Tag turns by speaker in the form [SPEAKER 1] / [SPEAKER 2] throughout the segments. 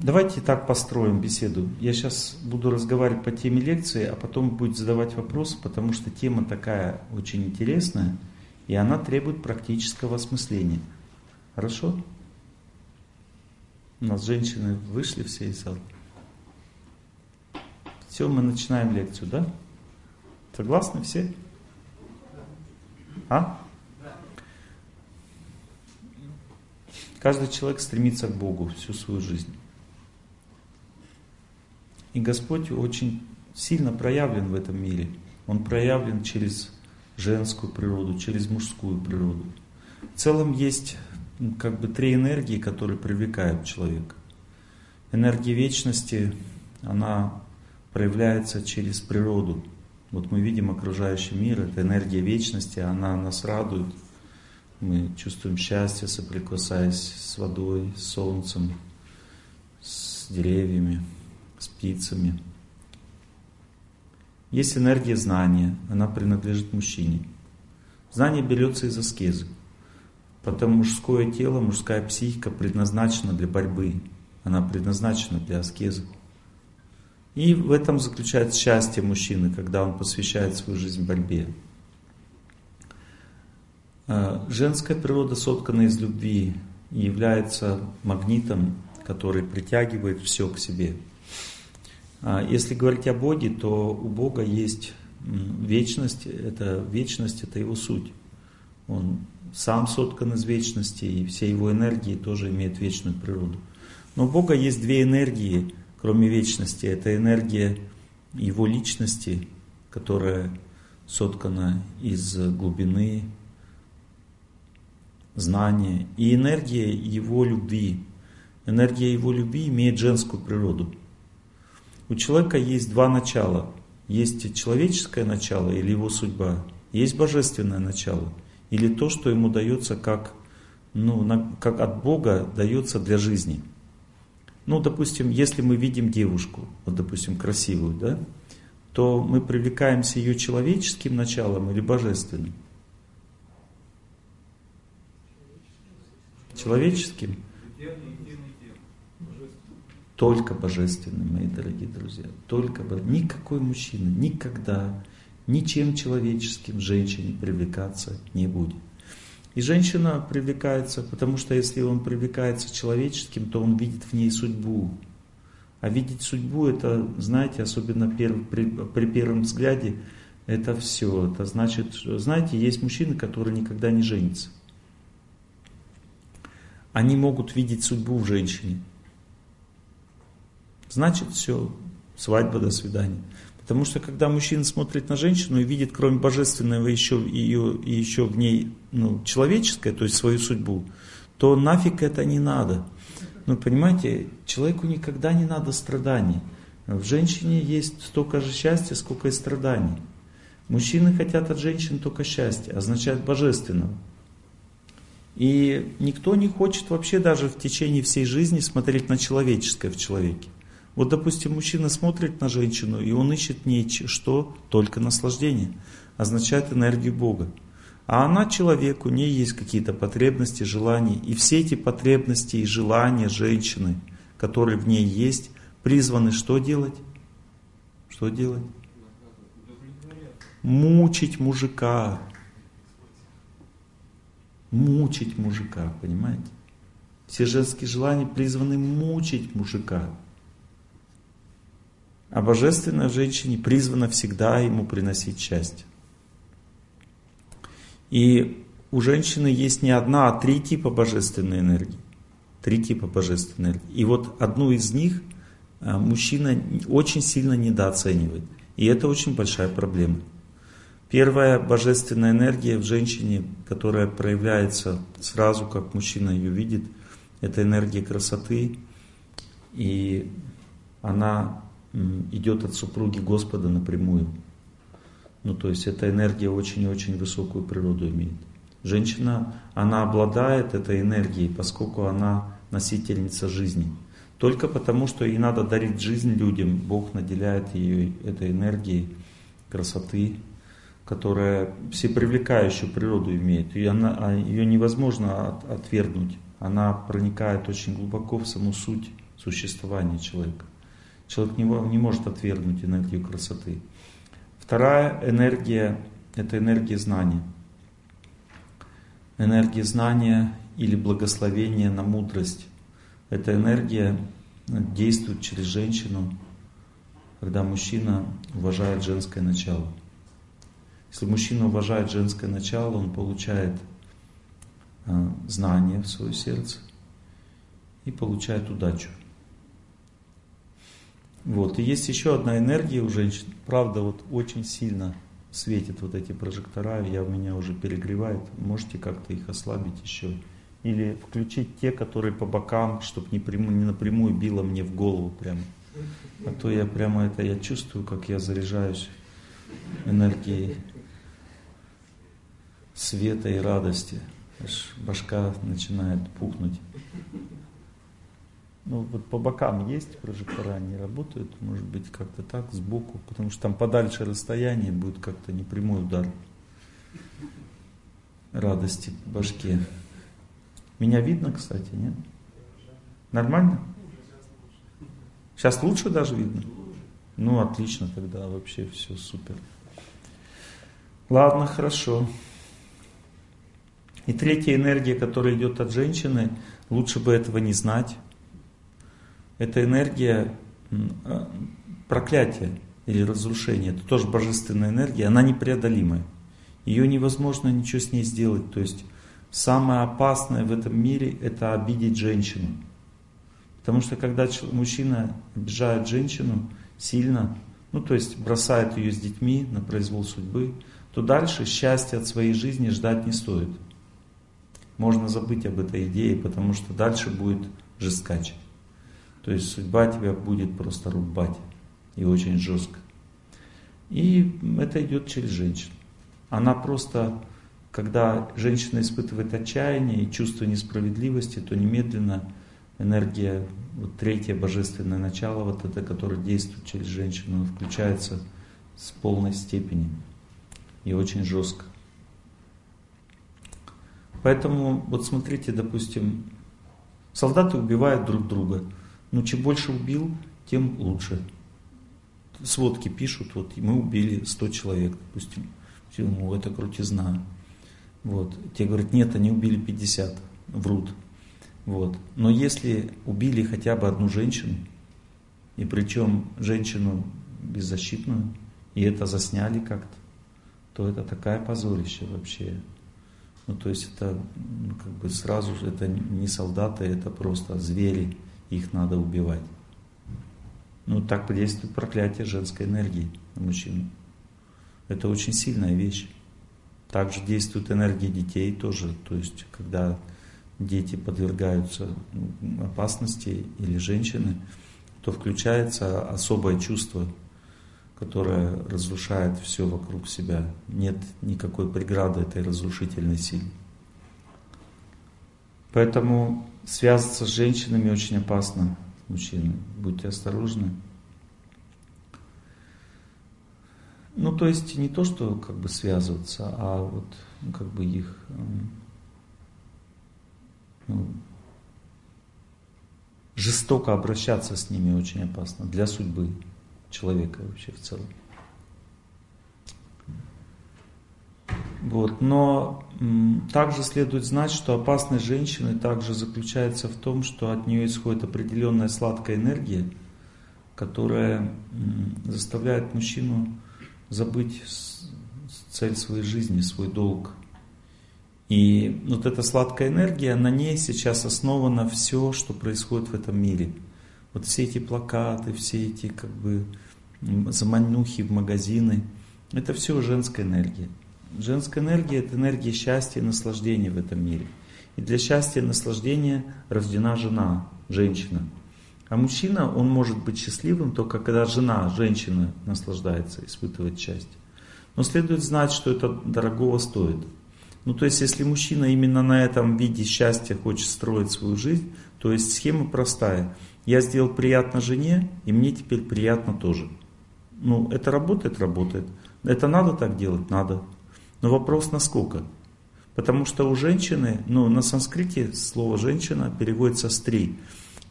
[SPEAKER 1] давайте так построим беседу. Я сейчас буду разговаривать по теме лекции, а потом будет задавать вопросы, потому что тема такая очень интересная, и она требует практического осмысления. Хорошо? У нас женщины вышли все из зала. Все, мы начинаем лекцию, да? Согласны все? А? Каждый человек стремится к Богу всю свою жизнь. И Господь очень сильно проявлен в этом мире. Он проявлен через женскую природу, через мужскую природу. В целом есть как бы три энергии, которые привлекают человека. Энергия вечности, она проявляется через природу. Вот мы видим окружающий мир, это энергия вечности, она нас радует – мы чувствуем счастье, соприкасаясь с водой, с солнцем, с деревьями, с птицами. Есть энергия знания, она принадлежит мужчине. Знание берется из аскезы. Потому мужское тело, мужская психика предназначена для борьбы. Она предназначена для аскезы. И в этом заключается счастье мужчины, когда он посвящает свою жизнь борьбе. А, женская природа соткана из любви является магнитом, который притягивает все к себе. А, если говорить о Боге, то у Бога есть вечность, это вечность, это его суть. Он сам соткан из вечности, и все его энергии тоже имеют вечную природу. Но у Бога есть две энергии, кроме вечности. Это энергия его личности, которая соткана из глубины, знания и энергия его любви. Энергия его любви имеет женскую природу. У человека есть два начала. Есть человеческое начало или его судьба. Есть божественное начало. Или то, что ему дается как, ну, как от Бога дается для жизни. Ну, допустим, если мы видим девушку, вот, допустим, красивую, да, то мы привлекаемся ее человеческим началом или божественным. человеческим, только божественным, мои дорогие друзья. Только никакой мужчина никогда ничем человеческим женщине привлекаться не будет. И женщина привлекается, потому что если он привлекается человеческим, то он видит в ней судьбу. А видеть судьбу, это, знаете, особенно при первом взгляде, это все. Это значит, знаете, есть мужчины, которые никогда не женятся они могут видеть судьбу в женщине. Значит, все, свадьба, до свидания. Потому что когда мужчина смотрит на женщину и видит, кроме божественного, еще, ее, еще в ней ну, человеческое, то есть свою судьбу, то нафиг это не надо. Ну, понимаете, человеку никогда не надо страданий. В женщине есть столько же счастья, сколько и страданий. Мужчины хотят от женщин только счастья, означает божественного. И никто не хочет вообще даже в течение всей жизни смотреть на человеческое в человеке. Вот, допустим, мужчина смотрит на женщину, и он ищет в ней что? Только наслаждение. Означает энергию Бога. А она человек, у нее есть какие-то потребности, желания. И все эти потребности и желания женщины, которые в ней есть, призваны что делать? Что делать? Мучить мужика, мучить мужика, понимаете? Все женские желания призваны мучить мужика. А божественная женщине призвана всегда ему приносить счастье. И у женщины есть не одна, а три типа божественной энергии. Три типа божественной энергии. И вот одну из них а, мужчина очень сильно недооценивает. И это очень большая проблема. Первая божественная энергия в женщине, которая проявляется сразу, как мужчина ее видит, это энергия красоты, и она идет от супруги Господа напрямую. Ну, то есть эта энергия очень-очень высокую природу имеет. Женщина, она обладает этой энергией, поскольку она носительница жизни. Только потому, что ей надо дарить жизнь людям, Бог наделяет ее этой энергией красоты, которая всепривлекающую природу имеет, и она, а ее невозможно от, отвергнуть. Она проникает очень глубоко в саму суть существования человека. Человек не, не может отвергнуть энергию красоты. Вторая энергия – это энергия знания. Энергия знания или благословения на мудрость. Эта энергия действует через женщину, когда мужчина уважает женское начало. Если мужчина уважает женское начало, он получает э, знание в свое сердце и получает удачу. Вот. И есть еще одна энергия у женщин. Правда, вот очень сильно светит вот эти прожектора, я, меня уже перегревает. Можете как-то их ослабить еще. Или включить те, которые по бокам, чтобы не, прямо, не напрямую било мне в голову прямо. А то я прямо это, я чувствую, как я заряжаюсь энергией света и радости. Аж башка начинает пухнуть. Ну, вот по бокам есть прожектора, они работают, может быть, как-то так, сбоку, потому что там подальше расстояние будет как-то непрямой удар радости в башке. Меня видно, кстати, нет? Нормально? Сейчас лучше даже видно? Ну, отлично тогда, вообще все супер. Ладно, хорошо. И третья энергия, которая идет от женщины, лучше бы этого не знать. Это энергия а, проклятия или разрушения. Это тоже божественная энергия, она непреодолимая. Ее невозможно ничего с ней сделать. То есть самое опасное в этом мире это обидеть женщину. Потому что когда мужчина обижает женщину сильно, ну то есть бросает ее с детьми на произвол судьбы, то дальше счастья от своей жизни ждать не стоит. Можно забыть об этой идее, потому что дальше будет жесткаче. То есть судьба тебя будет просто рубать и очень жестко. И это идет через женщину. Она просто, когда женщина испытывает отчаяние и чувство несправедливости, то немедленно энергия, вот третье божественное начало, вот это, которое действует через женщину, включается с полной степени и очень жестко. Поэтому, вот смотрите, допустим, солдаты убивают друг друга. Но чем больше убил, тем лучше. Сводки пишут, вот мы убили 100 человек, допустим. Ну, это крутизна. Вот. Те говорят, нет, они убили 50. Врут. Вот. Но если убили хотя бы одну женщину, и причем женщину беззащитную, и это засняли как-то, то это такая позорище вообще. Ну, то есть это ну, как бы сразу это не солдаты, это просто звери их надо убивать. Ну, так действует проклятие женской энергии на мужчину. Это очень сильная вещь. Также действует энергия детей тоже. То есть, когда дети подвергаются опасности или женщины, то включается особое чувство, которое разрушает все вокруг себя. Нет никакой преграды этой разрушительной силе. Поэтому связываться с женщинами очень опасно, мужчины. Будьте осторожны. Ну, то есть не то, что как бы связываться, а вот ну, как бы их эм, ну, жестоко обращаться с ними очень опасно для судьбы человека вообще в целом. Вот. Но также следует знать, что опасность женщины также заключается в том, что от нее исходит определенная сладкая энергия, которая заставляет мужчину забыть цель своей жизни, свой долг. И вот эта сладкая энергия, на ней сейчас основано все, что происходит в этом мире. Вот все эти плакаты, все эти как бы заманухи в магазины, это все женская энергия. Женская энергия – это энергия счастья и наслаждения в этом мире. И для счастья и наслаждения рождена жена, женщина. А мужчина, он может быть счастливым только когда жена, женщина наслаждается, испытывает счастье. Но следует знать, что это дорогого стоит. Ну то есть, если мужчина именно на этом виде счастья хочет строить свою жизнь, то есть схема простая. Я сделал приятно жене, и мне теперь приятно тоже. Ну, это работает, работает. Это надо так делать? Надо. Но вопрос насколько? Потому что у женщины, ну на санскрите слово женщина переводится стрий.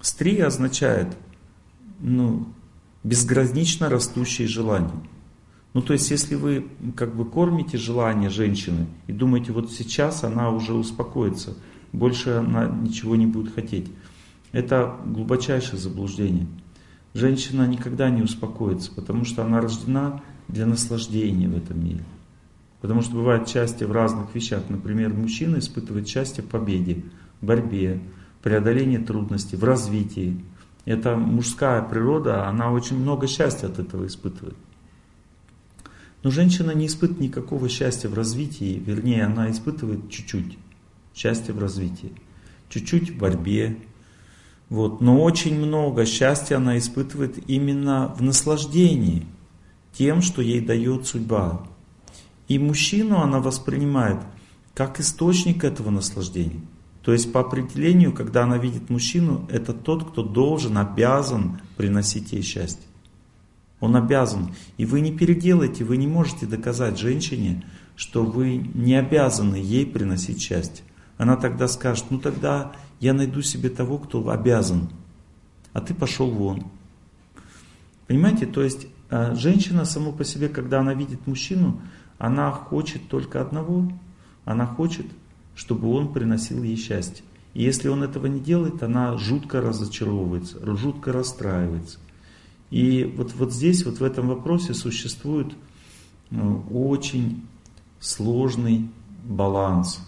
[SPEAKER 1] Стрия означает ну, безгранично растущее желание. Ну, то есть, если вы как бы кормите желание женщины и думаете, вот сейчас она уже успокоится, больше она ничего не будет хотеть, это глубочайшее заблуждение. Женщина никогда не успокоится, потому что она рождена для наслаждения в этом мире. Потому что бывает счастье в разных вещах. Например, мужчина испытывает счастье в победе, в борьбе, преодолении трудностей, в развитии. Это мужская природа, она очень много счастья от этого испытывает. Но женщина не испытывает никакого счастья в развитии, вернее, она испытывает чуть-чуть счастья в развитии, чуть-чуть в борьбе. Вот. Но очень много счастья она испытывает именно в наслаждении тем, что ей дает судьба. И мужчину она воспринимает как источник этого наслаждения. То есть по определению, когда она видит мужчину, это тот, кто должен, обязан приносить ей счастье. Он обязан. И вы не переделаете, вы не можете доказать женщине, что вы не обязаны ей приносить счастье. Она тогда скажет, ну тогда я найду себе того, кто обязан, а ты пошел вон. Понимаете, то есть а, женщина само по себе, когда она видит мужчину, она хочет только одного, она хочет, чтобы он приносил ей счастье. И если он этого не делает, она жутко разочаровывается, жутко расстраивается. И вот, вот здесь, вот в этом вопросе существует ну, очень сложный баланс.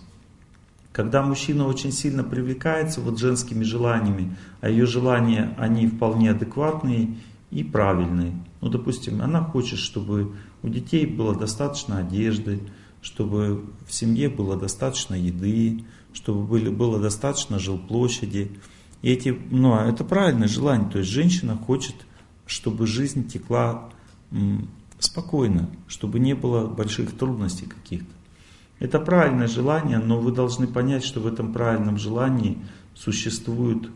[SPEAKER 1] Когда мужчина очень сильно привлекается вот женскими желаниями, а ее желания, они вполне адекватные и правильные. Ну, допустим, она хочет, чтобы у детей было достаточно одежды, чтобы в семье было достаточно еды, чтобы были, было достаточно жилплощади. И эти, ну, а это правильное желание. То есть женщина хочет чтобы жизнь текла спокойно, чтобы не было больших трудностей каких-то. Это правильное желание, но вы должны понять, что в этом правильном желании существует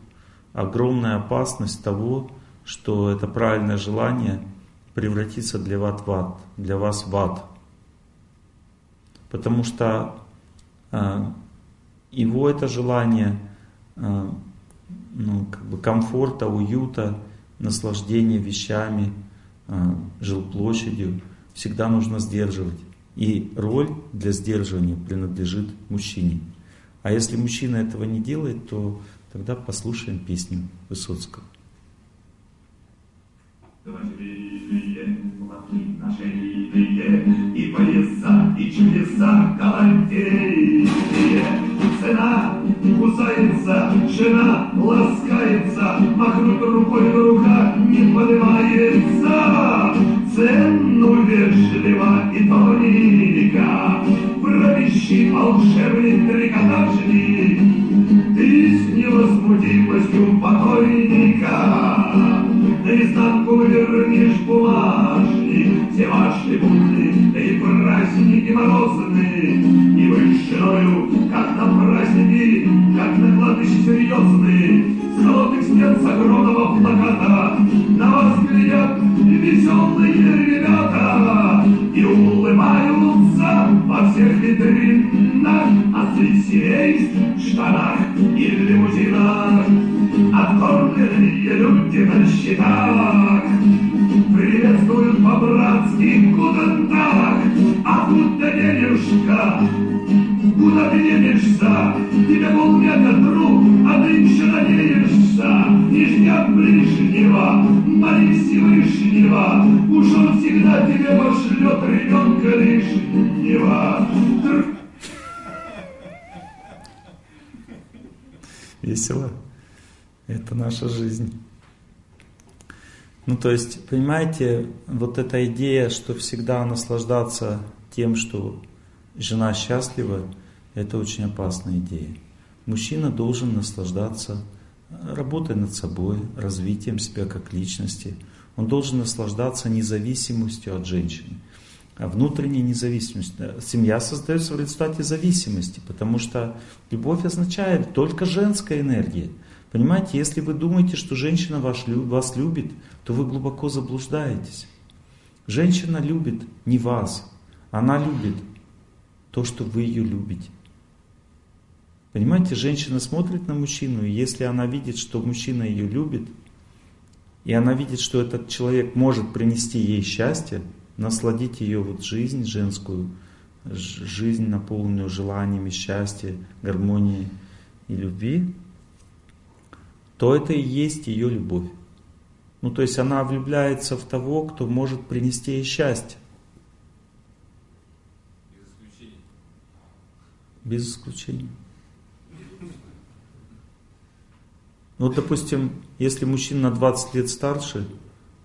[SPEAKER 1] огромная опасность того, что это правильное желание превратится для вас в ад, для вас в ад. Потому что э, его это желание э, ну, как бы комфорта, уюта, наслаждение вещами, а, жилплощадью, всегда нужно сдерживать. И роль для сдерживания принадлежит мужчине. А если мужчина этого не делает, то тогда послушаем песню Высоцкого. И пояса, и чудеса галантерейные Цена кусается, жена ласкается, Махнуть рукой рука не поднимается. Цену вежливо и тоненько Пропищи волшебный трикотажник, Ты с невозмутимостью покойника Наизнанку вернешь бумажник, Все ваши будни и праздники морозные, И вышиною, как на праздники, Как на кладбище серьезные, С холодных стен с огромного плаката На вас глядят веселые ребята. И улыбаются во всех витринах, А свечей в штанах и лимузинах Откормленные люди на счетах Приветствуют по-братски куда-то, А куда денежка? Куда ты денешься? Тебе полвека друг, а ты еще надеешься. Нижняк ближнего, моли Всевышнего, Уж он всегда тебе пошлет ребенка лишнего. Весело. Это наша жизнь. Ну, то есть, понимаете, вот эта идея, что всегда наслаждаться тем, что жена счастлива, это очень опасная идея. Мужчина должен наслаждаться работой над собой, развитием себя как личности. Он должен наслаждаться независимостью от женщины. А внутренняя независимость. Семья создается в результате зависимости, потому что любовь означает только женская энергия. Понимаете, если вы думаете, что женщина вас, вас любит, то вы глубоко заблуждаетесь. Женщина любит не вас, она любит то, что вы ее любите. Понимаете, женщина смотрит на мужчину, и если она видит, что мужчина ее любит, и она видит, что этот человек может принести ей счастье, насладить ее вот жизнь женскую, жизнь, наполненную желаниями счастья, гармонии и любви, то это и есть ее любовь. Ну, то есть она влюбляется в того, кто может принести ей счастье. Без исключения. Вот, допустим, если мужчина на 20 лет старше,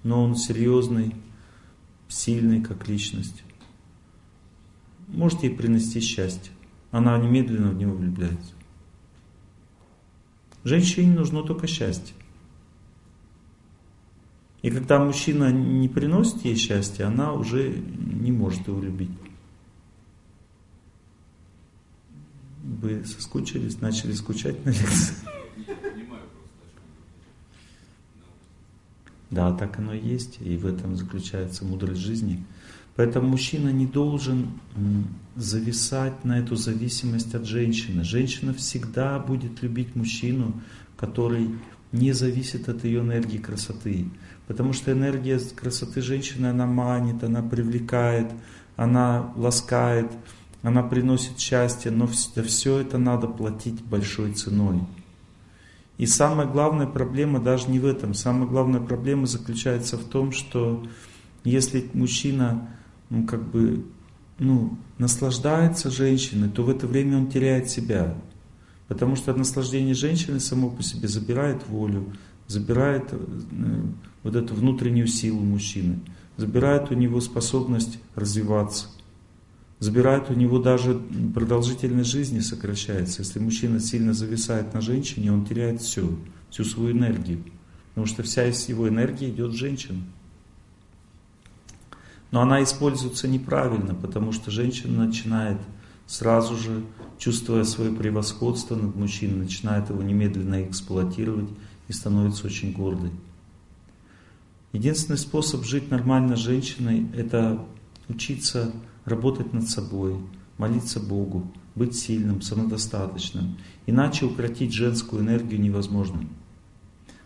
[SPEAKER 1] но он серьезный, сильный как личность, может ей принести счастье. Она немедленно в него влюбляется. Женщине нужно только счастье. И когда мужчина не приносит ей счастья, она уже не может его любить. Вы соскучились, начали скучать на лекции? Да, так оно и есть, и в этом заключается мудрость жизни. Поэтому мужчина не должен зависать на эту зависимость от женщины. Женщина всегда будет любить мужчину, который не зависит от ее энергии красоты. Потому что энергия красоты женщины, она манит, она привлекает, она ласкает, она приносит счастье, но все это надо платить большой ценой. И самая главная проблема даже не в этом. Самая главная проблема заключается в том, что если мужчина ну, как бы, ну, наслаждается женщиной, то в это время он теряет себя. Потому что наслаждение женщины само по себе забирает волю, забирает э, вот эту внутреннюю силу мужчины, забирает у него способность развиваться, забирает у него даже продолжительность жизни сокращается. Если мужчина сильно зависает на женщине, он теряет все, всю свою энергию. Потому что вся его энергии идет в женщину. Но она используется неправильно, потому что женщина начинает сразу же, чувствуя свое превосходство над мужчиной, начинает его немедленно эксплуатировать и становится очень гордой. Единственный способ жить нормально женщиной – это учиться работать над собой, молиться Богу, быть сильным, самодостаточным. Иначе укротить женскую энергию невозможно.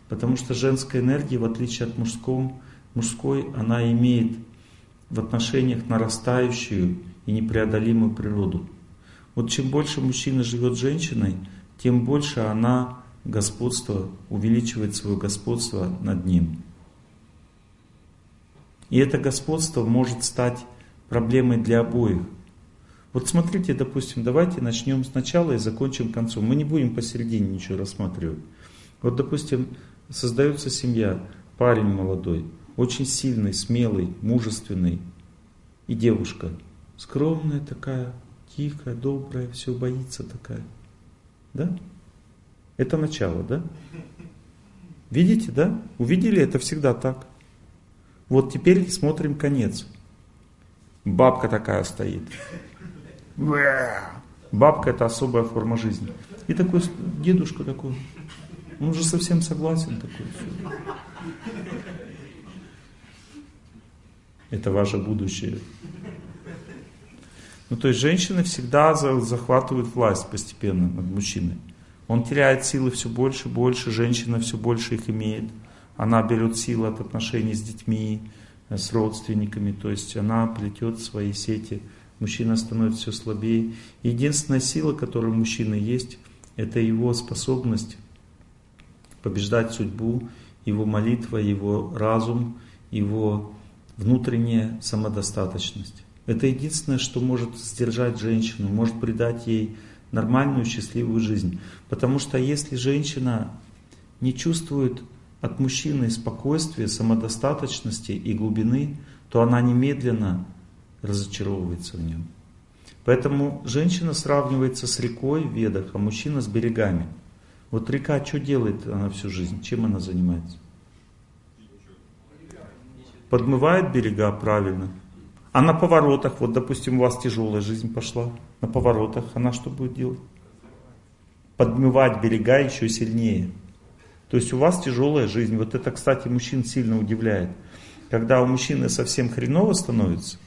[SPEAKER 1] Потому что женская энергия, в отличие от мужской, мужской она имеет в отношениях нарастающую и непреодолимую природу. Вот чем больше мужчина живет с женщиной, тем больше она господство, увеличивает свое господство над ним. И это господство может стать проблемой для обоих. Вот смотрите, допустим, давайте начнем сначала и закончим концом. Мы не будем посередине ничего рассматривать. Вот, допустим, создается семья, парень молодой, очень сильный, смелый, мужественный. И девушка скромная такая, тихая, добрая, все боится такая. Да? Это начало, да? Видите, да? Увидели, это всегда так. Вот теперь смотрим конец. Бабка такая стоит. Бабка это особая форма жизни. И такой дедушка такой. Он уже совсем согласен такой. Это ваше будущее. Ну, то есть женщины всегда захватывают власть постепенно над мужчиной. Он теряет силы все больше и больше, женщина все больше их имеет. Она берет силы от отношений с детьми, э, с родственниками, то есть она плетет свои сети. Мужчина становится все слабее. Единственная сила, которая у мужчины есть, это его способность побеждать судьбу, его молитва, его разум, его внутренняя самодостаточность. Это единственное, что может сдержать женщину, может придать ей нормальную, счастливую жизнь. Потому что если женщина не чувствует от мужчины спокойствия, самодостаточности и глубины, то она немедленно разочаровывается в нем. Поэтому женщина сравнивается с рекой в ведах, а мужчина с берегами. Вот река что делает она всю жизнь? Чем она занимается? Подмывает берега правильно. А на поворотах, вот допустим, у вас тяжелая жизнь пошла, на поворотах она что будет делать? Подмывать берега еще сильнее. То есть у вас тяжелая жизнь. Вот это, кстати, мужчин сильно удивляет. Когда у мужчины совсем хреново становится,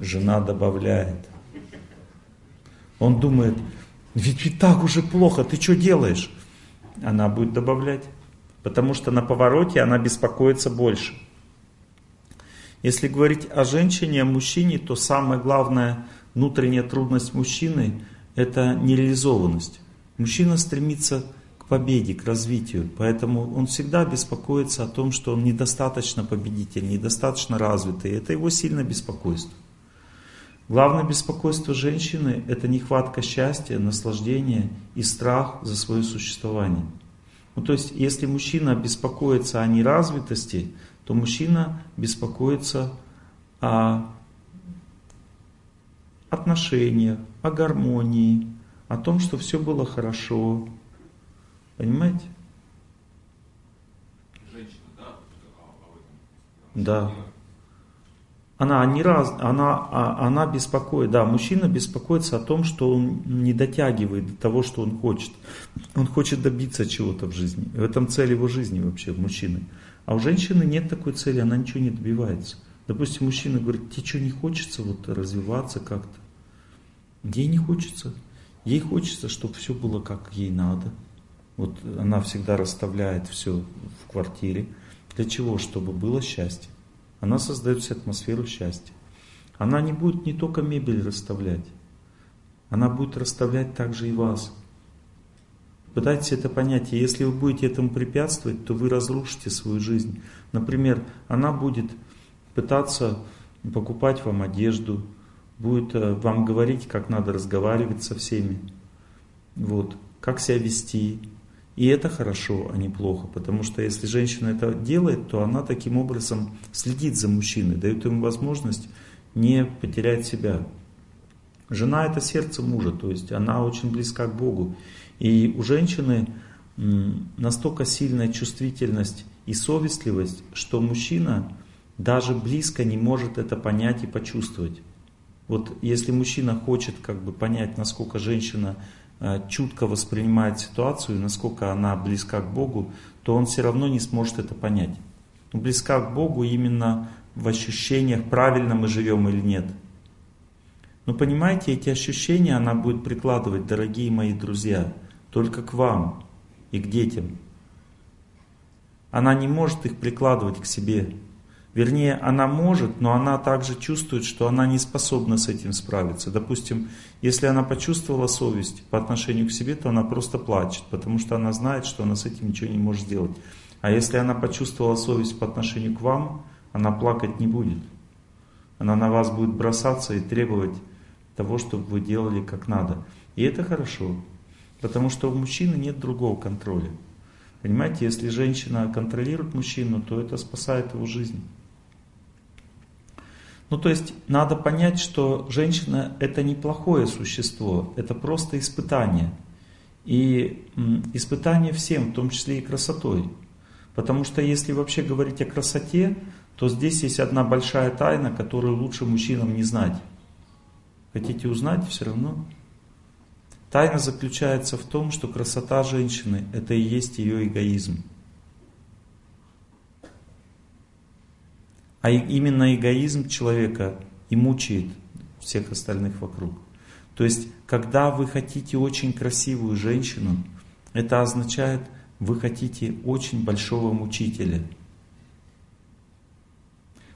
[SPEAKER 1] жена добавляет. Он думает, Ведь ведь так уже плохо, ты что делаешь? Она будет добавлять. Потому что на повороте она беспокоится больше. Если говорить о женщине, о мужчине, то самая главная внутренняя трудность мужчины – это нереализованность. Мужчина стремится к победе, к развитию, поэтому он всегда беспокоится о том, что он недостаточно победитель, недостаточно развитый. Это его сильное беспокойство. Главное беспокойство женщины – это нехватка счастья, наслаждения и страх за свое существование. Ну, то есть, если мужчина беспокоится о неразвитости, то мужчина беспокоится о отношениях, о гармонии, о том, что все было хорошо. Понимаете? Женщина, да? Да. Она не раз, она, а, она беспокоит, да, мужчина беспокоится о том, что он не дотягивает до того, что он хочет. Он хочет добиться чего-то в жизни. В этом цель его жизни вообще, мужчины. А у женщины нет такой цели, она ничего не добивается. Допустим, мужчина говорит, тебе что не хочется вот развиваться как-то? Ей не хочется. Ей хочется, чтобы все было как ей надо. Вот она всегда расставляет все в квартире. Для чего? Чтобы было счастье. Она создает себе атмосферу счастья. Она не будет не только мебель расставлять, она будет расставлять также и вас. Пытайтесь это понять. И если вы будете этому препятствовать, то вы разрушите свою жизнь. Например, она будет пытаться покупать вам одежду, будет э, вам говорить, как надо разговаривать со всеми, вот, как себя вести. И это хорошо, а не плохо, потому что если женщина это делает, то она таким образом следит за мужчиной, дает ему возможность не потерять себя. Жена это сердце мужа, то есть она очень близка к Богу. И у женщины настолько сильная чувствительность и совестливость, что мужчина даже близко не может это понять и почувствовать. Вот если мужчина хочет как бы понять, насколько женщина э, чутко воспринимает ситуацию, насколько она близка к Богу, то он все равно не сможет это понять. Но близка к Богу именно в ощущениях, правильно мы живем или нет. Но понимаете, эти ощущения она будет прикладывать, дорогие мои друзья – только к вам и к детям. Она не может их прикладывать к себе. Вернее, она может, но она также чувствует, что она не способна с этим справиться. Допустим, если она почувствовала совесть по отношению к себе, то она просто плачет, потому что она знает, что она с этим ничего не может сделать. А если она почувствовала совесть по отношению к вам, она плакать не будет. Она на вас будет бросаться и требовать того, чтобы вы делали как надо. И это хорошо. Потому что у мужчины нет другого контроля. Понимаете, если женщина контролирует мужчину, то это спасает его жизнь. Ну то есть надо понять, что женщина это неплохое существо, это просто испытание. И испытание всем, в том числе и красотой. Потому что если вообще говорить о красоте, то здесь есть одна большая тайна, которую лучше мужчинам не знать. Хотите узнать все равно? Тайна заключается в том, что красота женщины – это и есть ее эгоизм. А именно эгоизм человека и мучает всех остальных вокруг. То есть, когда вы хотите очень красивую женщину, это означает, вы хотите очень большого мучителя.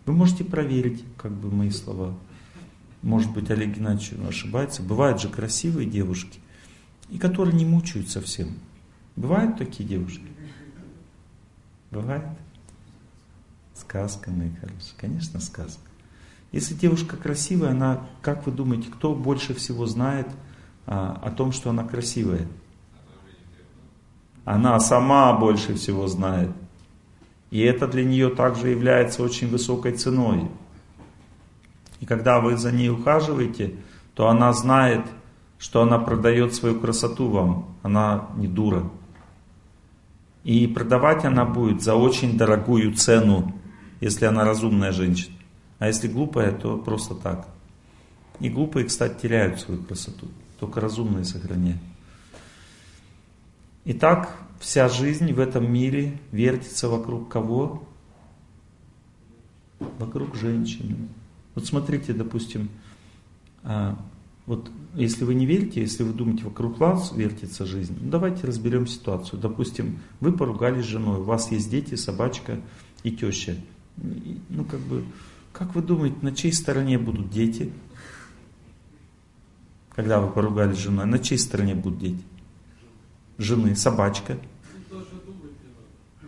[SPEAKER 1] Вы можете проверить, как бы мои слова. Может быть, Олег Геннадьевич ошибается. Бывают же красивые девушки, и которые не мучают совсем. Бывают такие девушки? Бывает? Сказка, мои хорошие. Конечно, сказка. Если девушка красивая, она, как вы думаете, кто больше всего знает а, о том, что она красивая? Она сама больше всего знает. И это для нее также является очень высокой ценой. И когда вы за ней ухаживаете, то она знает, что она продает свою красоту вам. Она не дура. И продавать она будет за очень дорогую цену, если она разумная женщина. А если глупая, то просто так. И глупые, кстати, теряют свою красоту. Только разумные сохраняют. Итак, вся жизнь в этом мире вертится вокруг кого? Вокруг женщины. Вот смотрите, допустим, а, Вот если вы не верите, если вы думаете, вокруг вас вертится жизнь, ну, давайте разберем ситуацию. Допустим, вы поругались с женой, у вас есть дети, собачка и теща. Ну, как бы, как вы думаете, на чьей стороне будут дети? Когда вы поругались с женой, на чьей стороне будут дети? Жены, собачка.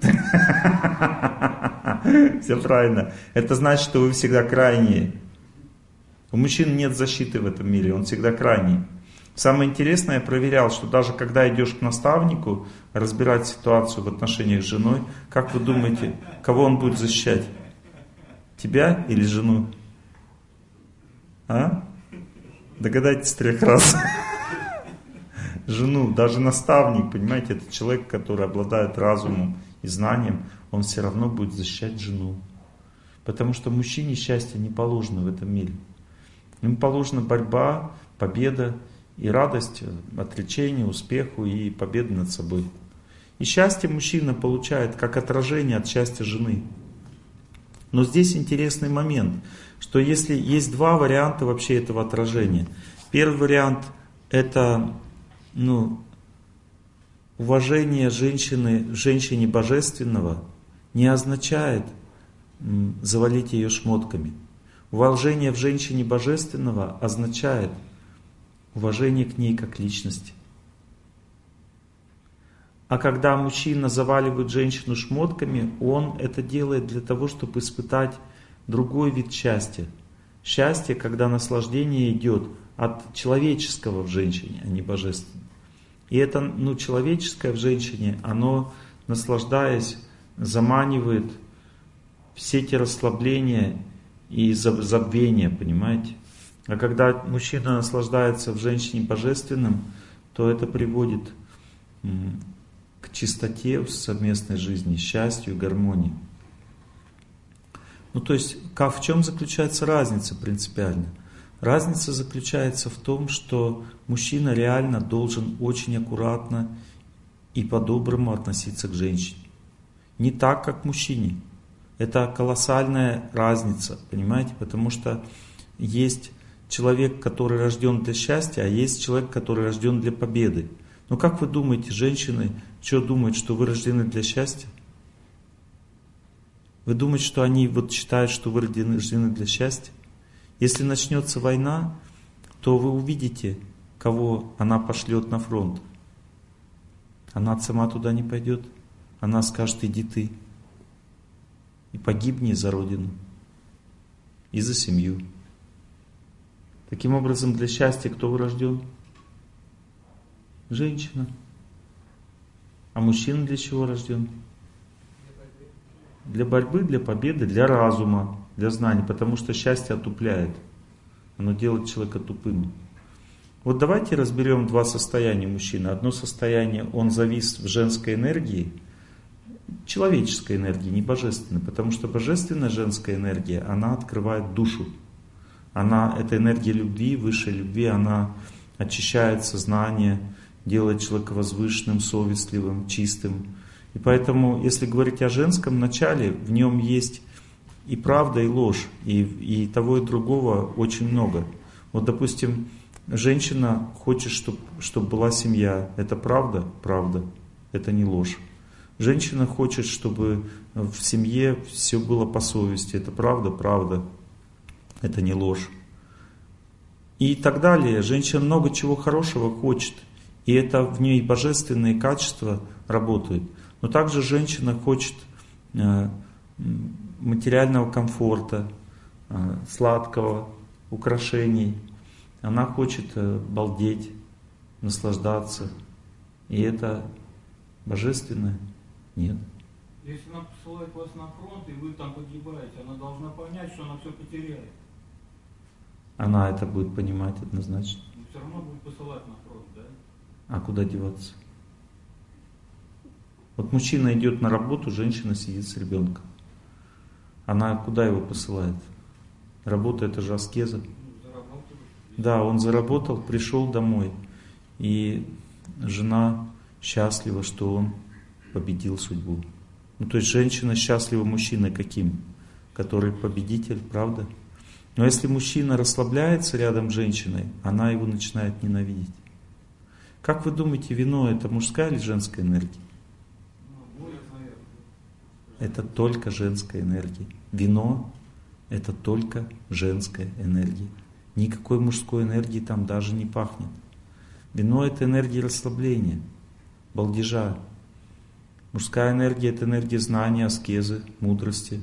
[SPEAKER 1] Все правильно. Это значит, что вы всегда крайние. У мужчин нет защиты в этом мире, он всегда крайний. Самое интересное, я проверял, что даже когда идешь к наставнику разбирать ситуацию в отношениях с женой, как вы думаете, кого он будет защищать? Тебя или жену? А? Догадайтесь трех раз. Жену, даже наставник, понимаете, это человек, который обладает разумом и знанием, он все равно будет защищать жену. Потому что мужчине счастье не положено в этом мире. Им положена борьба, победа и радость, отречение, успеху и победа над собой. И счастье мужчина получает как отражение от счастья жены. Но здесь интересный момент, что если есть два варианта вообще этого отражения. Первый вариант это ну, уважение женщины, женщине божественного не означает завалить ее шмотками – Уважение в женщине божественного означает уважение к ней как личности. А когда мужчина заваливает женщину шмотками, он это делает для того, чтобы испытать другой вид счастья. Счастье, когда наслаждение идет от человеческого в женщине, а не божественного. И это ну, человеческое в женщине, оно, наслаждаясь, заманивает все эти расслабления и забвение, понимаете? А когда мужчина наслаждается в женщине божественным, то это приводит к чистоте в совместной жизни, счастью, гармонии. Ну то есть, в чем заключается разница принципиально? Разница заключается в том, что мужчина реально должен очень аккуратно и по-доброму относиться к женщине. Не так, как мужчине. Это колоссальная разница, понимаете? Потому что есть человек, который рожден для счастья, а есть человек, который рожден для победы. Но как вы думаете, женщины, что думают, что вы рождены для счастья? Вы думаете, что они вот считают, что вы рождены для счастья? Если начнется война, то вы увидите, кого она пошлет на фронт. Она сама туда не пойдет. Она скажет, иди ты и погибни за Родину и за семью. Таким образом, для счастья кто вы рожден? Женщина. А мужчина для чего рожден? Для борьбы, для победы, для разума, для знаний, потому что счастье отупляет. Оно делает человека тупым. Вот давайте разберем два состояния мужчины. Одно состояние, он завис в женской энергии – человеческой энергии, не божественной, потому что божественная женская энергия, она открывает душу. Она, эта энергия любви, высшей любви, она очищает сознание, делает человека возвышенным, совестливым, чистым. И поэтому, если говорить о женском начале, в нем есть и правда, и ложь, и, и того, и другого очень много. Вот, допустим, женщина хочет, чтобы, чтобы была семья. Это правда? Правда. Это не ложь. Женщина хочет, чтобы в семье все было по совести. Это правда? Правда. Это не ложь. И так далее. Женщина много чего хорошего хочет. И это в ней божественные качества работают. Но также женщина хочет э, материального комфорта, э, сладкого, украшений. Она хочет э, балдеть, наслаждаться. И это божественное. Нет.
[SPEAKER 2] Если она посылает вас на фронт, и вы там погибаете, она должна понять, что она все потеряет.
[SPEAKER 1] Она это будет понимать однозначно.
[SPEAKER 2] Но все равно будет посылать на фронт, да?
[SPEAKER 1] А куда деваться? Вот мужчина идет на работу, женщина сидит с ребенком. Она куда его посылает? Работа это же аскеза. Ну, да, он заработал, пришел домой. И жена счастлива, что он победил судьбу. Ну, то есть женщина счастлива мужчина каким? Который победитель, правда? Но если мужчина расслабляется рядом с женщиной, она его начинает ненавидеть. Как вы думаете, вино это мужская или женская энергия? Это только женская энергия. Вино это только женская энергия. Никакой мужской энергии там даже не пахнет. Вино это энергия расслабления, балдежа. Мужская энергия это энергия знания, аскезы, мудрости.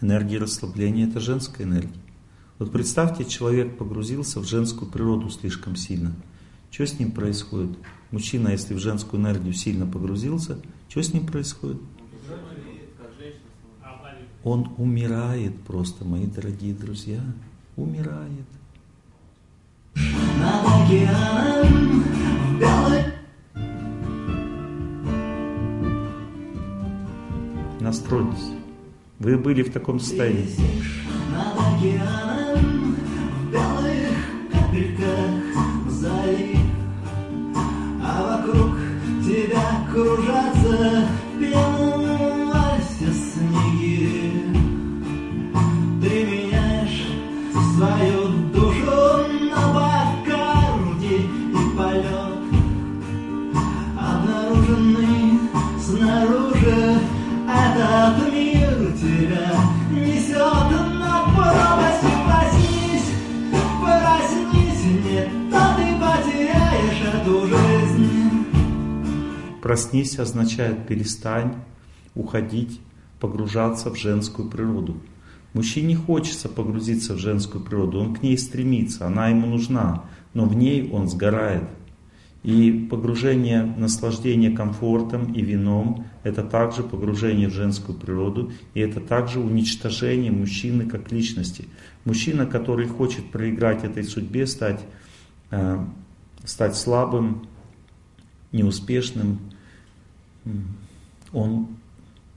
[SPEAKER 1] Энергия расслабления это женская энергия. Вот представьте, человек погрузился в женскую природу слишком сильно. Что с ним происходит? Мужчина, если в женскую энергию сильно погрузился, что с ним происходит? Он умирает просто, мои дорогие друзья. Умирает. Над Настройтесь. Вы были в таком состоянии. Проснись означает перестань уходить, погружаться в женскую природу. Мужчине хочется погрузиться в женскую природу, он к ней стремится, она ему нужна, но в ней он сгорает. И погружение, наслаждение комфортом и вином – это также погружение в женскую природу, и это также уничтожение мужчины как личности. Мужчина, который хочет проиграть этой судьбе, стать, э, стать слабым, неуспешным, он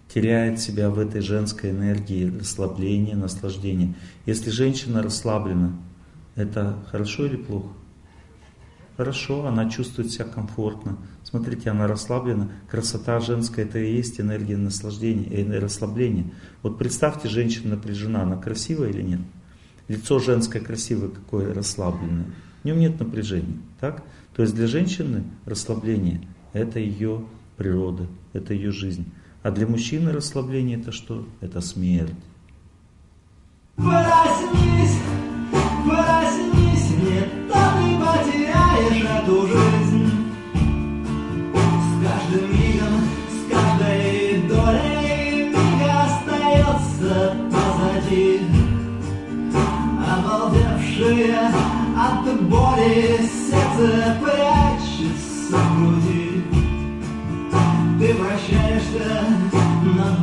[SPEAKER 1] теряет себя в этой женской энергии расслабления, наслаждения. Если женщина расслаблена, это хорошо или плохо? Хорошо, она чувствует себя комфортно. Смотрите, она расслаблена. Красота женская это и есть энергия наслаждения, энергия расслабления. Вот представьте, женщина напряжена, она красивая или нет? Лицо женское красивое, какое расслабленное. В нем нет напряжения. Так? То есть для женщины расслабление это ее природа, это ее жизнь. А для мужчины расслабление это что? Это смерть. Проснись, проснись, нет, то ты потеряешь эту жизнь. С каждым мигом, с каждой долей миг остается позади. Обалдевшие от боли сердце прячется в груди.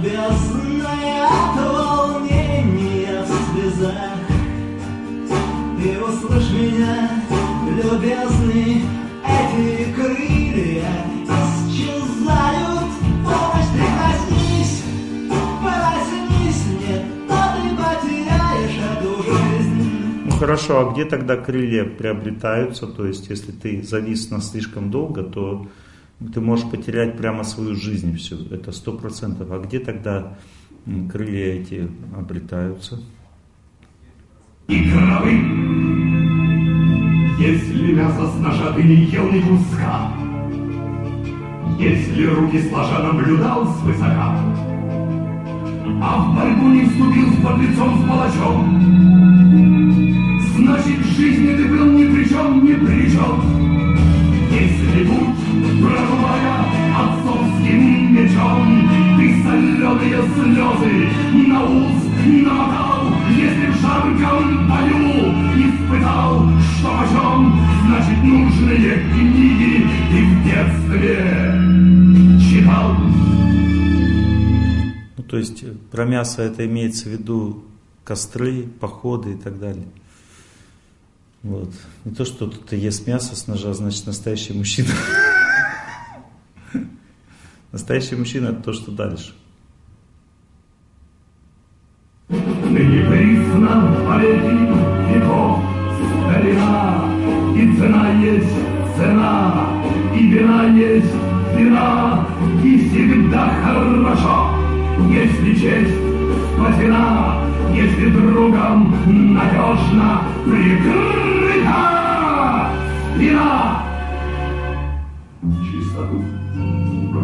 [SPEAKER 1] Бездной от волнения в. Ты услышь меня, любезный, эти крылья исчезают. Помощь, прикоснись, проснись, нет, то ты потеряешь эту. Ну хорошо, а где тогда крылья приобретаются? То есть, если ты завис на слишком долго, то ты можешь потерять прямо свою жизнь всю, это сто процентов. А где тогда крылья эти обретаются?
[SPEAKER 3] И кровы, если мясо с ножа ты не ел ни куска, если руки сложа наблюдал свысока, а в борьбу не вступил с подлецом с палачом, значит в жизни ты был ни при чем, ни при чем. Если путь прорубая отцовским мечом, Ты соленые слезы на ус намотал, Если в жарком бою испытал, что почем, Значит, нужные книги ты в детстве читал.
[SPEAKER 1] Ну, то есть про мясо это имеется в виду костры, походы и так далее. Вот. Не то, что кто-то ест мясо с ножа, значит настоящий мужчина. Настоящий мужчина это то, что дальше.
[SPEAKER 3] И цена есть цена, и вина есть вина, И всегда хорошо, если честь спасена, если другом надежно прикрыта спина.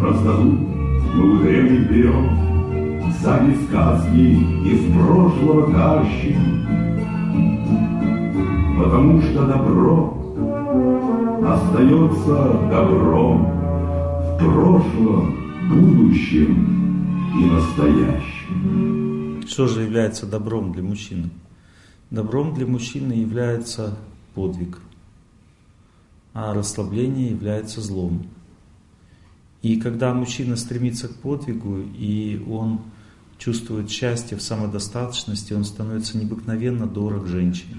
[SPEAKER 3] Простоту мы древних берем, Сами сказки из прошлого тащим, Потому что добро остается добром в прошлом, будущем и настоящем.
[SPEAKER 1] Что же является добром для мужчины? Добром для мужчины является подвиг, а расслабление является злом. И когда мужчина стремится к подвигу, и он чувствует счастье в самодостаточности, он становится необыкновенно дорог женщине.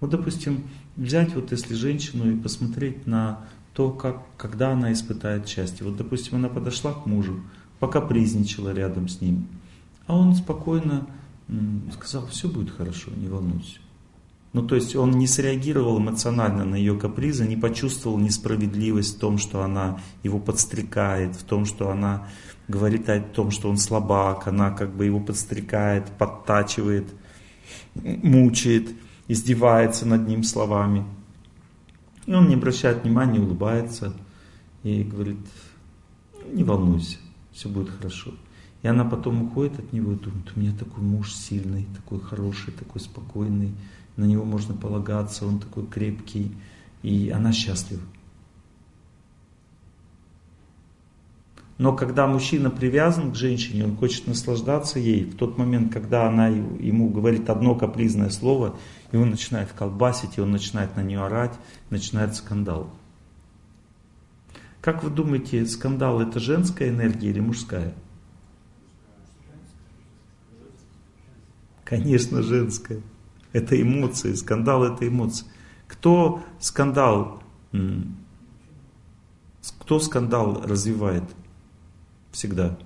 [SPEAKER 1] Вот, допустим, взять вот если женщину и посмотреть на то, как, когда она испытает счастье. Вот, допустим, она подошла к мужу, покапризничала рядом с ним, а он спокойно сказал, все будет хорошо, не волнуйся. Ну, то есть он не среагировал эмоционально на ее капризы, не почувствовал несправедливость в том, что она его подстрекает, в том, что она говорит о том, что он слабак, она как бы его подстрекает, подтачивает, мучает издевается над ним словами. И он не обращает внимания, улыбается и говорит, не волнуйся, все будет хорошо. И она потом уходит от него и думает, у меня такой муж сильный, такой хороший, такой спокойный, на него можно полагаться, он такой крепкий, и она счастлива. Но когда мужчина привязан к женщине, он хочет наслаждаться ей, в тот момент, когда она ему говорит одно капризное слово, и он начинает колбасить, и он начинает на нее орать, начинает скандал. Как вы думаете, скандал это женская энергия или мужская? Конечно, женская. Это эмоции. Скандал это эмоции. Кто скандал, кто скандал развивает? Всегда.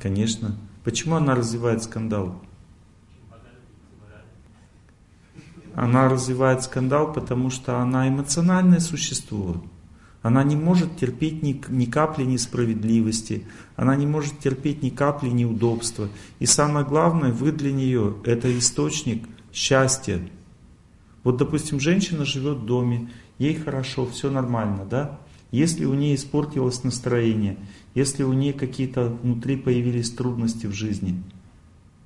[SPEAKER 1] Конечно. Почему она развивает скандал? Она развивает скандал, потому что она эмоциональное существо. Она не может терпеть ни, ни капли несправедливости, она не может терпеть ни капли неудобства. И самое главное, вы для нее это источник счастья. Вот, допустим, женщина живет в доме, ей хорошо, все нормально, да? Если у нее испортилось настроение, если у нее какие-то внутри появились трудности в жизни,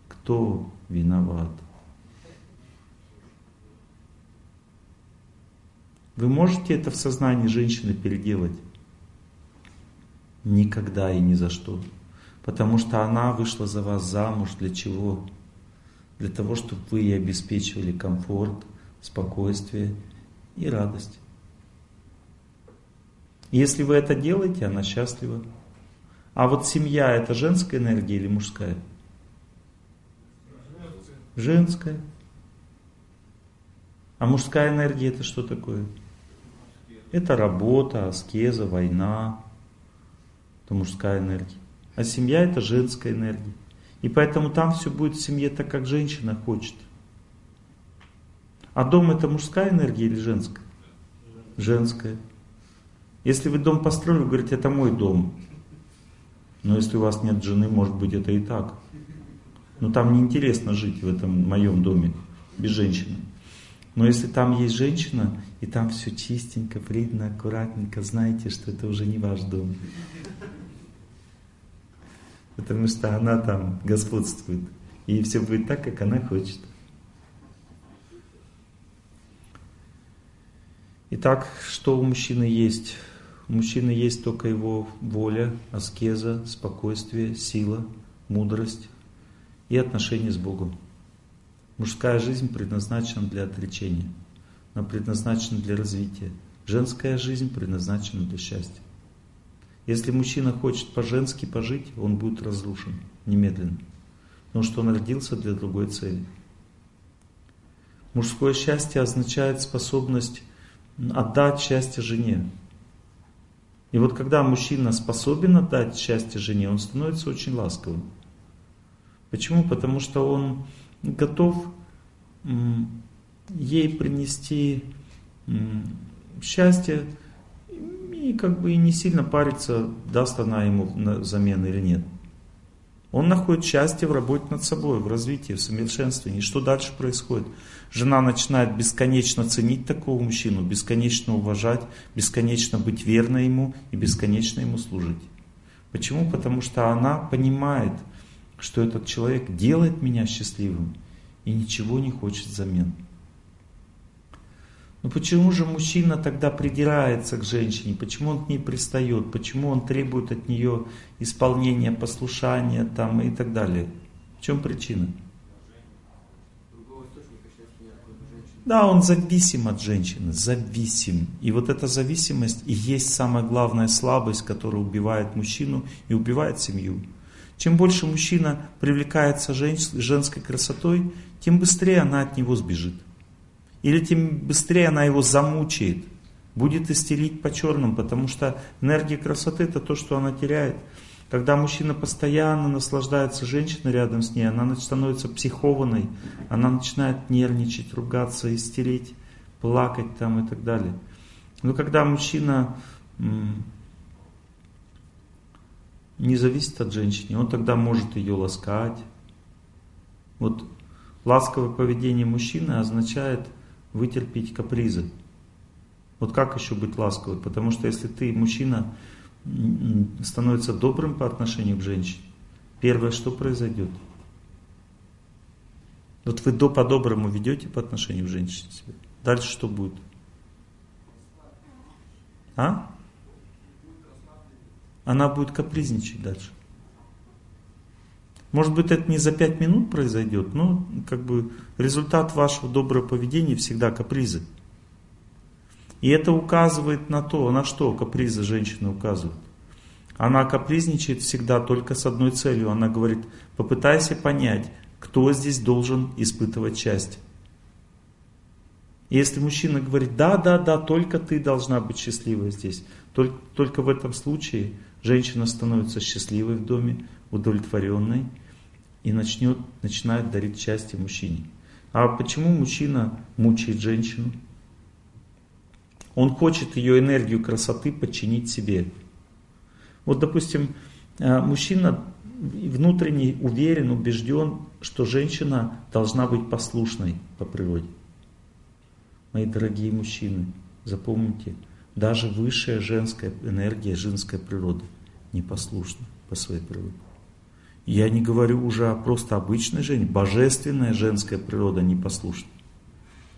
[SPEAKER 1] кто виноват? Вы можете это в сознании женщины переделать? Никогда и ни за что. Потому что она вышла за вас замуж для чего? Для того, чтобы вы ей обеспечивали комфорт, спокойствие и радость. Если вы это делаете, она счастлива. А вот семья это женская энергия или мужская? Женская. А мужская энергия это что такое? Это работа, аскеза, война. Это мужская энергия. А семья это женская энергия. И поэтому там все будет в семье так, как женщина хочет. А дом это мужская энергия или женская? Женская. Если вы дом построили, вы говорите, это мой дом. Но если у вас нет жены, может быть, это и так. Но там неинтересно жить в этом моем доме без женщины. Но если там есть женщина, и там все чистенько, видно, аккуратненько, знаете, что это уже не ваш дом. Потому что она там господствует. И все будет так, как она хочет. Итак, что у мужчины есть? У мужчины есть только его воля, аскеза, спокойствие, сила, мудрость и отношения с Богом. Мужская жизнь предназначена для отречения, но предназначена для развития. Женская жизнь предназначена для счастья. Если мужчина хочет по-женски пожить, он будет разрушен немедленно, потому что он родился для другой цели. Мужское счастье означает способность отдать счастье жене, и вот когда мужчина способен отдать счастье жене, он становится очень ласковым. Почему? Потому что он готов ей принести счастье и как бы и не сильно париться, даст она ему взамен или нет. Он находит счастье в работе над собой, в развитии, в совершенствовании. Что дальше происходит? Жена начинает бесконечно ценить такого мужчину, бесконечно уважать, бесконечно быть верной ему и бесконечно ему служить. Почему? Потому что она понимает, что этот человек делает меня счастливым и ничего не хочет взамен. Но почему же мужчина тогда придирается к женщине? Почему он к ней пристает? Почему он требует от нее исполнения, послушания там, и так далее? В чем причина? Да, он зависим от женщины, зависим. И вот эта зависимость и есть самая главная слабость, которая убивает мужчину и убивает семью. Чем больше мужчина привлекается женской красотой, тем быстрее она от него сбежит. Или тем быстрее она его замучает, будет истерить по черным, потому что энергия красоты это то, что она теряет. Когда мужчина постоянно наслаждается женщиной рядом с ней, она становится психованной, она начинает нервничать, ругаться, истерить, плакать там и так далее. Но когда мужчина не зависит от женщины, он тогда может ее ласкать. Вот ласковое поведение мужчины означает вытерпеть капризы. Вот как еще быть ласковым? Потому что если ты, мужчина, становится добрым по отношению к женщине, первое, что произойдет? Вот вы до по-доброму ведете по отношению к женщине себя. Дальше что будет? А? Она будет капризничать дальше. Может быть, это не за пять минут произойдет, но как бы результат вашего доброго поведения всегда капризы. И это указывает на то, на что капризы женщины указывают. Она капризничает всегда только с одной целью. Она говорит, попытайся понять, кто здесь должен испытывать счастье. И если мужчина говорит, да, да, да, только ты должна быть счастливой здесь, только, только в этом случае женщина становится счастливой в доме, удовлетворенной, и начнет, начинает дарить счастье мужчине. А почему мужчина мучает женщину? Он хочет ее энергию красоты подчинить себе. Вот, допустим, э, мужчина внутренне уверен, убежден, что женщина должна быть послушной по природе. Мои дорогие мужчины, запомните, даже высшая женская энергия, женская природа непослушна по своей природе. Я не говорю уже о просто обычной женщине. Божественная женская природа непослушна.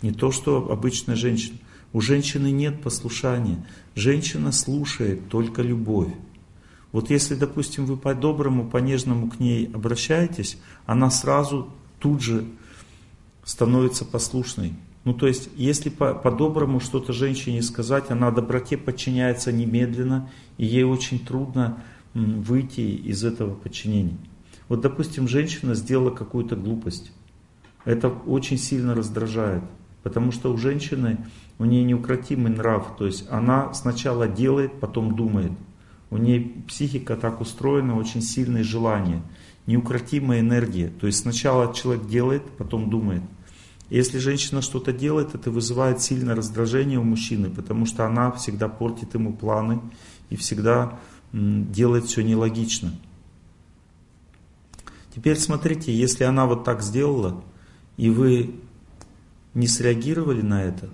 [SPEAKER 1] Не то, что обычная женщина. У женщины нет послушания. Женщина слушает только любовь. Вот если, допустим, вы по-доброму, по-нежному к ней обращаетесь, она сразу тут же становится послушной. Ну, то есть, если по-доброму что-то женщине сказать, она доброте подчиняется немедленно, и ей очень трудно выйти из этого подчинения. Вот, допустим, женщина сделала какую-то глупость. Это очень сильно раздражает, потому что у женщины, у нее неукротимый нрав, то есть она сначала делает, потом думает. У нее психика так устроена, очень сильные желания, неукротимая энергия. То есть сначала человек делает, потом думает. Если женщина что-то делает, это вызывает сильное раздражение у мужчины, потому что она всегда портит ему планы и всегда делает все нелогично. Теперь смотрите, если она вот так сделала, и вы не среагировали на это,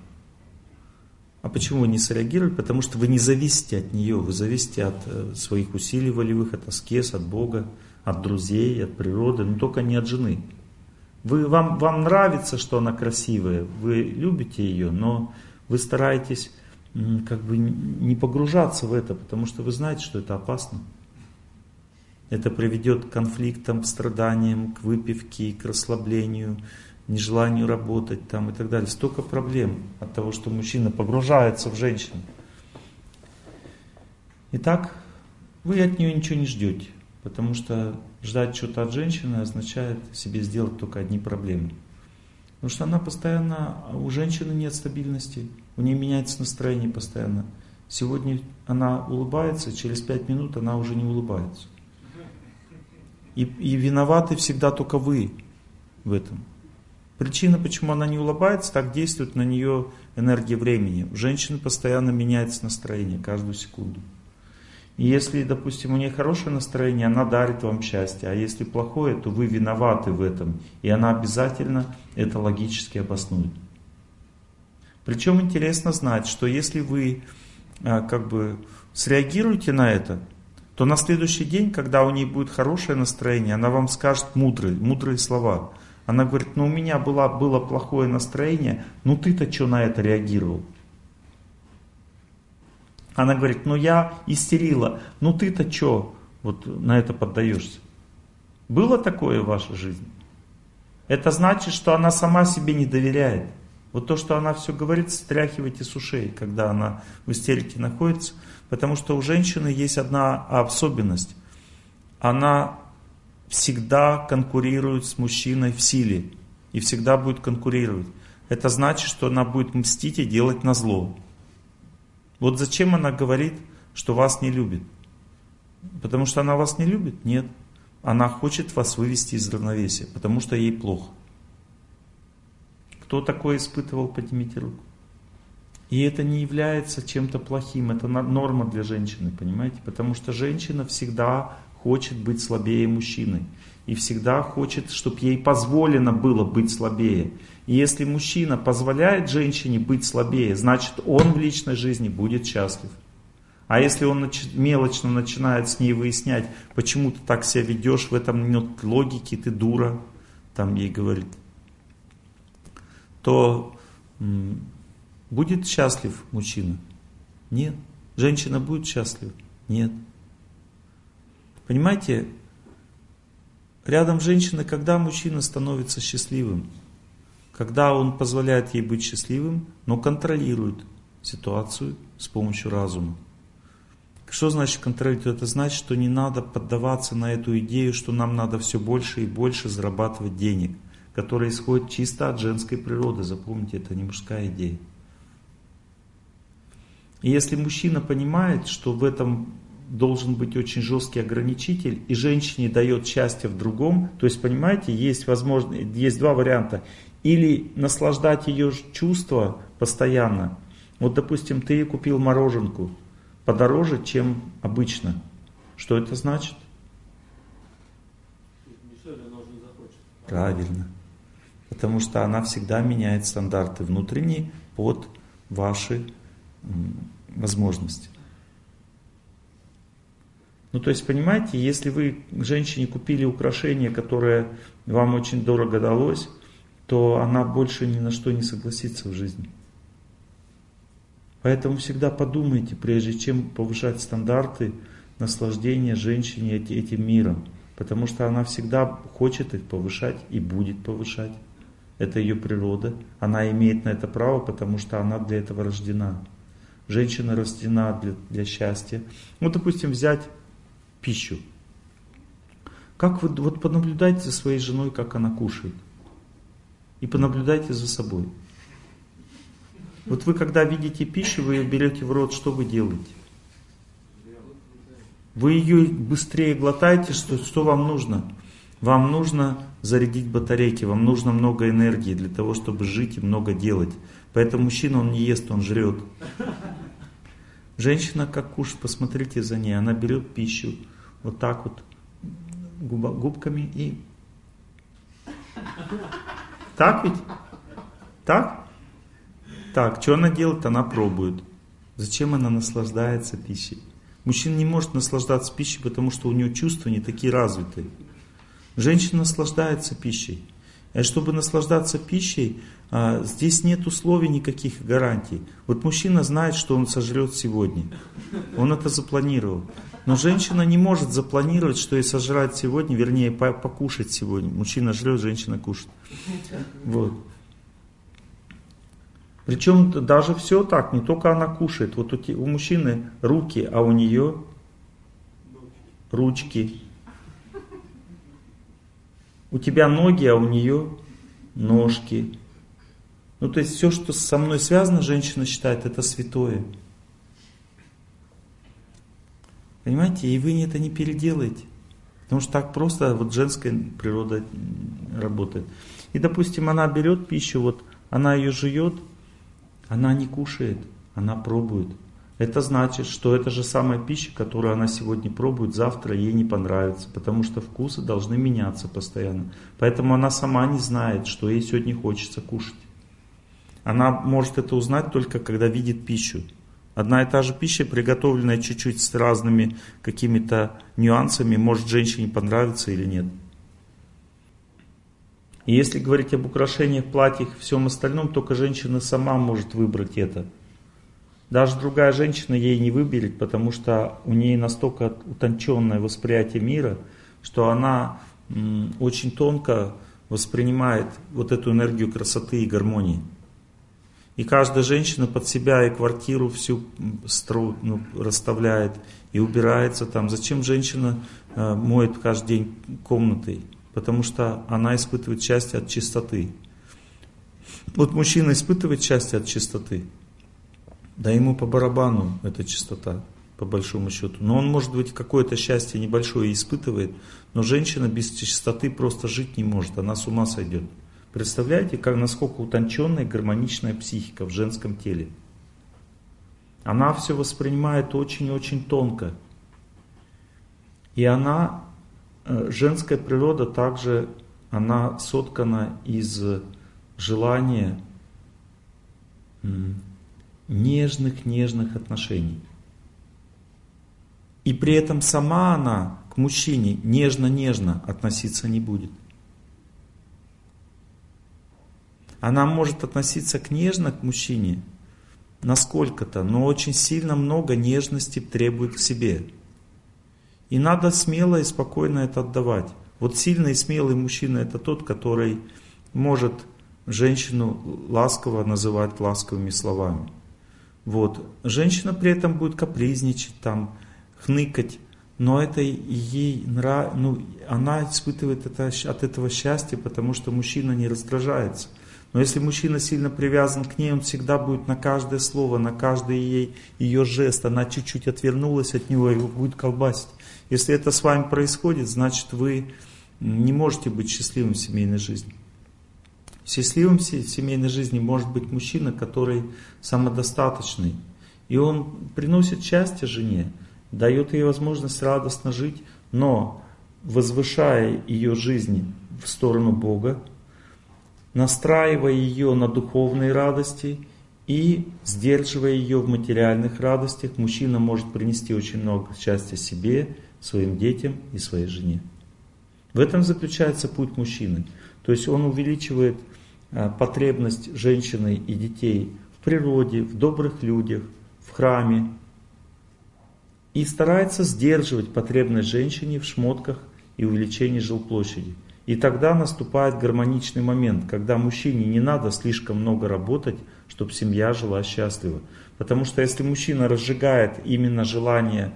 [SPEAKER 1] а почему вы не среагировали? Потому что вы не зависите от нее, вы зависите от э, своих усилий волевых, от аскез, от Бога, от друзей, от природы, но только не от жены. Вы, вам, вам нравится, что она красивая, вы любите ее, но вы стараетесь как бы не погружаться в это, потому что вы знаете, что это опасно. Это приведет к конфликтам, к страданиям, к выпивке, к расслаблению, нежеланию работать там и так далее. Столько проблем от того, что мужчина погружается в женщину. Итак, вы от нее ничего не ждете, потому что ждать что-то от женщины означает себе сделать только одни проблемы. Потому что она постоянно, у женщины нет стабильности, у нее меняется настроение постоянно. Сегодня она улыбается, через пять минут она уже не улыбается. И, и виноваты всегда только вы в этом. Причина, почему она не улыбается, так действует на нее энергия времени. У женщины постоянно меняется настроение каждую секунду. И если, допустим, у нее хорошее настроение, она дарит вам счастье. А если плохое, то вы виноваты в этом. И она обязательно это логически обоснует. Причем интересно знать, что если вы а, как бы среагируете на это, то на следующий день, когда у нее будет хорошее настроение, она вам скажет мудрые, мудрые слова. Она говорит, ну у меня было, было плохое настроение, ну ты-то что на это реагировал? Она говорит, ну я истерила, ну ты-то что вот на это поддаешься? Было такое в вашей жизни? Это значит, что она сама себе не доверяет. Вот то, что она все говорит, стряхивайте с ушей, когда она в истерике находится. Потому что у женщины есть одна особенность. Она всегда конкурирует с мужчиной в силе. И всегда будет конкурировать. Это значит, что она будет мстить и делать на зло. Вот зачем она говорит, что вас не любит? Потому что она вас не любит? Нет. Она хочет вас вывести из равновесия, потому что ей плохо. Кто такое испытывал, поднимите руку. И это не является чем-то плохим, это норма для женщины, понимаете? Потому что женщина всегда хочет быть слабее мужчины. И всегда хочет, чтобы ей позволено было быть слабее. Если мужчина позволяет женщине быть слабее, значит он в личной жизни будет счастлив. А если он мелочно начинает с ней выяснять, почему ты так себя ведешь, в этом нет логики, ты дура, там ей говорит, то будет счастлив мужчина? Нет. Женщина будет счастлива? Нет. Понимаете, рядом женщина, когда мужчина становится счастливым? Когда он позволяет ей быть счастливым, но контролирует ситуацию с помощью разума. Что значит контролировать? Это значит, что не надо поддаваться на эту идею, что нам надо все больше и больше зарабатывать денег – которая исходит чисто от женской природы. Запомните, это не мужская идея. И если мужчина понимает, что в этом должен быть очень жесткий ограничитель, и женщине дает счастье в другом, то есть, понимаете, есть, возможно, есть два варианта. Или наслаждать ее чувства постоянно. Вот, допустим, ты купил мороженку подороже, чем обычно. Что это значит? Правильно потому что она всегда меняет стандарты внутренние под ваши возможности. Ну, то есть, понимаете, если вы женщине купили украшение, которое вам очень дорого далось, то она больше ни на что не согласится в жизни. Поэтому всегда подумайте, прежде чем повышать стандарты наслаждения женщине этим миром. Потому что она всегда хочет их повышать и будет повышать. Это ее природа. Она имеет на это право, потому что она для этого рождена. Женщина рождена для, для счастья. Ну, допустим, взять пищу. Как вы вот понаблюдайте за своей женой, как она кушает. И понаблюдайте за собой. Вот вы когда видите пищу, вы ее берете в рот, что вы делаете? Вы ее быстрее глотаете, что, что вам нужно? Вам нужно зарядить батарейки, вам нужно много энергии для того, чтобы жить и много делать. Поэтому мужчина, он не ест, он жрет. Женщина как кушает, посмотрите за ней, она берет пищу вот так вот губками и... Так ведь? Так? Так, что она делает? Она пробует. Зачем она наслаждается пищей? Мужчина не может наслаждаться пищей, потому что у него чувства не такие развитые. Женщина наслаждается пищей. И чтобы наслаждаться пищей, а, здесь нет условий никаких гарантий. Вот мужчина знает, что он сожрет сегодня. Он это запланировал. Но женщина не может запланировать, что ей сожрать сегодня, вернее, покушать сегодня. Мужчина жрет, женщина кушает. Вот. Причем даже все так, не только она кушает. Вот у, у мужчины руки, а у нее ручки. У тебя ноги, а у нее ножки. Ну, то есть все, что со мной связано, женщина считает, это святое. Понимаете? И вы это не переделаете. Потому что так просто вот женская природа работает. И, допустим, она берет пищу, вот она ее жует, она не кушает, она пробует. это значит, что это же самая пища, которую она сегодня пробует, завтра ей не понравится, потому что вкусы должны меняться постоянно. Поэтому она сама не знает, что ей сегодня хочется кушать. Она может это узнать только когда видит пищу. Одна и та же пища, приготовленная чуть-чуть с разными какими-то нюансами, может женщине понравиться или нет. И если говорить об украшениях, платьях и всем остальном, только женщина сама может выбрать это. Даже другая женщина ей не выберет, потому что у нее настолько утонченное восприятие мира, что она очень тонко воспринимает вот эту энергию красоты и гармонии. И каждая женщина под себя и квартиру всю стру, ну, расставляет и убирается там. Зачем женщина э, моет каждый день комнаты? Потому что она испытывает счастье от чистоты. Вот мужчина испытывает счастье от чистоты. Да ему по барабану эта чистота, по большому счету. Но он, может быть, какое-то счастье небольшое испытывает, но женщина без чистоты просто жить не может, она с ума сойдет. Представляете, как, насколько утонченная гармоничная психика в женском теле. Она все воспринимает очень-очень тонко. И она, э, женская природа также, она соткана из желания нежных-нежных отношений. И при этом сама она к мужчине нежно-нежно относиться не будет. Она может относиться к нежно к мужчине, насколько-то, но очень сильно много нежности требует к себе. И надо смело и спокойно это отдавать. Вот сильный и смелый мужчина это тот, который может женщину ласково называть ласковыми словами. Вот. Женщина при этом будет капризничать, там, хныкать, но это ей нрав... ну, она испытывает это, от этого счастья, потому что мужчина не раздражается. Но если мужчина сильно привязан к ней, он всегда будет на каждое слово, на каждый ей, ее жест, она чуть-чуть отвернулась от него, его будет колбасить. Если это с вами происходит, значит вы не можете быть счастливым в семейной жизни. Счастливым в семейной жизни может быть мужчина, который самодостаточный. И он приносит счастье жене, дает ей возможность радостно жить, но возвышая ее жизнь в сторону Бога, настраивая ее на духовные радости и сдерживая ее в материальных радостях, мужчина может принести очень много счастья себе, своим детям и своей жене. В этом заключается путь мужчины. То есть он увеличивает а, потребность женщины и детей в природе, в добрых людях, в храме. И старается сдерживать потребность женщине в шмотках и увеличении жилплощади. И тогда наступает гармоничный момент, когда мужчине не надо слишком много работать, чтобы семья жила счастливо. Потому что если мужчина разжигает именно желание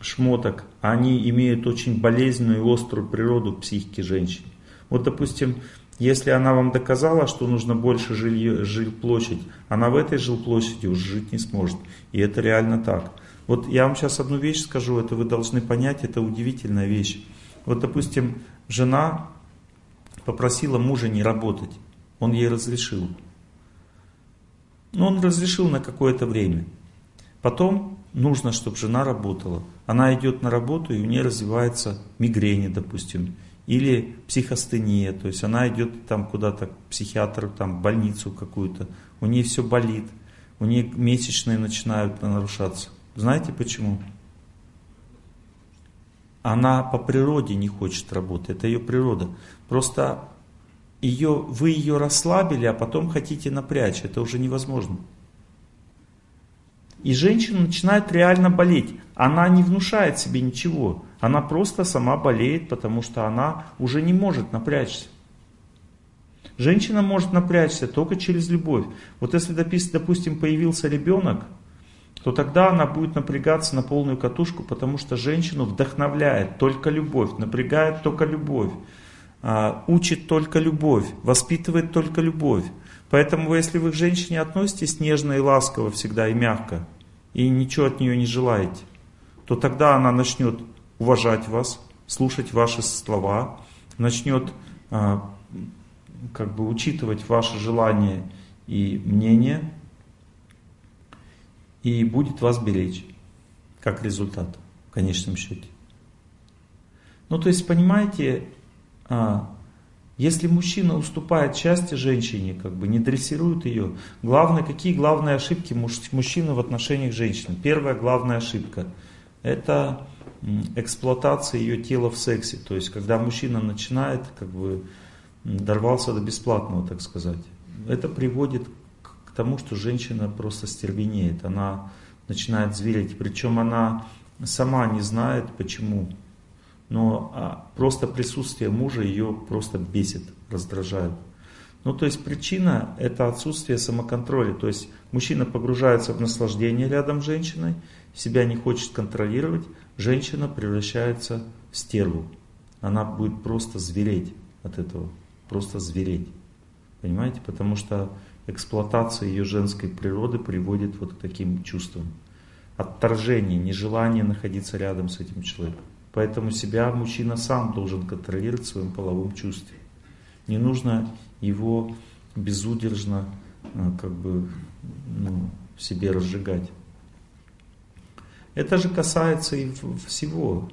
[SPEAKER 1] шмоток, они имеют очень болезненную и острую природу психики женщин. Вот, допустим, если она вам доказала, что нужно больше жилье, жилплощадь, она в этой жилплощади уже жить не сможет. И это реально так. Вот я вам сейчас одну вещь скажу, это вы должны понять, это удивительная вещь. Вот, допустим, жена попросила мужа не работать. Он ей разрешил. Но он разрешил на какое-то время. Потом нужно, чтобы жена работала. Она идет на работу, и у нее развивается мигрени, допустим, или психостения, то есть она идет там куда-то к психиатру, там, в больницу какую-то, у нее все болит, у нее месячные начинают нарушаться. Знаете почему? Она по природе не хочет работать, это ее природа. Просто ее, вы ее расслабили, а потом хотите напрячь, это уже невозможно. И женщина начинает реально болеть. Она не внушает себе ничего. Она просто сама болеет, потому что она уже не может напрячься. Женщина может напрячься только через любовь. Вот если, допустим, появился ребенок, то тогда она будет напрягаться на полную катушку, потому что женщину вдохновляет только любовь, напрягает только любовь, а, учит только любовь, воспитывает только любовь. Поэтому если вы к женщине относитесь нежно и ласково всегда и мягко, и ничего от нее не желаете, то тогда она начнет уважать вас, слушать ваши слова, начнет а, как бы учитывать ваши желания и мнения, и будет вас беречь, как результат в конечном счете. Ну, то есть, понимаете, а, если мужчина уступает части женщине, как бы не дрессирует ее, главное, какие главные ошибки мужчины в отношениях женщин? Первая главная ошибка – это эксплуатация ее тела в сексе. То есть, когда мужчина начинает, как бы, дорвался до бесплатного, так сказать. Это приводит к тому, что женщина просто стервенеет, она начинает звереть. Причем она сама не знает, почему но а, просто присутствие мужа ее просто бесит, раздражает. Ну, то есть причина это отсутствие самоконтроля. То есть мужчина погружается в наслаждение рядом с женщиной, себя не хочет контролировать, женщина превращается в стерву. Она будет просто звереть от этого, просто звереть. Понимаете? Потому что эксплуатация ее женской природы приводит вот к таким чувствам. Отторжение, нежелание находиться рядом с этим человеком. Поэтому себя мужчина сам должен контролировать в своем половом чувстве. Не нужно его безудержно э, как бы, ну, в себе разжигать. Это же касается и всего.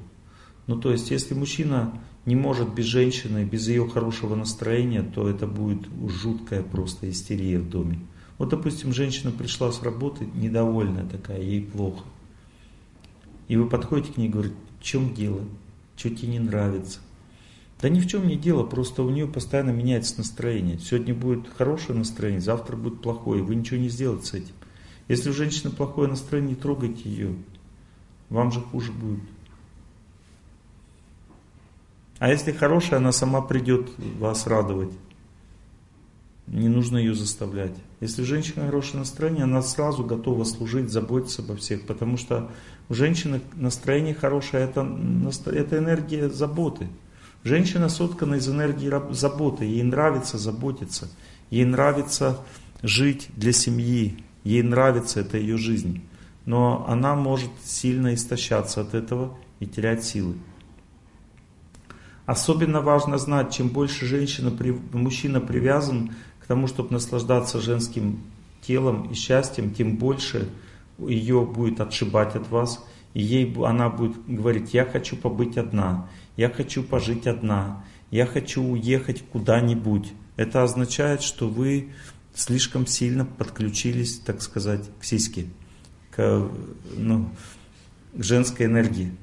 [SPEAKER 1] Ну то есть, если мужчина не может без женщины, без ее хорошего настроения, то это будет жуткая просто истерия в доме. Вот, допустим, женщина пришла с работы, недовольная такая, ей плохо. И вы подходите к ней и говорите, в чем дело? Что тебе не нравится? Да ни в чем не дело, просто у нее постоянно меняется настроение. Сегодня будет хорошее настроение, завтра будет плохое, вы ничего не сделаете с этим. Если у женщины плохое настроение, не трогайте ее, вам же хуже будет. А если хорошая, она сама придет вас радовать. Не нужно ее заставлять. Если у женщины хорошее настроение, она сразу готова служить, заботиться обо всех, потому что у женщины настроение хорошее, это, это энергия заботы. Женщина соткана из энергии заботы, ей нравится заботиться, ей нравится жить для семьи, ей нравится, это ее жизнь. Но она может сильно истощаться от этого и терять силы. Особенно важно знать, чем больше женщина, мужчина привязан к тому, чтобы наслаждаться женским телом и счастьем, тем больше ее будет отшибать от вас, и ей она будет говорить, я хочу побыть одна, я хочу пожить одна, я хочу уехать куда-нибудь. Это означает, что вы слишком сильно подключились, так сказать, к сиське, к, ну, к женской энергии.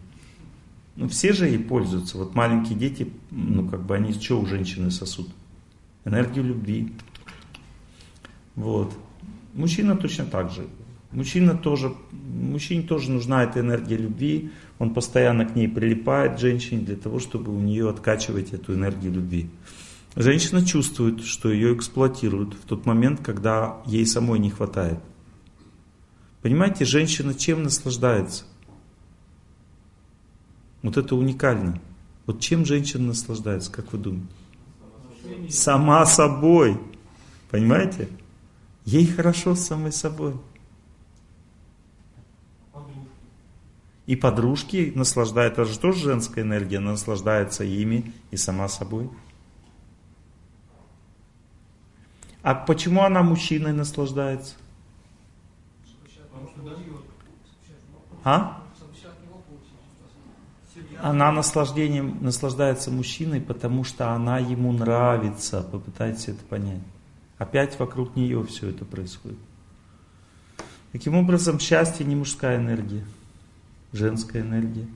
[SPEAKER 1] Ну, все же ей пользуются. Вот маленькие дети, ну, как бы они что у женщины сосут? Энергию любви. Вот. Мужчина точно так же. Мужчина тоже, мужчине тоже нужна эта энергия любви, он постоянно к ней прилипает, женщине, для того, чтобы у нее откачивать эту энергию любви. Женщина чувствует, что ее эксплуатируют в тот момент, когда ей самой не хватает. Понимаете, женщина чем наслаждается? Вот это уникально. Вот чем женщина наслаждается, как вы думаете? Сама собой. Понимаете? Ей хорошо с самой собой. И подружки наслаждаются, это же тоже женская энергия, она наслаждается ими и сама собой. А почему она мужчиной наслаждается? А? Она наслаждением наслаждается мужчиной, потому что она ему нравится. Попытайтесь это понять. Опять вокруг нее все это происходит. Таким образом, счастье не мужская энергия женская энергия.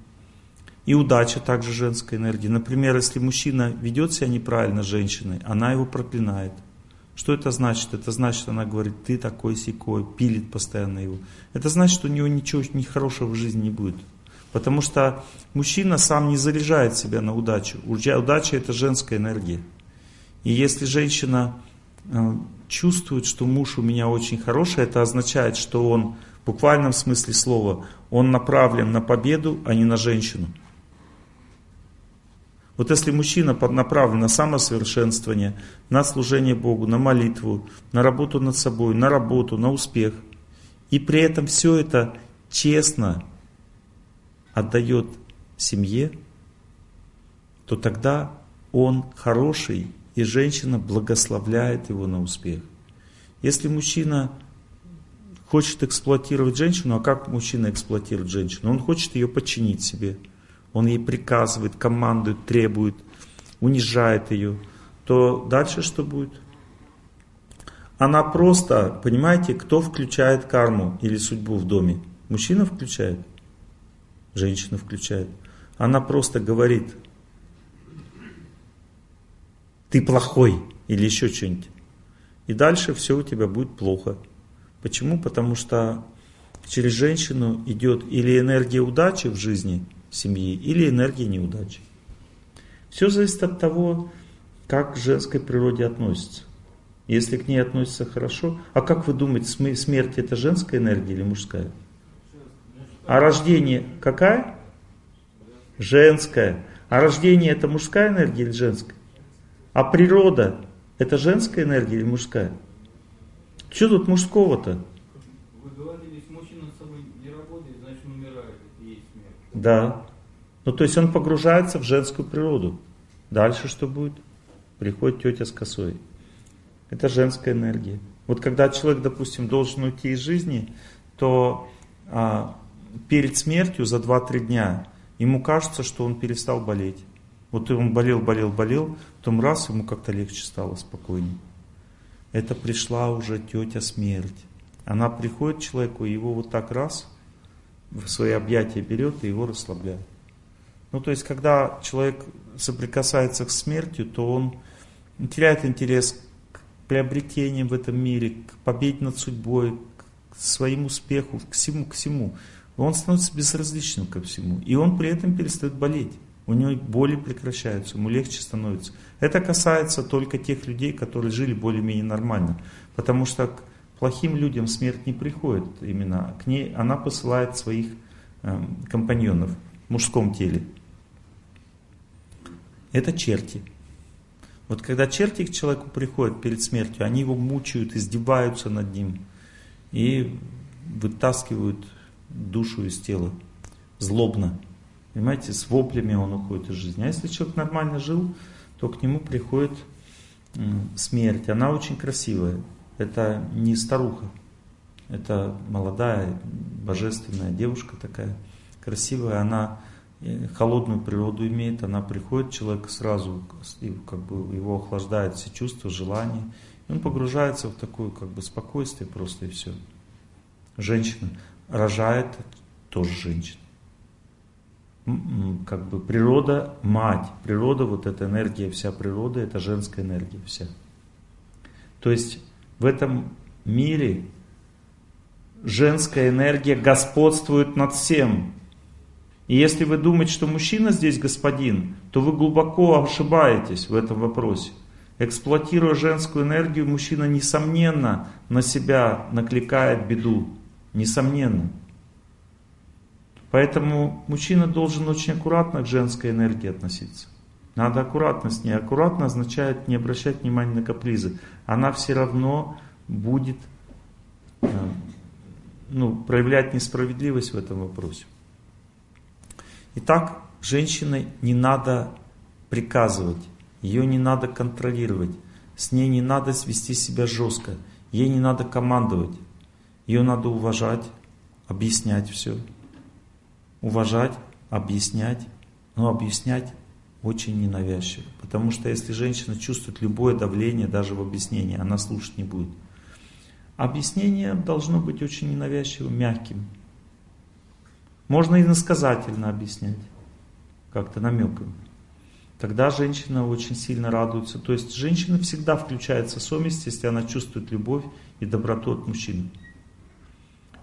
[SPEAKER 1] И удача также женская энергия. Например, если мужчина ведет себя неправильно с женщиной, она его проклинает. Что это значит? Это значит, она говорит, ты такой секой, пилит постоянно его. Это значит, что у него ничего нехорошего в жизни не будет. Потому что мужчина сам не заряжает себя на удачу. Удача это женская энергия. И если женщина э, чувствует, что муж у меня очень хороший, это означает, что он в буквальном смысле слова, он направлен на победу, а не на женщину. Вот если мужчина направлен на самосовершенствование, на служение Богу, на молитву, на работу над собой, на работу, на успех, и при этом все это честно отдает семье, то тогда он хороший, и женщина благословляет его на успех. Если мужчина хочет эксплуатировать женщину, а как мужчина эксплуатирует женщину? Он хочет ее подчинить себе. Он ей приказывает, командует, требует, унижает ее. То дальше что будет? Она просто, понимаете, кто включает карму или судьбу в доме? Мужчина включает, женщина включает. Она просто говорит, ты плохой или еще что-нибудь. И дальше все у тебя будет плохо. Почему? Потому что через женщину идет или энергия удачи в жизни семьи, или энергия неудачи. Все зависит от того, как к женской природе относится. Если к ней относится хорошо, а как вы думаете, смерть это женская энергия или мужская? А рождение какая? Женская. А рождение это мужская энергия или женская? А природа это женская энергия или мужская? Что тут мужского-то?
[SPEAKER 2] Вы говорили, если мужчина с собой не работает, значит он умирает, это есть смерть.
[SPEAKER 1] Да. Ну то есть он погружается в женскую природу. Дальше что будет? Приходит тетя с косой. Это женская энергия. Вот когда человек, допустим, должен уйти из жизни, то а, перед смертью за 2-3 дня ему кажется, что он перестал болеть. Вот он болел, болел, болел, потом раз, ему как-то легче стало, спокойнее. Это пришла уже тетя смерть. Она приходит к человеку, его вот так раз в свои объятия берет и его расслабляет. Ну, то есть, когда человек соприкасается с смертью, то он теряет интерес приобретениям в этом мире, к победе над судьбой, к своему успеху, к всему, к всему. Он становится безразличным ко всему. И он при этом перестает болеть. У него боли прекращаются, ему легче становится. Это касается только тех людей, которые жили более-менее нормально. Потому что к плохим людям смерть не приходит именно. К ней она посылает своих э, компаньонов в мужском теле. Это черти. Вот когда черти к человеку приходят перед смертью, они его мучают, издеваются над ним и вытаскивают душу из тела злобно. Понимаете, с воплями он уходит из жизни. А если человек нормально жил, то к нему приходит смерть. Она очень красивая. Это не старуха. Это молодая, божественная девушка такая, красивая. Она холодную природу имеет, она приходит, человек сразу, как бы его охлаждает все чувства, желания, и он погружается в такое как бы спокойствие просто и все. Женщина рожает тоже женщина. Как бы природа мать, природа, вот эта энергия, вся природа, это женская энергия вся. То есть в этом мире женская энергия господствует над всем, и если вы думаете, что мужчина здесь господин, то вы глубоко ошибаетесь в этом вопросе. Эксплуатируя женскую энергию, мужчина, несомненно, на себя накликает беду. Несомненно. Поэтому мужчина должен очень аккуратно к женской энергии относиться. Надо аккуратно с ней. Аккуратно означает не обращать внимания на капризы. Она все равно будет э, ну, проявлять несправедливость в этом вопросе. Итак, женщиной не надо приказывать, ее не надо контролировать, с ней не надо свести себя жестко, ей не надо командовать, ее надо уважать, объяснять все. Уважать, объяснять, но объяснять очень ненавязчиво. Потому что если женщина чувствует любое давление, даже в объяснении, она слушать не будет. Объяснение должно быть очень ненавязчивым, мягким, можно и насказательно объяснять, как-то намеком. Тогда женщина очень сильно радуется. То есть женщина всегда включается в совесть, если она чувствует любовь и доброту от мужчины.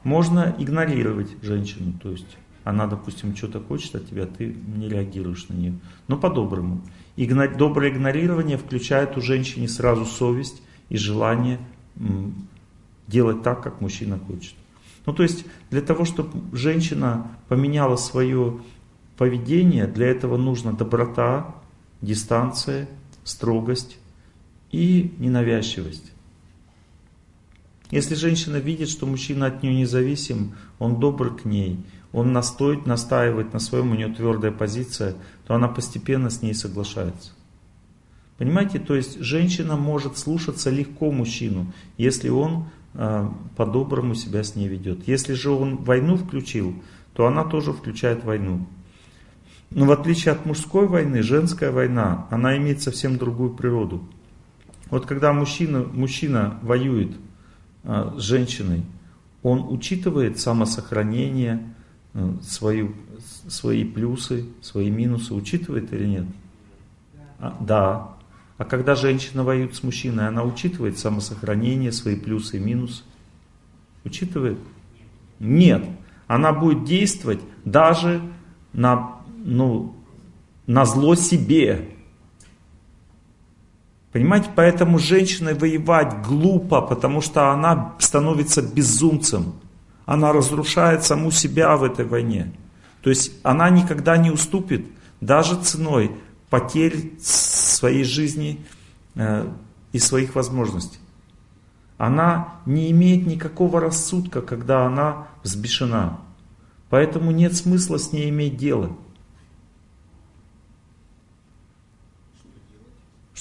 [SPEAKER 1] Можно игнорировать женщину, то есть она, допустим, что-то хочет от тебя, ты не реагируешь на нее. Но по-доброму. Игно... Доброе игнорирование включает у женщины сразу совесть и желание делать так, как мужчина хочет. Ну то есть для того, чтобы женщина поменяла свое поведение, для этого нужна доброта, дистанция, строгость и ненавязчивость. Если женщина видит, что мужчина от нее независим, он добр к ней, он настоит, настаивает на своем, у нее твердая позиция, то она постепенно с ней соглашается. Понимаете, то есть женщина может слушаться легко мужчину, если он э, по-доброму себя с ней ведет. Если же он войну включил, то она тоже включает войну. Но в отличие от мужской войны, женская война, она имеет совсем другую природу. Вот когда мужчина, мужчина воюет с женщиной, он учитывает самосохранение, а, свою, свои плюсы, свои минусы, учитывает или нет? А, да. А когда женщина воюет с мужчиной, она учитывает самосохранение, свои плюсы и минусы? Учитывает? Нет. Она будет действовать даже на, ну, на зло себе. Понимаете, поэтому женщиной воевать глупо, потому что она становится безумцем. Она разрушает саму себя в этой войне. То есть она никогда не уступит, даже ценой потерь своей жизни э, и своих возможностей. Она не имеет никакого рассудка, когда она взбешена. Поэтому нет смысла с ней иметь дело.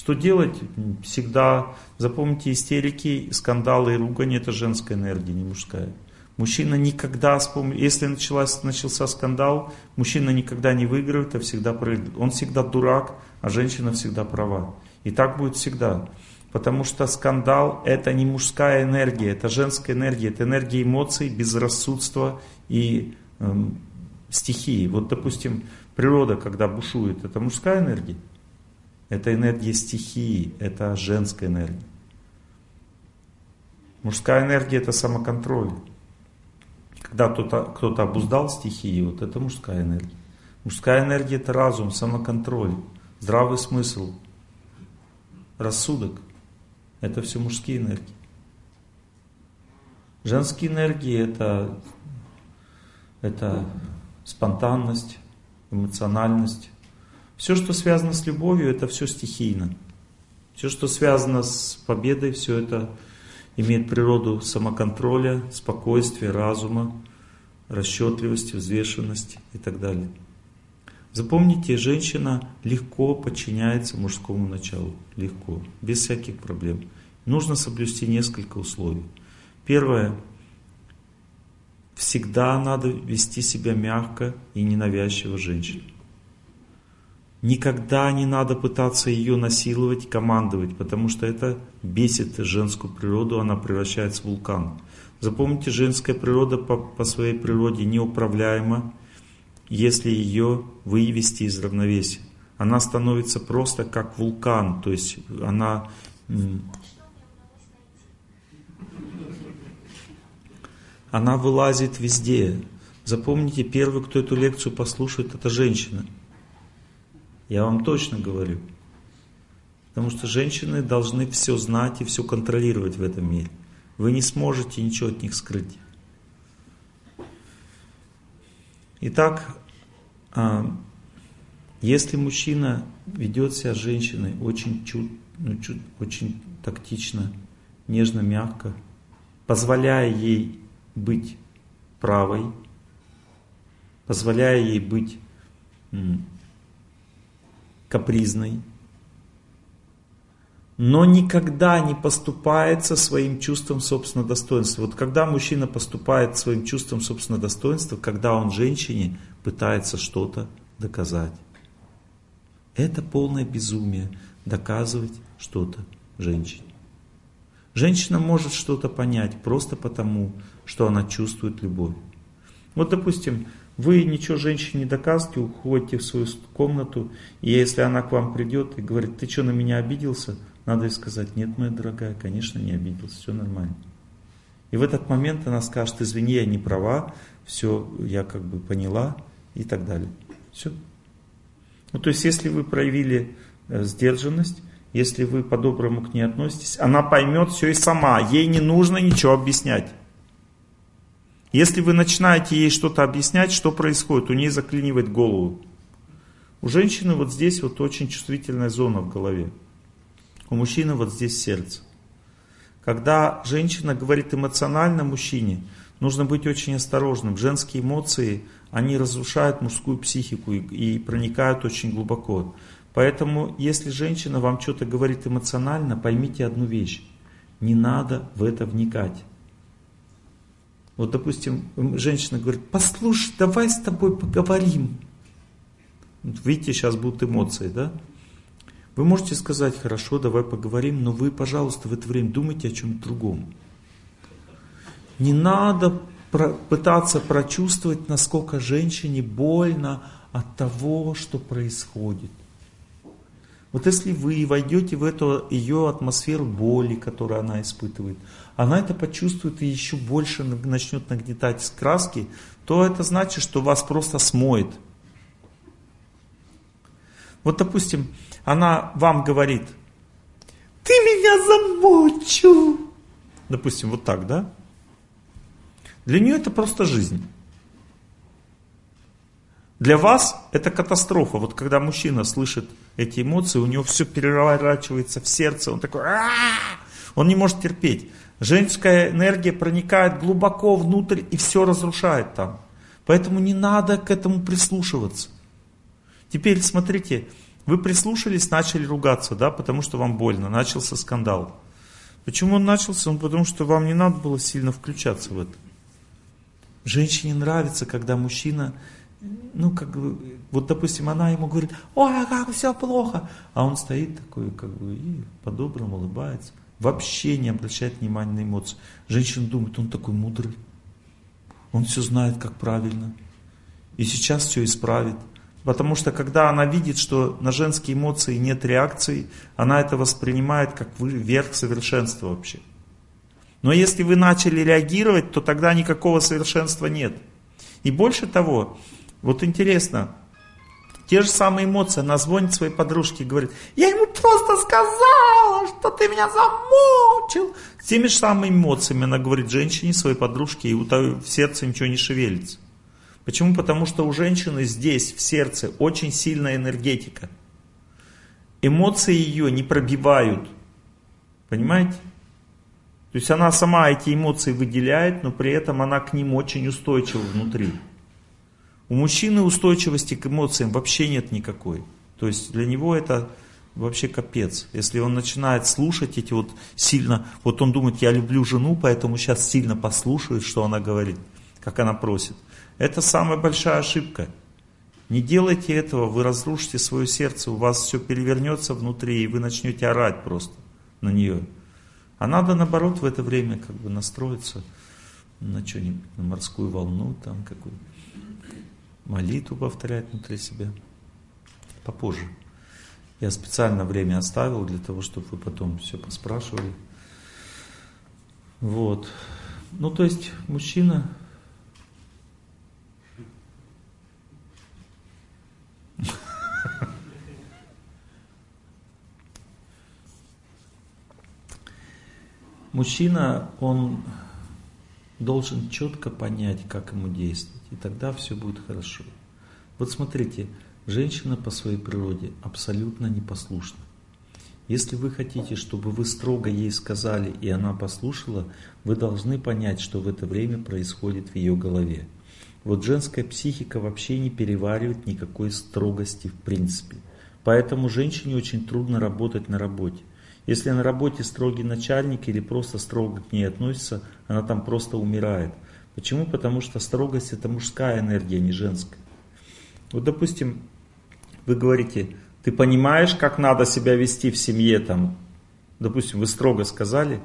[SPEAKER 1] Что делать? Всегда, запомните, истерики, скандалы и ругань это женская энергия, не мужская. Мужчина никогда, если началась, начался скандал, мужчина никогда не выигрывает, а всегда проигрывает. Он всегда дурак, а женщина всегда права. И так будет всегда. Потому что скандал это не мужская энергия, это женская энергия, это энергия эмоций, безрассудства и эм, стихии. Вот, допустим, природа, когда бушует, это мужская энергия. Это энергия стихии, это женская энергия. Мужская энергия это самоконтроль. Когда кто-то кто обуздал стихии, вот это мужская энергия. Мужская энергия это разум, самоконтроль, здравый смысл, рассудок. Это все мужские энергии. Женские энергии это, это спонтанность, эмоциональность, все, что связано с любовью, это все стихийно. Все, что связано с победой, все это имеет природу самоконтроля, спокойствия, разума, расчетливости, взвешенности и так далее. Запомните, женщина легко подчиняется мужскому началу. Легко, без всяких проблем. Нужно соблюсти несколько условий. Первое. Всегда надо вести себя мягко и ненавязчиво женщине. Никогда не надо пытаться ее насиловать, командовать, потому что это бесит женскую природу, она превращается в вулкан. Запомните, женская природа по, по своей природе неуправляема, если ее вывести из равновесия. Она становится просто как вулкан, то есть она... Она вылазит везде. Запомните, первый, кто эту лекцию послушает, это женщина. Я вам точно говорю. Потому что женщины должны все знать и все контролировать в этом мире. Вы не сможете ничего от них скрыть. Итак, а, если мужчина ведет себя с женщиной очень, чуть, ну, чуть, очень тактично, нежно, мягко, позволяя ей быть правой, позволяя ей быть капризной, но никогда не поступает со своим чувством собственного достоинства. Вот когда мужчина поступает своим чувством собственного достоинства, когда он женщине пытается что-то доказать. Это полное безумие доказывать что-то женщине. Женщина может что-то понять просто потому, что она чувствует любовь. Вот, допустим, вы ничего женщине не доказываете, уходите в свою комнату, и если она к вам придет и говорит, ты что, на меня обиделся? Надо ей сказать, нет, моя дорогая, конечно, не обиделся, все нормально. И в этот момент она скажет, извини, я не права, все, я как бы поняла и так далее. Все. Ну, то есть, если вы проявили э, сдержанность, если вы по-доброму к ней относитесь, она поймет все и сама, ей не нужно ничего объяснять. Если вы начинаете ей что-то объяснять, что происходит, у нее заклинивает голову. У женщины вот здесь вот очень чувствительная зона в голове. У мужчины вот здесь сердце. Когда женщина говорит эмоционально мужчине, нужно быть очень осторожным. Женские эмоции, они разрушают мужскую психику и, и проникают очень глубоко. Поэтому, если женщина вам что-то говорит эмоционально, поймите одну вещь. Не надо в это вникать. Вот, допустим, женщина говорит, послушай, давай с тобой поговорим. Вот видите, сейчас будут эмоции, да? Вы можете сказать, хорошо, давай поговорим, но вы, пожалуйста, в это время думайте о чем-то другом. Не надо про, пытаться прочувствовать, насколько женщине больно от того, что происходит. Вот если вы войдете в эту ее атмосферу боли, которую она испытывает, она это почувствует и еще больше начнет нагнетать краски, то это значит, что вас просто смоет. Вот, допустим, она вам говорит, ты меня замочил. Допустим, вот так, да? Для нее это просто жизнь. Для вас это катастрофа. Вот когда мужчина слышит эти эмоции, у него все переворачивается в сердце, он такой, он не может терпеть. Женская энергия проникает глубоко внутрь и все разрушает там. Поэтому не надо к этому прислушиваться. Теперь смотрите, вы прислушались, начали ругаться, да, потому что вам больно, начался скандал. Почему он начался? Он потому что вам не надо было сильно включаться в это. Женщине нравится, когда мужчина ну, как бы, вот, допустим, она ему говорит, ой, а как все плохо, а он стоит такой, как бы, и по-доброму улыбается, вообще не обращает внимания на эмоции. Женщина думает, он такой мудрый, он все знает, как правильно, и сейчас все исправит. Потому что когда она видит, что на женские эмоции нет реакции, она это воспринимает как верх совершенства вообще. Но если вы начали реагировать, то тогда никакого совершенства нет. И больше того, вот интересно, те же самые эмоции, она звонит своей подружке и говорит, я ему просто сказала, что ты меня замочил. С теми же самыми эмоциями она говорит женщине, своей подружке, и у того в сердце ничего не шевелится. Почему? Потому что у женщины здесь, в сердце, очень сильная энергетика. Эмоции ее не пробивают. Понимаете? То есть она сама эти эмоции выделяет, но при этом она к ним очень устойчива внутри. У мужчины устойчивости к эмоциям вообще нет никакой. То есть для него это вообще капец. Если он начинает слушать эти вот сильно, вот он думает, я люблю жену, поэтому сейчас сильно послушает, что она говорит, как она просит. Это самая большая ошибка. Не делайте этого, вы разрушите свое сердце, у вас все перевернется внутри, и вы начнете орать просто на нее. А надо наоборот в это время как бы настроиться на что-нибудь, на морскую волну, там какую-то молитву повторять внутри себя. Попозже. Я специально время оставил для того, чтобы вы потом все поспрашивали. Вот. Ну, то есть, мужчина... Мужчина, он должен четко понять, как ему действовать, и тогда все будет хорошо. Вот смотрите, женщина по своей природе абсолютно непослушна. Если вы хотите, чтобы вы строго ей сказали, и она послушала, вы должны понять, что в это время происходит в ее голове. Вот женская психика вообще не переваривает никакой строгости в принципе. Поэтому женщине очень трудно работать на работе. Если на работе строгий начальник или просто строго к ней относится, она там просто умирает. Почему? Потому что строгость это мужская энергия, не женская. Вот допустим, вы говорите, ты понимаешь, как надо себя вести в семье, там, допустим, вы строго сказали,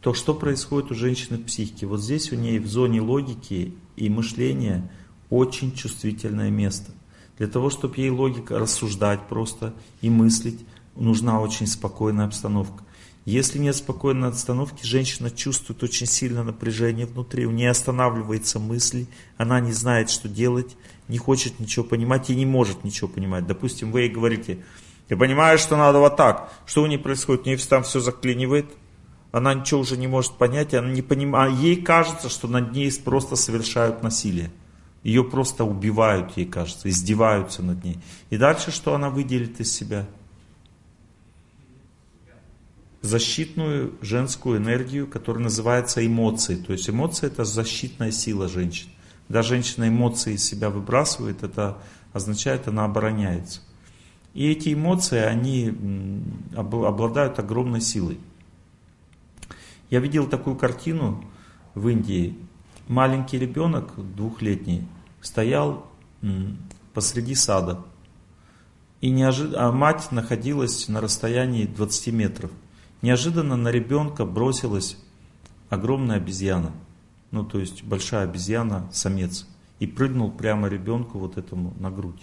[SPEAKER 1] то что происходит у женщины в психике? Вот здесь у ней в зоне логики и мышления очень чувствительное место. Для того, чтобы ей логика рассуждать просто и мыслить, нужна очень спокойная обстановка. Если нет спокойной обстановки, женщина чувствует очень сильное напряжение внутри, у нее останавливается мысль, она не знает, что делать, не хочет ничего понимать и не может ничего понимать. Допустим, вы ей говорите, ты понимаешь, что надо вот так. Что у нее происходит? У нее там все заклинивает, она ничего уже не может понять, она не понимает, ей кажется, что над ней просто совершают насилие. Ее просто убивают, ей кажется, издеваются над ней. И дальше что она выделит из себя? Защитную женскую энергию, которая называется эмоции. То есть эмоции это защитная сила женщин. Когда женщина эмоции из себя выбрасывает, это означает, она обороняется. И эти эмоции, они обладают огромной силой. Я видел такую картину в Индии. маленький ребенок, двухлетний, стоял посреди сада. И неожид... А мать находилась на расстоянии 20 метров. Неожиданно на ребенка бросилась огромная обезьяна. Ну, то есть большая обезьяна, самец. И прыгнул прямо ребенку вот этому на грудь.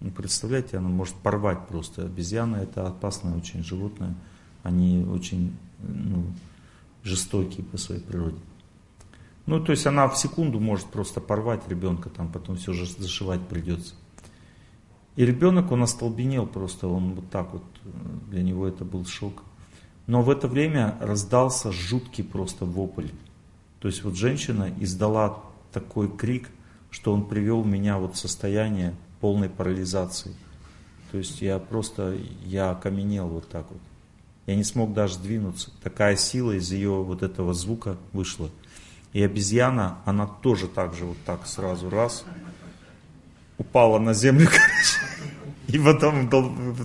[SPEAKER 1] Ну, представляете, она может порвать просто. Обезьяна это опасное очень животное. Они очень ну, жестокие по своей природе. Ну, то есть она в секунду может просто порвать ребенка, там потом все же зашивать придется. И ребенок, он остолбенел просто, он вот так вот, для него это был шок. Но в это время раздался жуткий просто вопль. То есть вот женщина издала такой крик, что он привел меня вот в состояние полной парализации. То есть я просто, я окаменел вот так вот. Я не смог даже двинуться. Такая сила из ее вот этого звука вышла. И обезьяна, она тоже так же вот так сразу раз упала на землю, И потом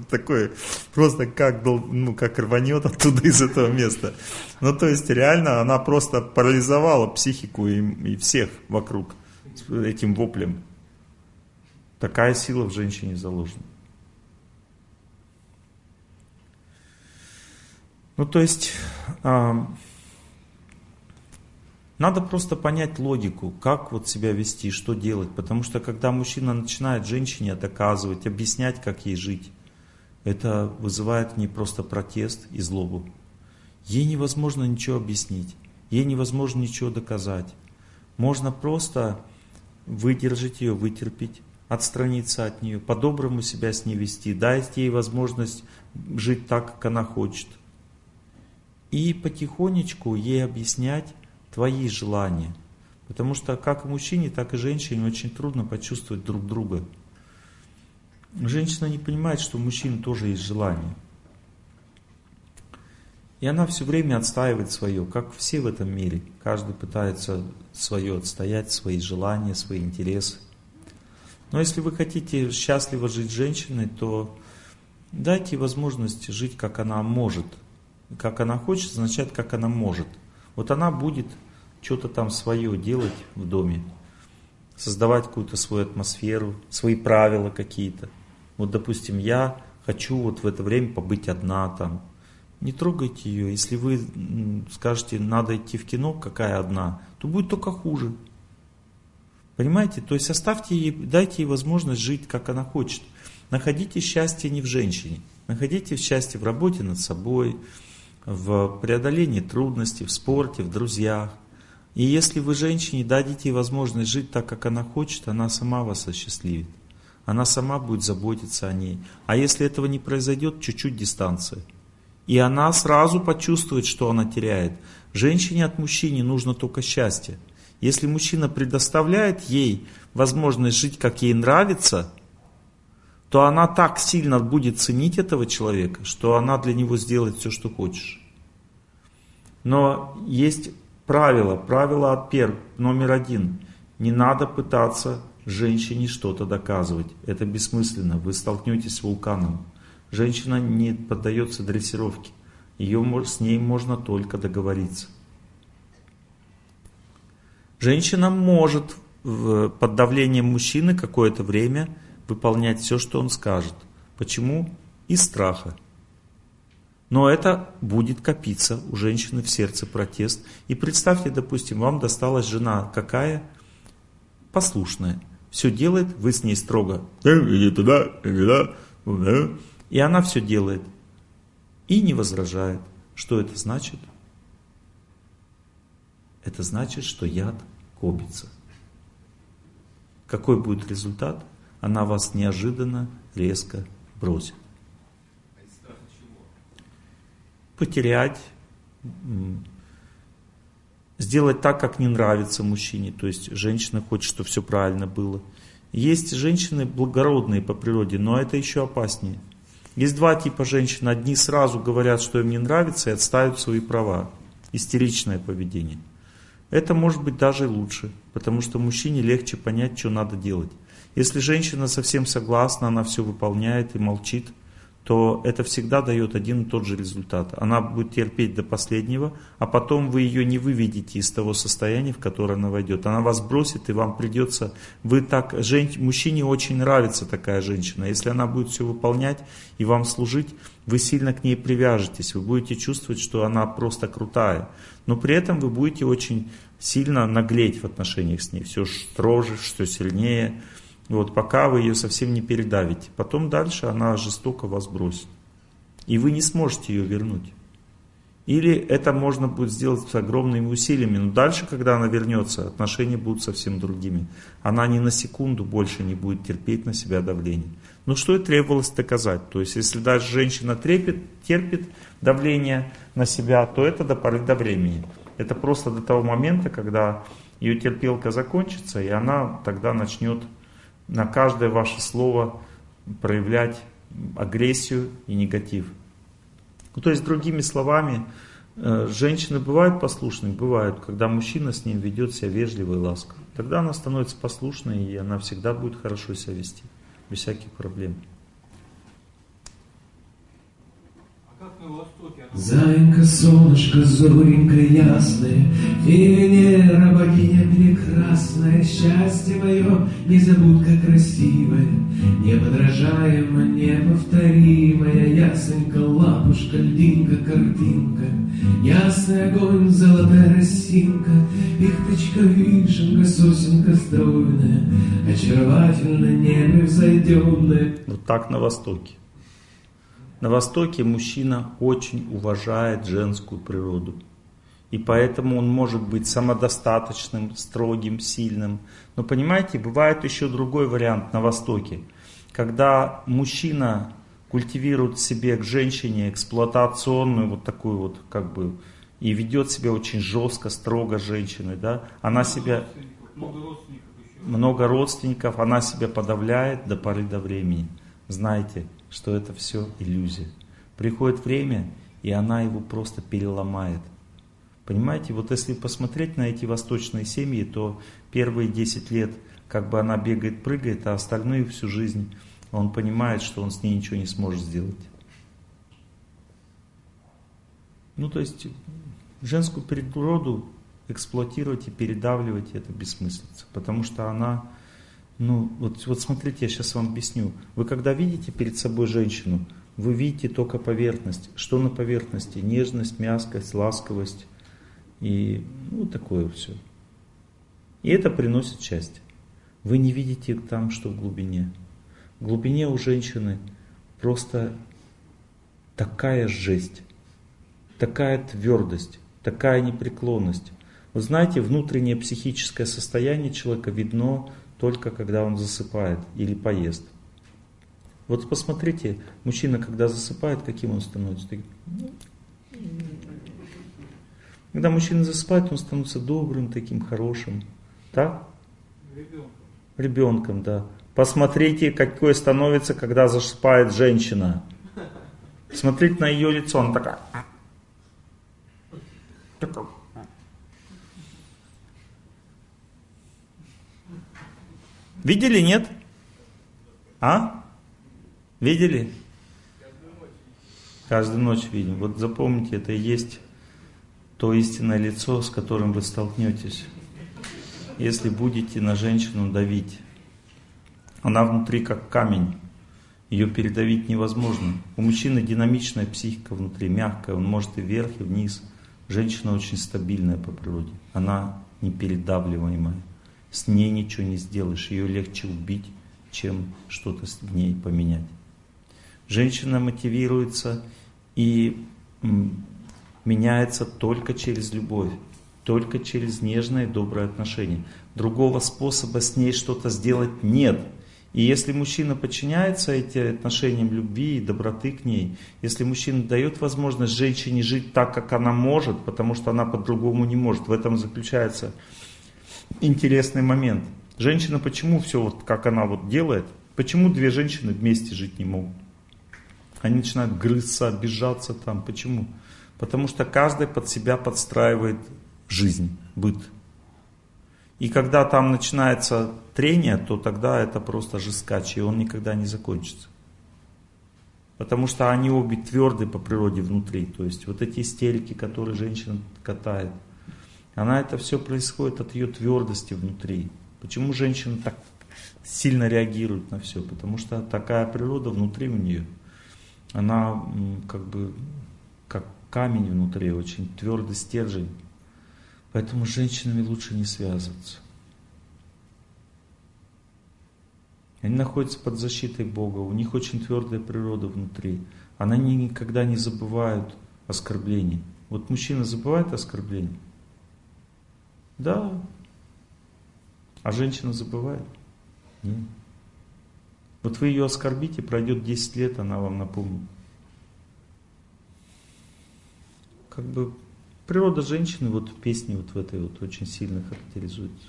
[SPEAKER 1] такой, просто как, ну, как рванет оттуда из этого места. Ну, то есть, реально, она просто парализовала психику и, и всех вокруг этим воплем. Такая сила в женщине заложена. Ну, то есть, э, надо просто понять логику, как вот себя вести, что делать. Потому что когда мужчина начинает женщине доказывать, объяснять, как ей жить, это вызывает не просто протест и злобу. Ей невозможно ничего объяснить, ей невозможно ничего доказать. Можно просто выдержать ее, вытерпеть, отстраниться от нее, по-доброму себя с ней вести, дать ей возможность жить так, как она хочет. И потихонечку ей объяснять твои желания. Потому что как мужчине, так и женщине очень трудно почувствовать друг друга. Женщина не понимает, что у мужчин тоже есть желание. И она все время отстаивает свое, как все в этом мире. Каждый пытается свое отстоять, свои желания, свои интересы. Но если вы хотите счастливо жить женщиной, то дайте возможность жить, как она может. Как она хочет, означает, как она может. Вот она будет что-то там свое делать в доме, создавать какую-то свою атмосферу, свои правила какие-то. Вот, допустим, я хочу вот в это время побыть одна там. Не трогайте ее. Если вы скажете, надо идти в кино, какая одна, то будет только хуже. Понимаете? То есть оставьте ей, дайте ей возможность жить, как она хочет. Находите счастье не в женщине. Находите счастье в работе над собой, в преодолении трудностей, в спорте, в друзьях. И если вы женщине дадите ей возможность жить так, как она хочет, она сама вас осчастливит. Она сама будет заботиться о ней. А если этого не произойдет, чуть-чуть дистанция. И она сразу почувствует, что она теряет. Женщине от мужчины нужно только счастье. Если мужчина предоставляет ей возможность жить, как ей нравится, то она так сильно будет ценить этого человека, что она для него сделает все, что хочешь. Но есть правило, правило от пер, номер один. Не надо пытаться женщине что-то доказывать. Это бессмысленно. Вы столкнетесь с вулканом. Женщина не поддается дрессировке. Ее, с ней можно только договориться. Женщина может под давлением мужчины какое-то время выполнять все, что он скажет. Почему? Из страха. Но это будет копиться у женщины в сердце протест. И представьте, допустим, вам досталась жена какая? Послушная. Все делает, вы с ней строго. Иди туда. И она все делает. И не возражает. Что это значит? Это значит, что яд копится. Какой будет результат? Она вас неожиданно, резко бросит. Потерять, сделать так, как не нравится мужчине. То есть женщина хочет, чтобы все правильно было. Есть женщины благородные по природе, но это еще опаснее. Есть два типа женщин. Одни сразу говорят, что им не нравится, и отстают свои права. Истеричное поведение. Это может быть даже лучше, потому что мужчине легче понять, что надо делать. Если женщина совсем согласна, она все выполняет и молчит, то это всегда дает один и тот же результат. Она будет терпеть до последнего, а потом вы ее не выведете из того состояния, в которое она войдет. Она вас бросит, и вам придется... Вы так... Жен... Мужчине очень нравится такая женщина. Если она будет все выполнять и вам служить, вы сильно к ней привяжетесь. Вы будете чувствовать, что она просто крутая. Но при этом вы будете очень сильно наглеть в отношениях с ней. Все строже, все сильнее вот, пока вы ее совсем не передавите. Потом дальше она жестоко вас бросит. И вы не сможете ее вернуть. Или это можно будет сделать с огромными усилиями. Но дальше, когда она вернется, отношения будут совсем другими. Она ни на секунду больше не будет терпеть на себя давление. Ну что и требовалось доказать. То есть, если даже женщина трепет, терпит давление на себя, то это до поры до времени. Это просто до того момента, когда ее терпелка закончится, и она тогда начнет на каждое ваше слово проявлять агрессию и негатив. Ну, то есть, другими словами, э, женщины бывают послушными, бывают, когда мужчина с ним ведет себя вежливо и ласково. Тогда она становится послушной, и она всегда будет хорошо себя вести, без всяких проблем.
[SPEAKER 4] Зайка, солнышко, зоренька ясная, Венера, богиня прекрасная, Счастье мое, незабудка красивая, Неподражаемо, неповторимая, Ясенька, лапушка, льдинка, картинка, Ясный огонь, золотая росинка, Пихточка, вишенка, сосенка стройная, Очаровательно, непревзойденная.
[SPEAKER 1] Вот так на Востоке. На Востоке мужчина очень уважает женскую природу. И поэтому он может быть самодостаточным, строгим, сильным. Но понимаете, бывает еще другой вариант на Востоке. Когда мужчина культивирует в себе к женщине эксплуатационную вот такую вот как бы и ведет себя очень жестко, строго женщиной, да, она себя много родственников, она себя подавляет до поры до времени. Знаете, что это все иллюзия. Приходит время, и она его просто переломает. Понимаете, вот если посмотреть на эти восточные семьи, то первые 10 лет как бы она бегает, прыгает, а остальную всю жизнь он понимает, что он с ней ничего не сможет сделать. Ну, то есть, женскую природу эксплуатировать и передавливать это бессмыслица, потому что она ну, вот, вот смотрите, я сейчас вам объясню. Вы когда видите перед собой женщину, вы видите только поверхность. Что на поверхности? Нежность, мягкость, ласковость и ну, такое все. И это приносит счастье. Вы не видите там, что в глубине. В глубине у женщины просто такая жесть, такая твердость, такая непреклонность. Вы знаете, внутреннее психическое состояние человека видно только когда он засыпает или поест. Вот посмотрите, мужчина, когда засыпает, каким он становится? Когда мужчина засыпает, он становится добрым, таким хорошим. Так? Ребенком. Ребенком, да. Посмотрите, какой становится, когда засыпает женщина. Смотрите на ее лицо, она такая. Видели, нет? А? Видели? Каждую ночь видим. Вот запомните, это и есть то истинное лицо, с которым вы столкнетесь. Если будете на женщину давить. Она внутри как камень. Ее передавить невозможно. У мужчины динамичная психика внутри, мягкая. Он может и вверх, и вниз. Женщина очень стабильная по природе. Она непередавливаемая с ней ничего не сделаешь, ее легче убить, чем что-то в ней поменять. Женщина мотивируется и меняется только через любовь, только через нежное и доброе отношение. Другого способа с ней что-то сделать нет. И если мужчина подчиняется этим отношениям любви и доброты к ней, если мужчина дает возможность женщине жить так, как она может, потому что она по-другому не может, в этом заключается интересный момент. Женщина почему все вот как она вот делает? Почему две женщины вместе жить не могут? Они начинают грызться, обижаться там. Почему? Потому что каждый под себя подстраивает жизнь, быт. И когда там начинается трение, то тогда это просто жескач, и он никогда не закончится. Потому что они обе твердые по природе внутри. То есть вот эти истерики, которые женщина катает, она это все происходит от ее твердости внутри. Почему женщина так сильно реагирует на все? Потому что такая природа внутри у нее. Она как бы как камень внутри, очень твердый стержень. Поэтому с женщинами лучше не связываться. Они находятся под защитой Бога, у них очень твердая природа внутри. Они никогда не забывают оскорблений. Вот мужчина забывает оскорбления? Да. А женщина забывает? Нет. Вот вы ее оскорбите, пройдет 10 лет, она вам напомнит. Как бы природа женщины вот в песне вот в этой вот очень сильно характеризуется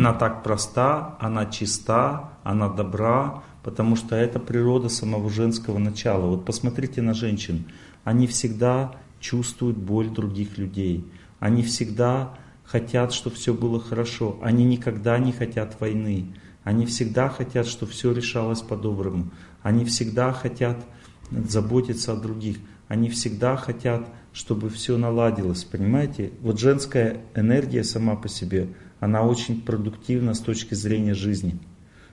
[SPEAKER 1] Она так проста, она чиста, она добра, потому что это природа самого женского начала. Вот посмотрите на женщин. Они всегда чувствуют боль других людей. Они всегда хотят, чтобы все было хорошо. Они никогда не хотят войны. Они всегда хотят, чтобы все решалось по-доброму. Они всегда хотят заботиться о других. Они всегда хотят, чтобы все наладилось. Понимаете? Вот женская энергия сама по себе, она очень продуктивна с точки зрения жизни.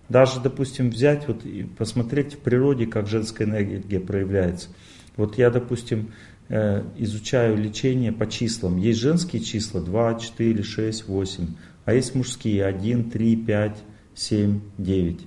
[SPEAKER 1] Даже, допустим, взять вот и посмотреть в природе, как женская энергия проявляется. Вот я, допустим, Э, изучаю лечение по числам. Есть женские числа 2, 4, 6, 8, а есть мужские 1, 3, 5, 7, 9.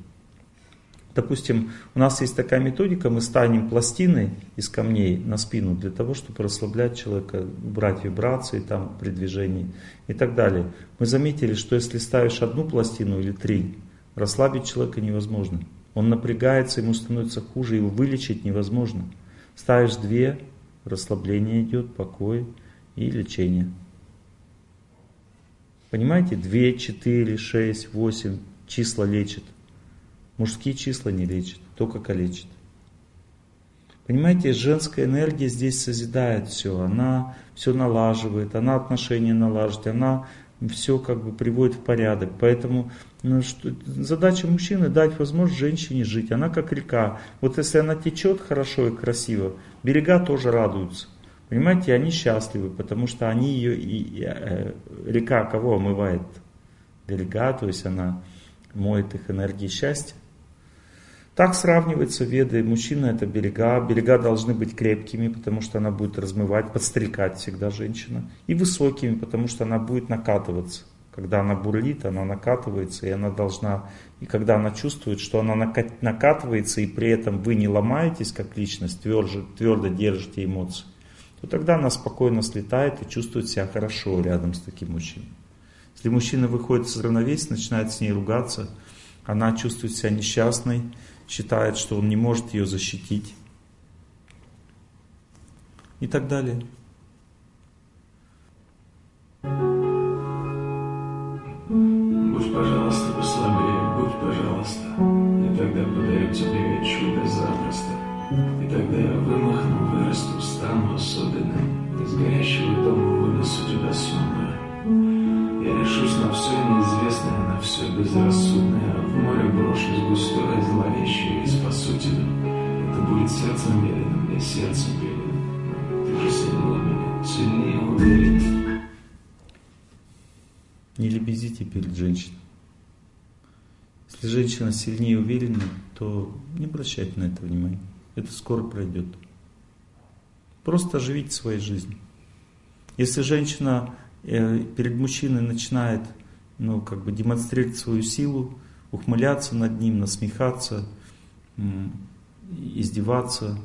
[SPEAKER 1] Допустим, у нас есть такая методика, мы станем пластиной из камней на спину для того, чтобы расслаблять человека, брать вибрации там при движении и так далее. Мы заметили, что если ставишь одну пластину или три, расслабить человека невозможно. Он напрягается, ему становится хуже, его вылечить невозможно. Ставишь две, расслабление идет, покой и лечение. Понимаете, 2, 4, 6, 8 числа лечат. Мужские числа не лечат, только калечат. Понимаете, женская энергия здесь созидает все, она все налаживает, она отношения налаживает, она все как бы приводит в порядок. Поэтому ну, что, задача мужчины дать возможность женщине жить. Она как река. Вот если она течет хорошо и красиво, берега тоже радуются. Понимаете, они счастливы, потому что они ее, и, э, река кого омывает? Берега, то есть она моет их энергией счастья. Так сравнивается веды. Мужчина это берега. Берега должны быть крепкими, потому что она будет размывать, подстрекать всегда женщина. И высокими, потому что она будет накатываться. Когда она бурлит, она накатывается, и она должна, и когда она чувствует, что она накатывается, и при этом вы не ломаетесь как личность, твердо, твердо держите эмоции, то тогда она спокойно слетает и чувствует себя хорошо рядом с таким мужчиной. Если мужчина выходит из равновесия, начинает с ней ругаться, она чувствует себя несчастной, считает, что он не может ее защитить и так далее. Лебезите перед женщиной. Если женщина сильнее уверена, то не обращайте на это внимания. Это скоро пройдет. Просто живите своей жизнью. Если женщина э, перед мужчиной начинает ну, как бы демонстрировать свою силу, ухмыляться над ним, насмехаться, издеваться,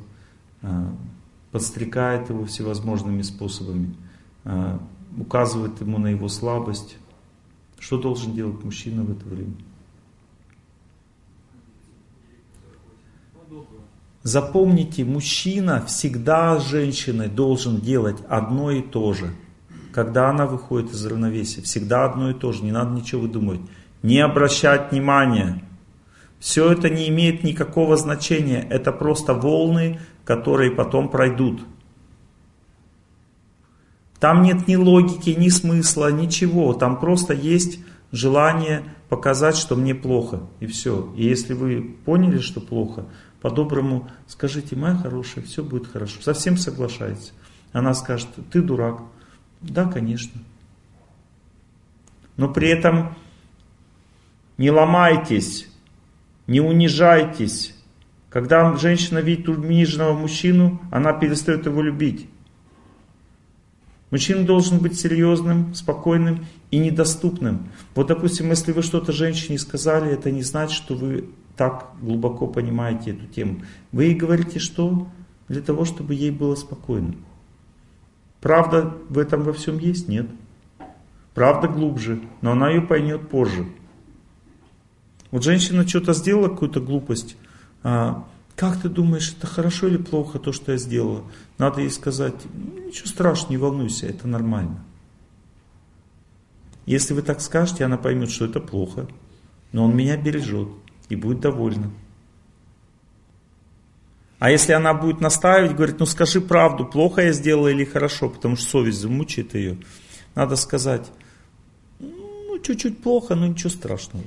[SPEAKER 1] э, подстрекает его всевозможными способами, э, указывает ему на его слабость, что должен делать мужчина в это время? Запомните, мужчина всегда с женщиной должен делать одно и то же. Когда она выходит из равновесия, всегда одно и то же, не надо ничего выдумывать. Не обращать внимания. Все это не имеет никакого значения. Это просто волны, которые потом пройдут. Там нет ни логики, ни смысла, ничего. Там просто есть желание показать, что мне плохо. И все. И если вы поняли, что плохо, по-доброму скажите, моя хорошая, все будет хорошо. Совсем соглашается. Она скажет, ты дурак. Да, конечно. Но при этом не ломайтесь, не унижайтесь. Когда женщина видит униженного мужчину, она перестает его любить. Мужчина должен быть серьезным, спокойным и недоступным. Вот, допустим, если вы что-то женщине сказали, это не значит, что вы так глубоко понимаете эту тему. Вы ей говорите что? Для того, чтобы ей было спокойно. Правда в этом во всем есть? Нет. Правда глубже, но она ее поймет позже. Вот женщина что-то сделала, какую-то глупость. Как ты думаешь, это хорошо или плохо, то, что я сделала? Надо ей сказать, ничего страшного, не волнуйся, это нормально. Если вы так скажете, она поймет, что это плохо, но он меня бережет и будет довольна. А если она будет настаивать, говорит, ну скажи правду, плохо я сделала или хорошо, потому что совесть замучает ее, надо сказать, ну чуть-чуть плохо, но ничего страшного.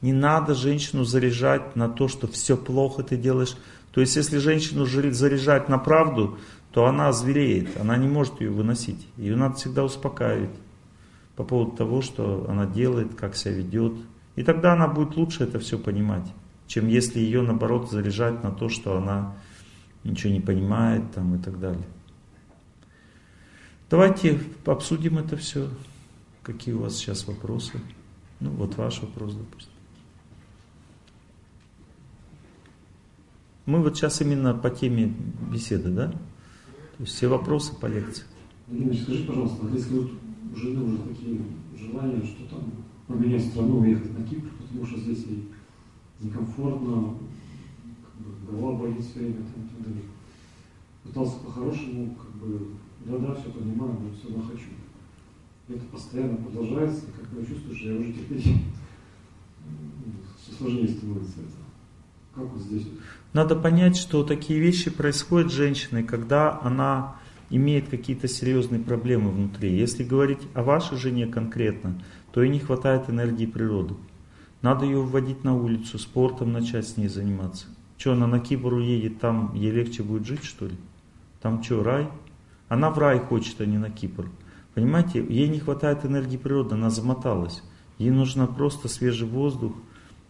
[SPEAKER 1] Не надо женщину заряжать на то, что все плохо ты делаешь. То есть, если женщину заряжать на правду, то она звереет, она не может ее выносить. Ее надо всегда успокаивать по поводу того, что она делает, как себя ведет. И тогда она будет лучше это все понимать, чем если ее, наоборот, заряжать на то, что она ничего не понимает там, и так далее. Давайте обсудим это все. Какие у вас сейчас вопросы? Ну, вот ваш вопрос, допустим. Мы вот сейчас именно по теме беседы, да? То есть все вопросы по лекции.
[SPEAKER 5] Скажи, пожалуйста, если вот у жены уже такие желания, что там поменять страну, уехать на Кипр, потому что здесь ей некомфортно, как бы, голова болит все время там, и так далее. Пытался по-хорошему, как бы, да-да, все понимаю, но все равно хочу. Это постоянно продолжается, и как бы я чувствую, что я уже терпеть ну, все сложнее становится это. Как вот здесь?
[SPEAKER 1] Надо понять, что такие вещи происходят с женщиной, когда она имеет какие-то серьезные проблемы внутри. Если говорить о вашей жене конкретно, то ей не хватает энергии природы. Надо ее вводить на улицу, спортом начать с ней заниматься. Что, она на Кипр уедет, там ей легче будет жить, что ли? Там что, рай? Она в рай хочет, а не на Кипр. Понимаете, ей не хватает энергии природы, она замоталась. Ей нужно просто свежий воздух,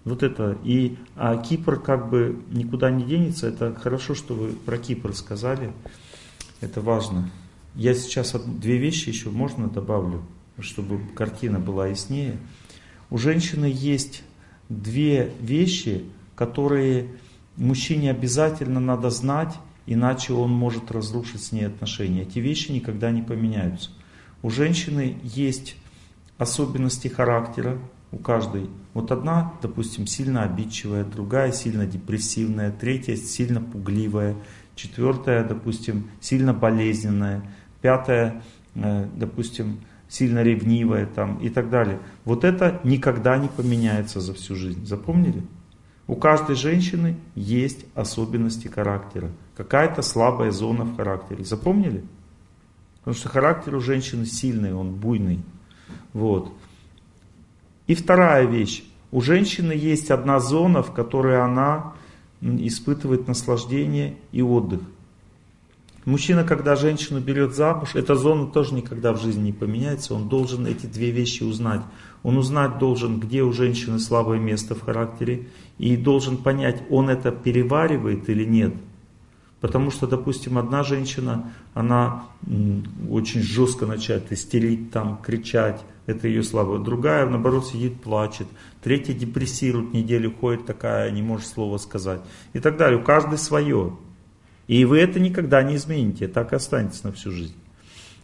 [SPEAKER 1] вот это. И а Кипр как бы никуда не денется. Это хорошо, что вы про Кипр сказали. Это важно. Я сейчас две вещи еще можно добавлю, чтобы картина была яснее. У женщины есть две вещи, которые мужчине обязательно надо знать, иначе он может разрушить с ней отношения. Эти вещи никогда не поменяются. У женщины есть особенности характера, у каждой. Вот одна, допустим, сильно обидчивая, другая сильно депрессивная, третья сильно пугливая, четвертая, допустим, сильно болезненная, пятая, э, допустим, сильно ревнивая там, и так далее. Вот это никогда не поменяется за всю жизнь. Запомнили? У каждой женщины есть особенности характера. Какая-то слабая зона в характере. Запомнили? Потому что характер у женщины сильный, он буйный. Вот. И вторая вещь. У женщины есть одна зона, в которой она испытывает наслаждение и отдых. Мужчина, когда женщину берет замуж, эта зона тоже никогда в жизни не поменяется. Он должен эти две вещи узнать. Он узнать должен, где у женщины слабое место в характере, и должен понять, он это переваривает или нет. Потому что, допустим, одна женщина, она очень жестко начинает истерить, там, кричать, это ее слабое. Другая, наоборот, сидит, плачет. Третья депрессирует, неделю ходит такая, не может слова сказать. И так далее. У каждой свое. И вы это никогда не измените, так и останется на всю жизнь.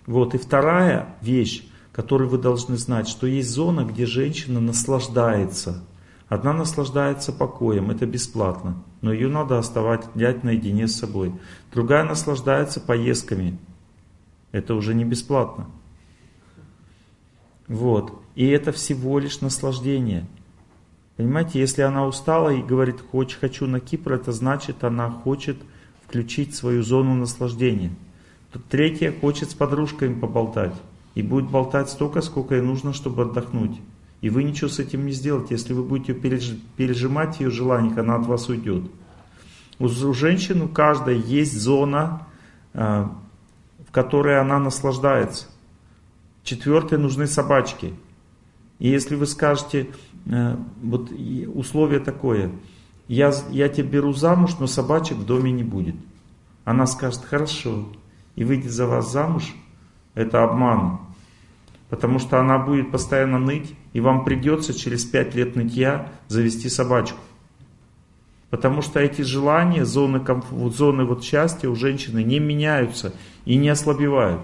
[SPEAKER 1] Вот. И вторая вещь, которую вы должны знать, что есть зона, где женщина наслаждается – Одна наслаждается покоем, это бесплатно, но ее надо оставлять наедине с собой. Другая наслаждается поездками, это уже не бесплатно. Вот. И это всего лишь наслаждение. Понимаете, если она устала и говорит, хочу, хочу на Кипр, это значит, она хочет включить свою зону наслаждения. Тут третья хочет с подружками поболтать. И будет болтать столько, сколько ей нужно, чтобы отдохнуть. И вы ничего с этим не сделаете. Если вы будете пережимать ее желание, она от вас уйдет. У, женщин у каждой есть зона, э, в которой она наслаждается. Четвертое, нужны собачки. И если вы скажете, э, вот условие такое, я, я тебя беру замуж, но собачек в доме не будет. Она скажет, хорошо, и выйдет за вас замуж, это обман. Потому что она будет постоянно ныть, и вам придется через пять лет нытья завести собачку. Потому что эти желания, зоны, зоны вот счастья у женщины не меняются и не ослабевают.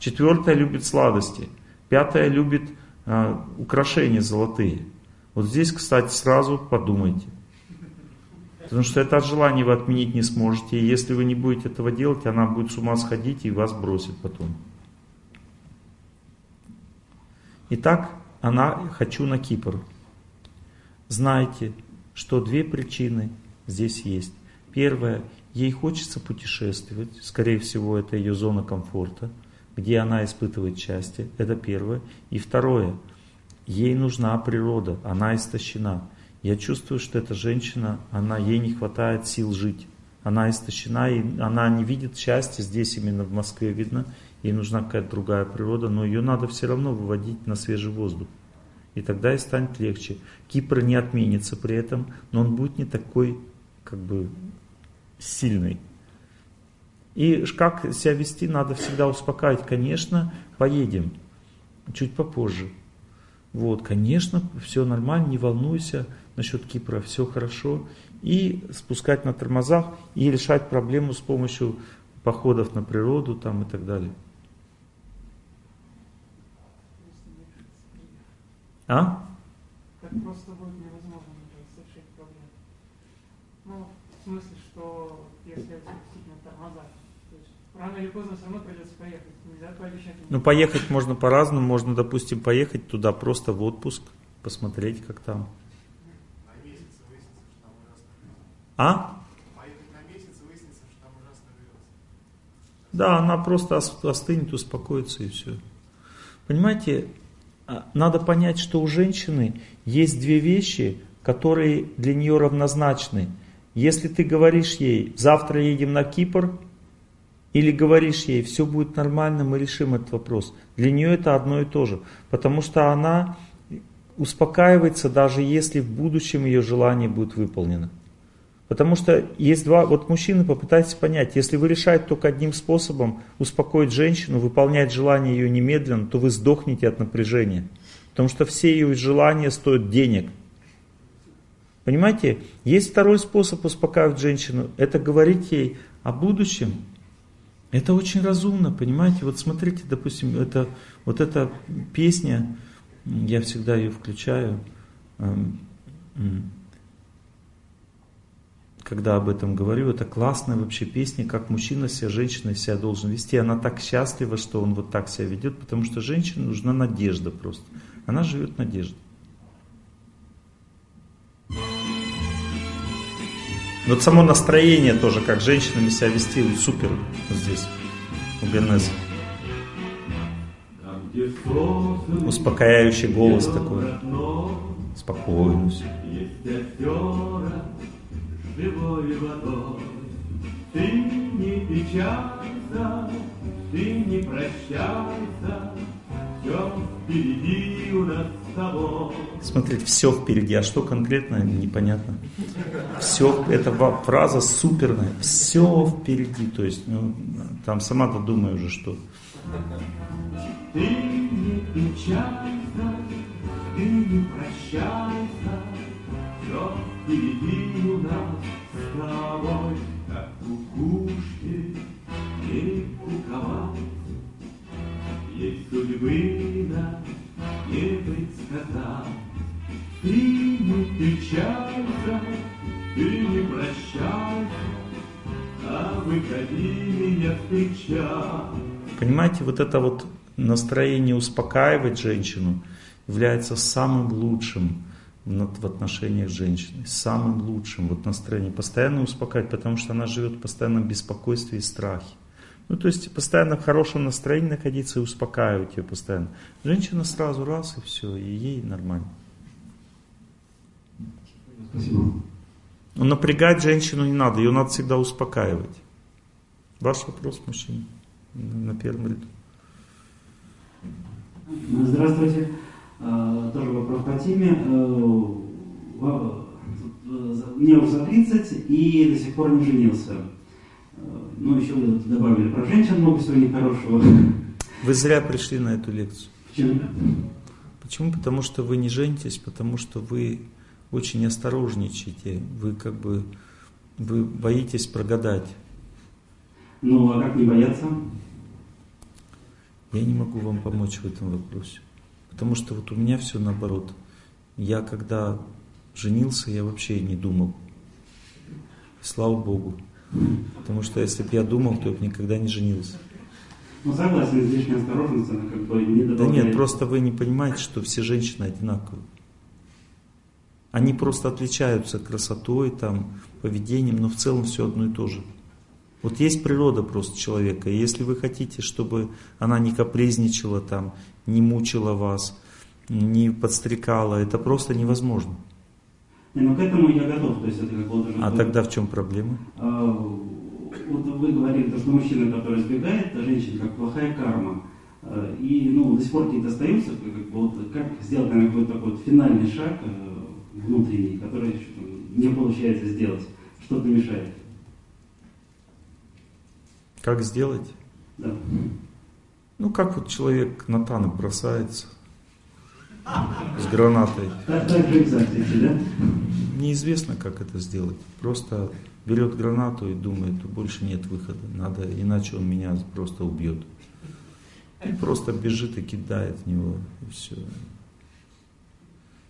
[SPEAKER 1] Четвертая любит сладости. Пятая любит э, украшения золотые. Вот здесь, кстати, сразу подумайте. Потому что это от желания вы отменить не сможете. И если вы не будете этого делать, она будет с ума сходить и вас бросит потом. Итак, она «хочу на Кипр». Знайте, что две причины здесь есть. Первая, ей хочется путешествовать, скорее всего, это ее зона комфорта, где она испытывает счастье, это первое. И второе, ей нужна природа, она истощена. Я чувствую, что эта женщина, она, ей не хватает сил жить. Она истощена, и она не видит счастья здесь, именно в Москве видно. Ей нужна какая-то другая природа, но ее надо все равно выводить на свежий воздух. И тогда и станет легче. Кипр не отменится при этом, но он будет не такой, как бы, сильный. И как себя вести, надо всегда успокаивать. Конечно, поедем, чуть попозже. Вот, конечно, все нормально, не волнуйся насчет Кипра, все хорошо. И спускать на тормозах и решать проблему с помощью походов на природу там и так далее. А?
[SPEAKER 6] Так просто будет невозможно решить проблему. Ну, в смысле, что если действительно тормоза, то есть рано или поздно все равно придется поехать. Нельзя пообещать.
[SPEAKER 1] Ну, поехать можно по-разному. Можно, допустим, поехать туда просто в отпуск, посмотреть, как там. А? Да, она просто остынет, успокоится и все. Понимаете, а, надо понять, что у женщины есть две вещи, которые для нее равнозначны. Если ты говоришь ей, завтра едем на Кипр, или говоришь ей, все будет нормально, мы решим этот вопрос. Для нее это одно и то же. Потому что она успокаивается, даже если в будущем ее желание будет выполнено. Потому что есть два, вот мужчины, попытайтесь понять, если вы решаете только одним способом успокоить женщину, выполнять желание ее немедленно, то вы сдохнете от напряжения. Потому что все ее желания стоят денег. Понимаете, есть второй способ успокаивать женщину, это говорить ей о будущем. Это очень разумно, понимаете? Вот смотрите, допустим, это, вот эта песня, я всегда ее включаю, эм, когда об этом говорю, это классная вообще песня, как мужчина себя, женщина себя должен вести. Она так счастлива, что он вот так себя ведет, потому что женщине нужна надежда просто. Она живет надеждой. Вот само настроение тоже, как женщинами себя вести, супер вот здесь, у Генеза. Успокаивающий голос такой. Спокойно все.
[SPEAKER 3] Ты не печалься, ты не прощайся, все впереди у нас.
[SPEAKER 1] Смотрите, все впереди, а что конкретно, непонятно. Все, эта фраза суперная, все впереди, то есть, ну, там сама-то думаю уже, что.
[SPEAKER 3] Ты не печалься, ты не прощайся, все впереди у нас с тобой, как кукушки не куковать. Есть судьбина, не предсказать. Ты не печалься, ты не прощайся, а выходи меня встречать.
[SPEAKER 1] Понимаете, вот это вот настроение успокаивать женщину является самым лучшим в отношениях с женщиной, самым лучшим вот настроением, постоянно успокаивать, потому что она живет в постоянном беспокойстве и страхе. Ну, то есть постоянно в хорошем настроении находиться и успокаивать ее постоянно. Женщина сразу раз и все, и ей нормально.
[SPEAKER 5] Спасибо.
[SPEAKER 1] Но напрягать женщину не надо, ее надо всегда успокаивать. Ваш вопрос, мужчина, на первом ряду.
[SPEAKER 7] Здравствуйте. Э, Тоже вопрос по теме. Э, э, Мне уже за 30 и до сих пор не женился. Э, Ну, еще вы добавили про женщин много всего нехорошего.
[SPEAKER 1] Вы зря пришли на эту лекцию.
[SPEAKER 7] Почему?
[SPEAKER 1] Почему? Потому что вы не женитесь, потому что вы очень осторожничаете, вы как бы вы боитесь прогадать.
[SPEAKER 7] Ну, а как не бояться?
[SPEAKER 1] Я не могу вам помочь в этом вопросе. Потому что вот у меня все наоборот. Я когда женился, я вообще не думал. Слава Богу. Потому что если бы я думал, то я бы никогда не женился.
[SPEAKER 7] Ну, согласен, излишняя осторожность, она как бы не
[SPEAKER 1] Да
[SPEAKER 7] добавляет.
[SPEAKER 1] нет, просто вы не понимаете, что все женщины одинаковые. Они просто отличаются красотой, там, поведением, но в целом все одно и то же. Вот есть природа просто человека, и если вы хотите, чтобы она не капризничала там, не мучила вас, не подстрекала, это просто невозможно.
[SPEAKER 7] Не, ну к этому я готов, то есть это как бы вот уже...
[SPEAKER 1] А тогда в чем проблема?
[SPEAKER 7] А, Вот вы говорили, то, что мужчина, который избегает женщин, как плохая карма. А, И ну, до сих пор какие-то остаются, как, бы, вот, как сделать, наверное, какой-то такой вот финальный шаг э, внутренний, который еще не получается сделать, что-то мешает.
[SPEAKER 1] Как сделать?
[SPEAKER 7] Да.
[SPEAKER 1] Ну, как вот человек на танк бросается с гранатой.
[SPEAKER 7] Так, так же экзактики, да?
[SPEAKER 1] Неизвестно, как это сделать. Просто берет гранату и думает, больше нет выхода, надо, иначе он меня просто убьет. И просто бежит и кидает в него, и все.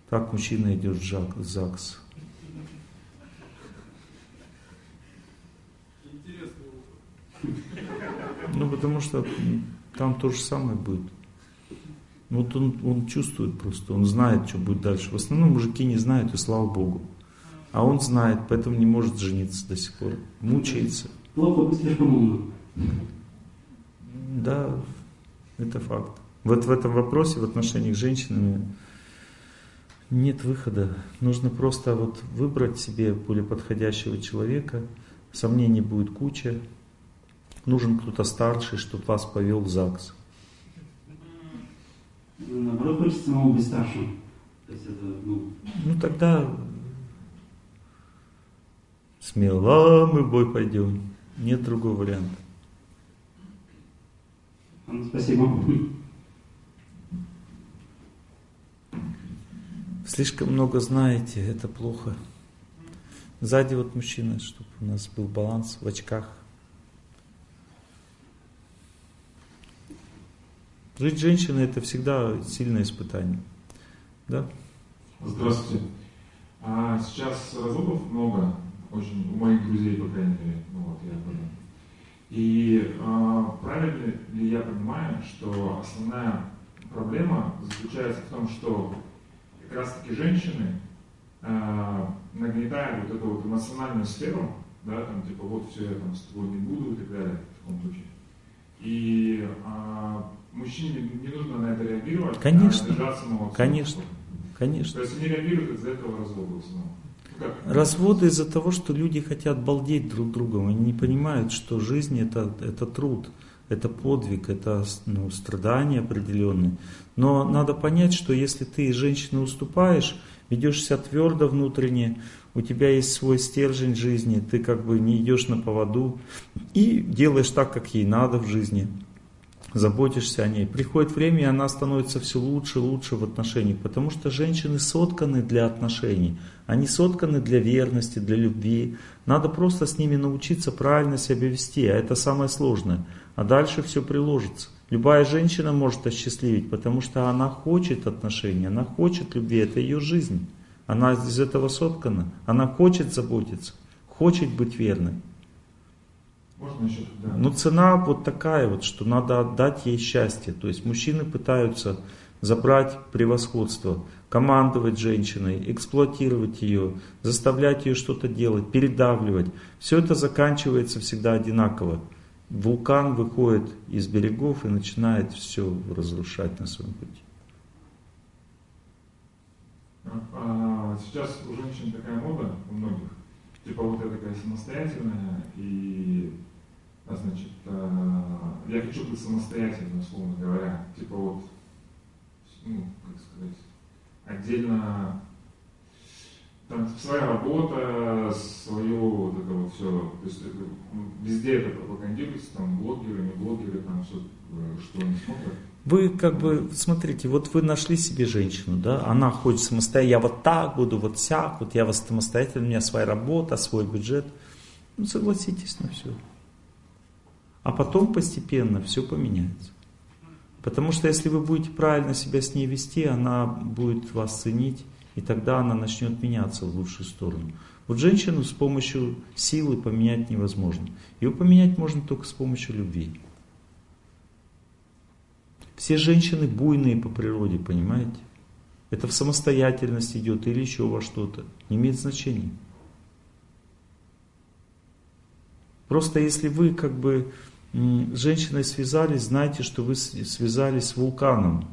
[SPEAKER 1] Так мужчина идет в жак- в ЗАГС. Ну, потому что там то же самое будет. Вот он, он чувствует просто, он знает, что будет дальше. В основном мужики не знают, и слава Богу. А он знает, поэтому не может жениться до сих пор. Мучается.
[SPEAKER 7] Плохо быть слишком умным.
[SPEAKER 1] Да, это факт. Вот в этом вопросе, в отношениях с женщинами, нет выхода. Нужно просто вот выбрать себе более подходящего человека. Сомнений будет куча. Нужен кто-то старший, чтобы вас повел в ЗАГС.
[SPEAKER 7] Наоборот, хочется самому быть старшим. То есть это, ну,
[SPEAKER 1] Ну тогда смело мы в бой пойдем. Нет другого варианта.
[SPEAKER 7] ну, спасибо.
[SPEAKER 1] Слишком много знаете, это плохо. Сзади вот мужчина, чтобы у нас был баланс в очках. Жить женщиной это всегда сильное испытание. Да?
[SPEAKER 8] Здравствуйте. А сейчас разводов много, очень у моих друзей, по крайней мере, ну вот я этом. И а, правильно ли я понимаю, что основная проблема заключается в том, что как раз таки женщины а, нагнетают вот эту вот эмоциональную сферу, да, там типа вот все, я там с тобой не буду и так далее в таком духе. И а, мужчине не нужно на это реагировать,
[SPEAKER 1] Конечно.
[SPEAKER 8] а держаться молодцом.
[SPEAKER 1] Конечно. Конечно.
[SPEAKER 8] То есть они реагируют из-за этого развода основном. Ну?
[SPEAKER 1] Разводы из-за того, что люди хотят балдеть друг другом. Они не понимают, что жизнь это, это труд, это подвиг, это ну, страдания определенные. Но надо понять, что если ты женщине уступаешь, ведешь себя твердо внутренне, у тебя есть свой стержень жизни, ты как бы не идешь на поводу и делаешь так, как ей надо в жизни заботишься о ней. Приходит время, и она становится все лучше и лучше в отношениях, потому что женщины сотканы для отношений, они сотканы для верности, для любви. Надо просто с ними научиться правильно себя вести, а это самое сложное. А дальше все приложится. Любая женщина может осчастливить, потому что она хочет отношений, она хочет любви, это ее жизнь. Она из этого соткана, она хочет заботиться, хочет быть верной.
[SPEAKER 8] Можно еще да.
[SPEAKER 1] Но цена вот такая вот, что надо отдать ей счастье. То есть мужчины пытаются забрать превосходство, командовать женщиной, эксплуатировать ее, заставлять ее что-то делать, передавливать. Все это заканчивается всегда одинаково. Вулкан выходит из берегов и начинает все разрушать на своем пути.
[SPEAKER 8] А, сейчас у женщин такая мода, у многих, типа вот я такая самостоятельная, и, а, значит, а, я хочу быть самостоятельной, условно говоря, типа вот, ну, как сказать, отдельно, там своя работа, свое вот это вот все, то есть это, везде это пропагандируется, там блогеры, не блогеры, там все, э, что они смотрят.
[SPEAKER 1] Вы как бы, смотрите, вот вы нашли себе женщину, да, она хочет самостоятельно, я вот так буду, вот сяк, вот я вас самостоятельно, у меня своя работа, свой бюджет. Ну, согласитесь на все. А потом постепенно все поменяется. Потому что если вы будете правильно себя с ней вести, она будет вас ценить, и тогда она начнет меняться в лучшую сторону. Вот женщину с помощью силы поменять невозможно. Ее поменять можно только с помощью любви. Все женщины буйные по природе, понимаете? Это в самостоятельность идет или еще во что-то. Не имеет значения. Просто если вы как бы с женщиной связались, знайте, что вы связались с вулканом.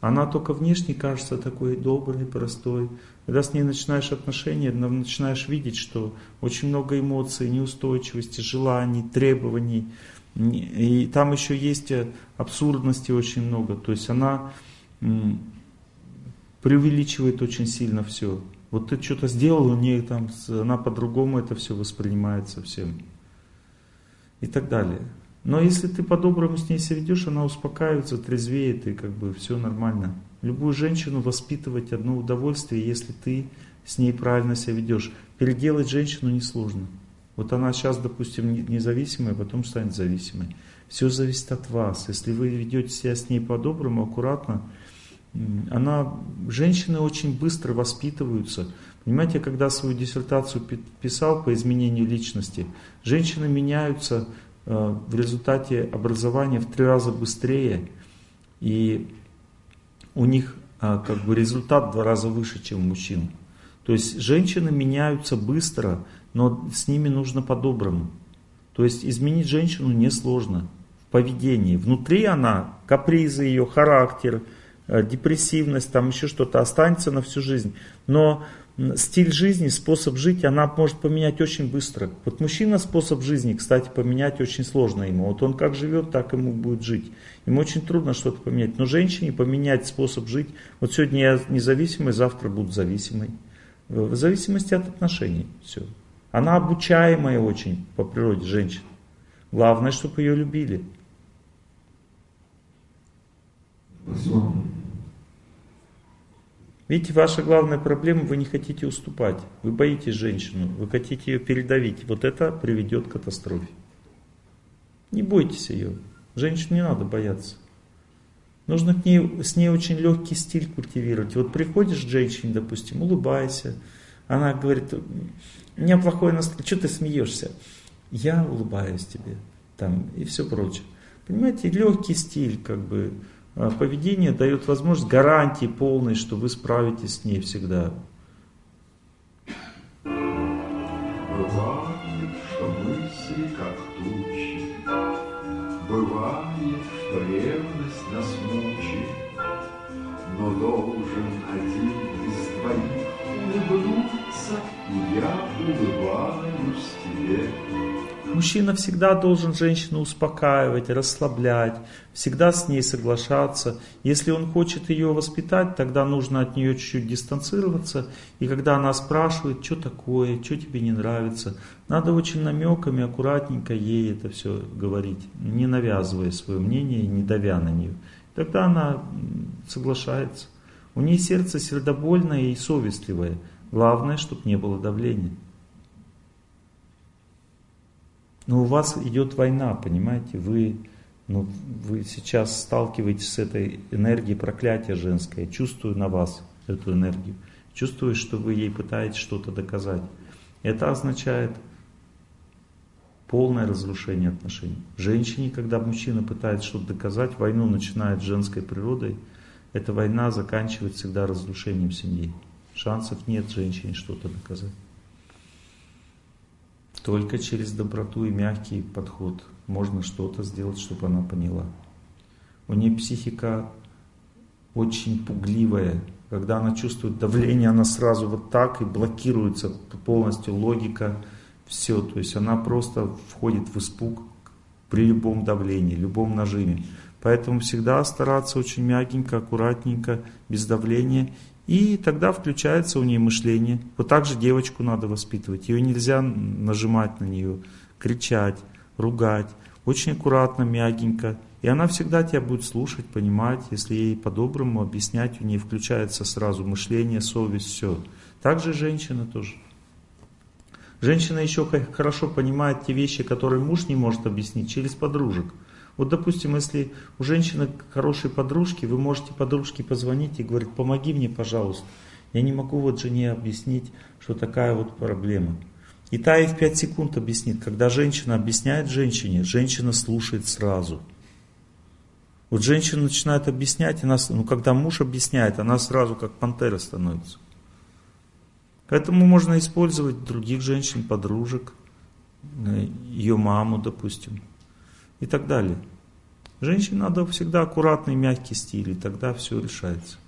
[SPEAKER 1] Она только внешне кажется такой доброй, простой. Когда с ней начинаешь отношения, начинаешь видеть, что очень много эмоций, неустойчивости, желаний, требований. И там еще есть э, абсурдности очень много. То есть она преувеличивает очень сильно все. Вот ты что-то сделал, у нее там, она по-другому это все воспринимает совсем. И так далее. Но если ты по-доброму с ней себя ведешь, она успокаивается, трезвеет, и как бы все нормально. Любую женщину воспитывать одно удовольствие, если ты с ней правильно себя ведешь. Переделать женщину несложно. Вот она сейчас, допустим, независимая, потом станет зависимой. Все зависит от вас. Если вы ведете себя с ней по-доброму, аккуратно, она, женщины очень быстро воспитываются. Понимаете, когда свою диссертацию писал по изменению личности, женщины меняются в результате образования в три раза быстрее, и у них э, как бы результат в два раза выше, чем у мужчин. То есть женщины меняются быстро, но с ними нужно по-доброму. То есть изменить женщину несложно в поведении. Внутри она, капризы ее, характер, э, депрессивность, там еще что-то останется на всю жизнь. Но стиль жизни, способ жить она может поменять очень быстро. Вот мужчина способ жизни, кстати, поменять очень сложно ему. Вот он как живет, так ему будет жить. Ему очень трудно что-то поменять. Но женщине поменять способ жить, вот сегодня я независимый, завтра буду зависимой. В зависимости от отношений. Все. Она обучаемая очень по природе женщина. Главное, чтобы ее любили.
[SPEAKER 8] Спасибо.
[SPEAKER 1] Видите, ваша главная проблема, вы не хотите уступать. Вы боитесь женщину, вы хотите ее передавить. Вот это приведет к катастрофе. Не бойтесь ее. Женщину не надо бояться. Нужно к ней, с ней очень легкий стиль культивировать. Вот приходишь к женщине, допустим, улыбайся. Она говорит, у меня плохое настроение, что ты смеешься? Я улыбаюсь тебе, там, и все прочее. Понимаете, легкий стиль, как бы, а, поведение дает возможность гарантии полной, что вы справитесь с ней всегда.
[SPEAKER 3] Бывает,
[SPEAKER 1] Мужчина всегда должен женщину успокаивать, расслаблять, всегда с ней соглашаться. Если он хочет ее воспитать, тогда нужно от нее чуть-чуть дистанцироваться. И когда она спрашивает, что такое, что тебе не нравится, надо очень намеками, аккуратненько ей это все говорить, не навязывая свое мнение, не давя на нее. Тогда она соглашается. У нее сердце сердобольное и совестливое. Главное, чтобы не было давления. Но у вас идет война, понимаете, вы, ну, вы сейчас сталкиваетесь с этой энергией проклятия женской. Я чувствую на вас эту энергию. Чувствую, что вы ей пытаетесь что-то доказать. Это означает полное разрушение отношений. Женщине, когда мужчина пытается что-то доказать, войну начинает с женской природой, эта война заканчивается всегда разрушением семьи. Шансов нет женщине что-то доказать. Только через доброту и мягкий подход можно что-то сделать, чтобы она поняла. У нее психика очень пугливая. Когда она чувствует давление, она сразу вот так и блокируется полностью логика, все. То есть она просто входит в испуг при любом давлении, любом нажиме. Поэтому всегда стараться очень мягенько, аккуратненько, без давления. И тогда включается у нее мышление. Вот так же девочку надо воспитывать. Ее нельзя нажимать на нее, кричать, ругать. Очень аккуратно, мягенько. И она всегда тебя будет слушать, понимать, если ей по-доброму объяснять, у нее включается сразу мышление, совесть, все. Также женщина тоже. Женщина еще хорошо понимает те вещи, которые муж не может объяснить через подружек. Вот, допустим, если у женщины хорошие подружки, вы можете подружке позвонить и говорить, помоги мне, пожалуйста. Я не могу вот жене объяснить, что такая вот проблема. И та и в 5 секунд объяснит. Когда женщина объясняет женщине, женщина слушает сразу. Вот женщина начинает объяснять, она, ну когда муж объясняет, она сразу как пантера становится. Поэтому можно использовать других женщин, подружек, э, ее маму, допустим и так далее. Женщине надо всегда аккуратный, мягкий стиль, и тогда все решается.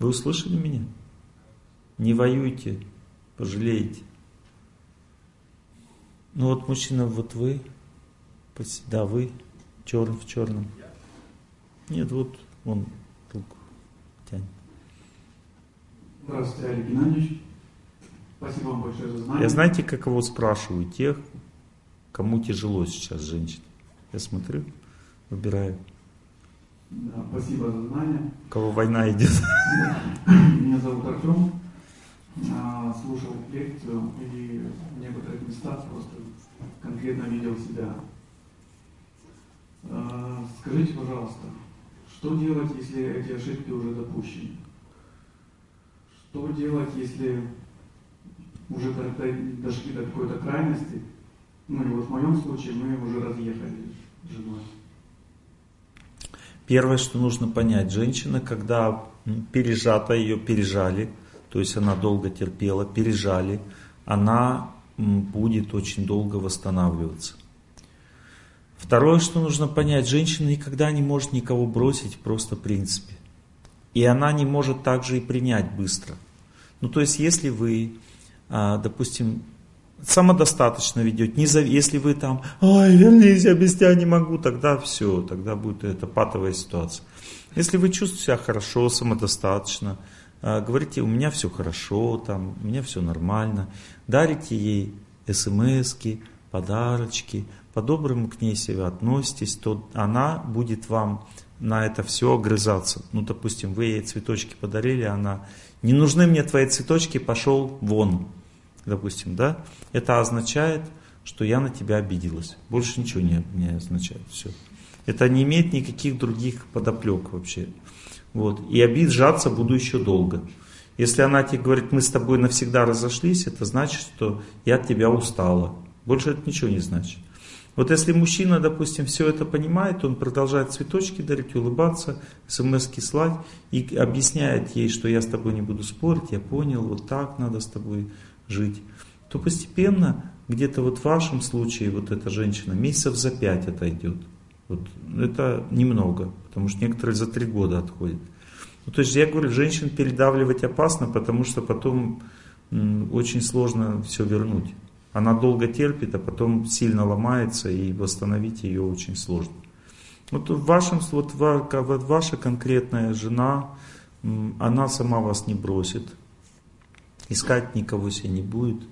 [SPEAKER 1] Вы услышали меня? Не воюйте, пожалеете. Ну вот мужчина, вот вы, да, вы, черный в черном. Нет, вот он руку тянет.
[SPEAKER 9] Здравствуйте, Олег Геннадьевич. Спасибо вам большое за знание.
[SPEAKER 1] Я знаете, как его спрашиваю? Тех, Кому тяжело сейчас, женщин? Я смотрю, выбираю.
[SPEAKER 9] Да, спасибо за знания.
[SPEAKER 1] У кого война идет?
[SPEAKER 9] Меня зовут Артем. А, слушал лекцию и в некоторых местах просто конкретно видел себя. А, скажите, пожалуйста, что делать, если эти ошибки уже допущены? Что делать, если уже дошли до какой-то крайности, ну и вот в моем случае мы уже разъехались с женой.
[SPEAKER 1] Первое, что нужно понять, женщина, когда пережата, ее пережали, то есть она долго терпела, пережали, она будет очень долго восстанавливаться. Второе, что нужно понять, женщина никогда не может никого бросить просто в принципе. И она не может также и принять быстро. Ну то есть если вы, а, допустим, самодостаточно ведете. Не зав... Если вы там, ой, вернись, я без тебя не могу, тогда все, тогда будет это патовая ситуация. Если вы чувствуете себя хорошо, самодостаточно, а, говорите, у меня все хорошо, там, у меня все нормально, дарите ей смс подарочки, по-доброму к ней себя относитесь, то она будет вам на это все огрызаться. Ну, допустим, вы ей цветочки подарили, она, не нужны мне твои цветочки, пошел вон допустим, да, это означает, что я на тебя обиделась. Больше ничего не, не означает. Все. Это не имеет никаких других подоплек вообще. Вот. И обижаться буду еще долго. Если она тебе говорит, мы с тобой навсегда разошлись, это значит, что я от тебя устала. Больше это ничего не значит. Вот если мужчина, допустим, все это понимает, он продолжает цветочки дарить, улыбаться, смс слать и объясняет ей, что я с тобой не буду спорить, я понял, вот так надо с тобой жить, то постепенно, где-то вот в вашем случае, вот эта женщина, месяцев за пять отойдет. Вот, это немного, потому что некоторые за три года отходят. Ну, то есть я говорю, женщин передавливать опасно, потому что потом очень сложно все вернуть. Она долго терпит, а потом сильно ломается, и восстановить ее очень сложно. Вот в вашем, вот ваша конкретная жена, она сама вас не бросит, искать никого себе не будет.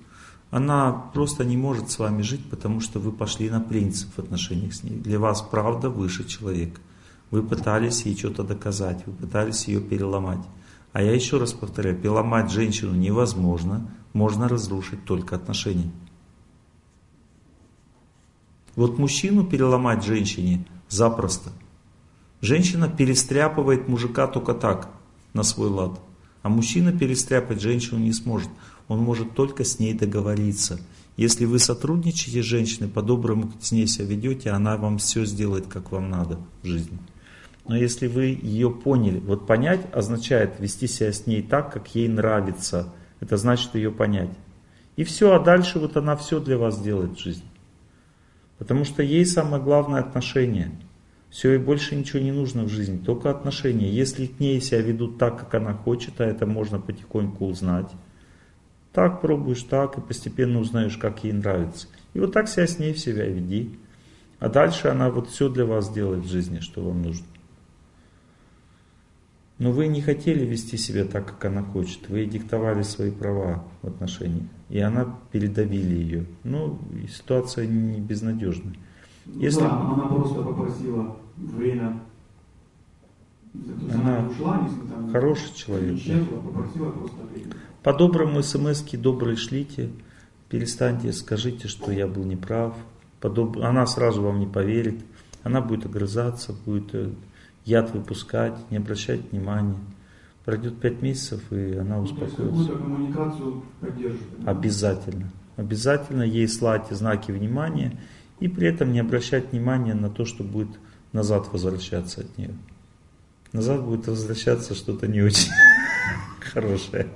[SPEAKER 1] Она просто не может с вами жить, потому что вы пошли на принцип в отношениях с ней. Для вас правда выше человека. Вы пытались ей что-то доказать, вы пытались ее переломать. А я еще раз повторяю, переломать женщину невозможно, можно разрушить только отношения. Вот мужчину переломать женщине запросто. Женщина перестряпывает мужика только так, на свой лад. А мужчина перестряпать женщину не сможет. Он может только с ней договориться. Если вы сотрудничаете с женщиной, по-доброму с ней себя ведете, она вам все сделает, как вам надо в жизни. Но если вы ее поняли, вот понять означает вести себя с ней так, как ей нравится. Это значит ее понять. И все, а дальше вот она все для вас делает в жизни. Потому что ей самое главное отношение. Все, и больше ничего не нужно в жизни, только отношения. Если к ней себя ведут так, как она хочет, а это можно потихоньку узнать, так пробуешь, так, и постепенно узнаешь, как ей нравится. И вот так себя с ней себя веди. А дальше она вот все для вас делает в жизни, что вам нужно. Но вы не хотели вести себя так, как она хочет. Вы диктовали свои права в отношениях. И она передавили ее. Ну, ситуация не безнадежная.
[SPEAKER 9] Если... Да, она просто попросила время.
[SPEAKER 1] Она, она ушла, несмотря хороший человек. Исчезла, попросила просто время. По-доброму смс добрые шлите. Перестаньте, скажите, что я был неправ. Подоб... Она сразу вам не поверит. Она будет огрызаться, будет э, яд выпускать, не обращать внимания. Пройдет пять месяцев, и она успокоится. Ну,
[SPEAKER 9] то коммуникацию поддерживать.
[SPEAKER 1] Обязательно. Обязательно ей слать знаки внимания и при этом не обращать внимания на то, что будет назад возвращаться от нее. Назад будет возвращаться что-то не очень хорошее.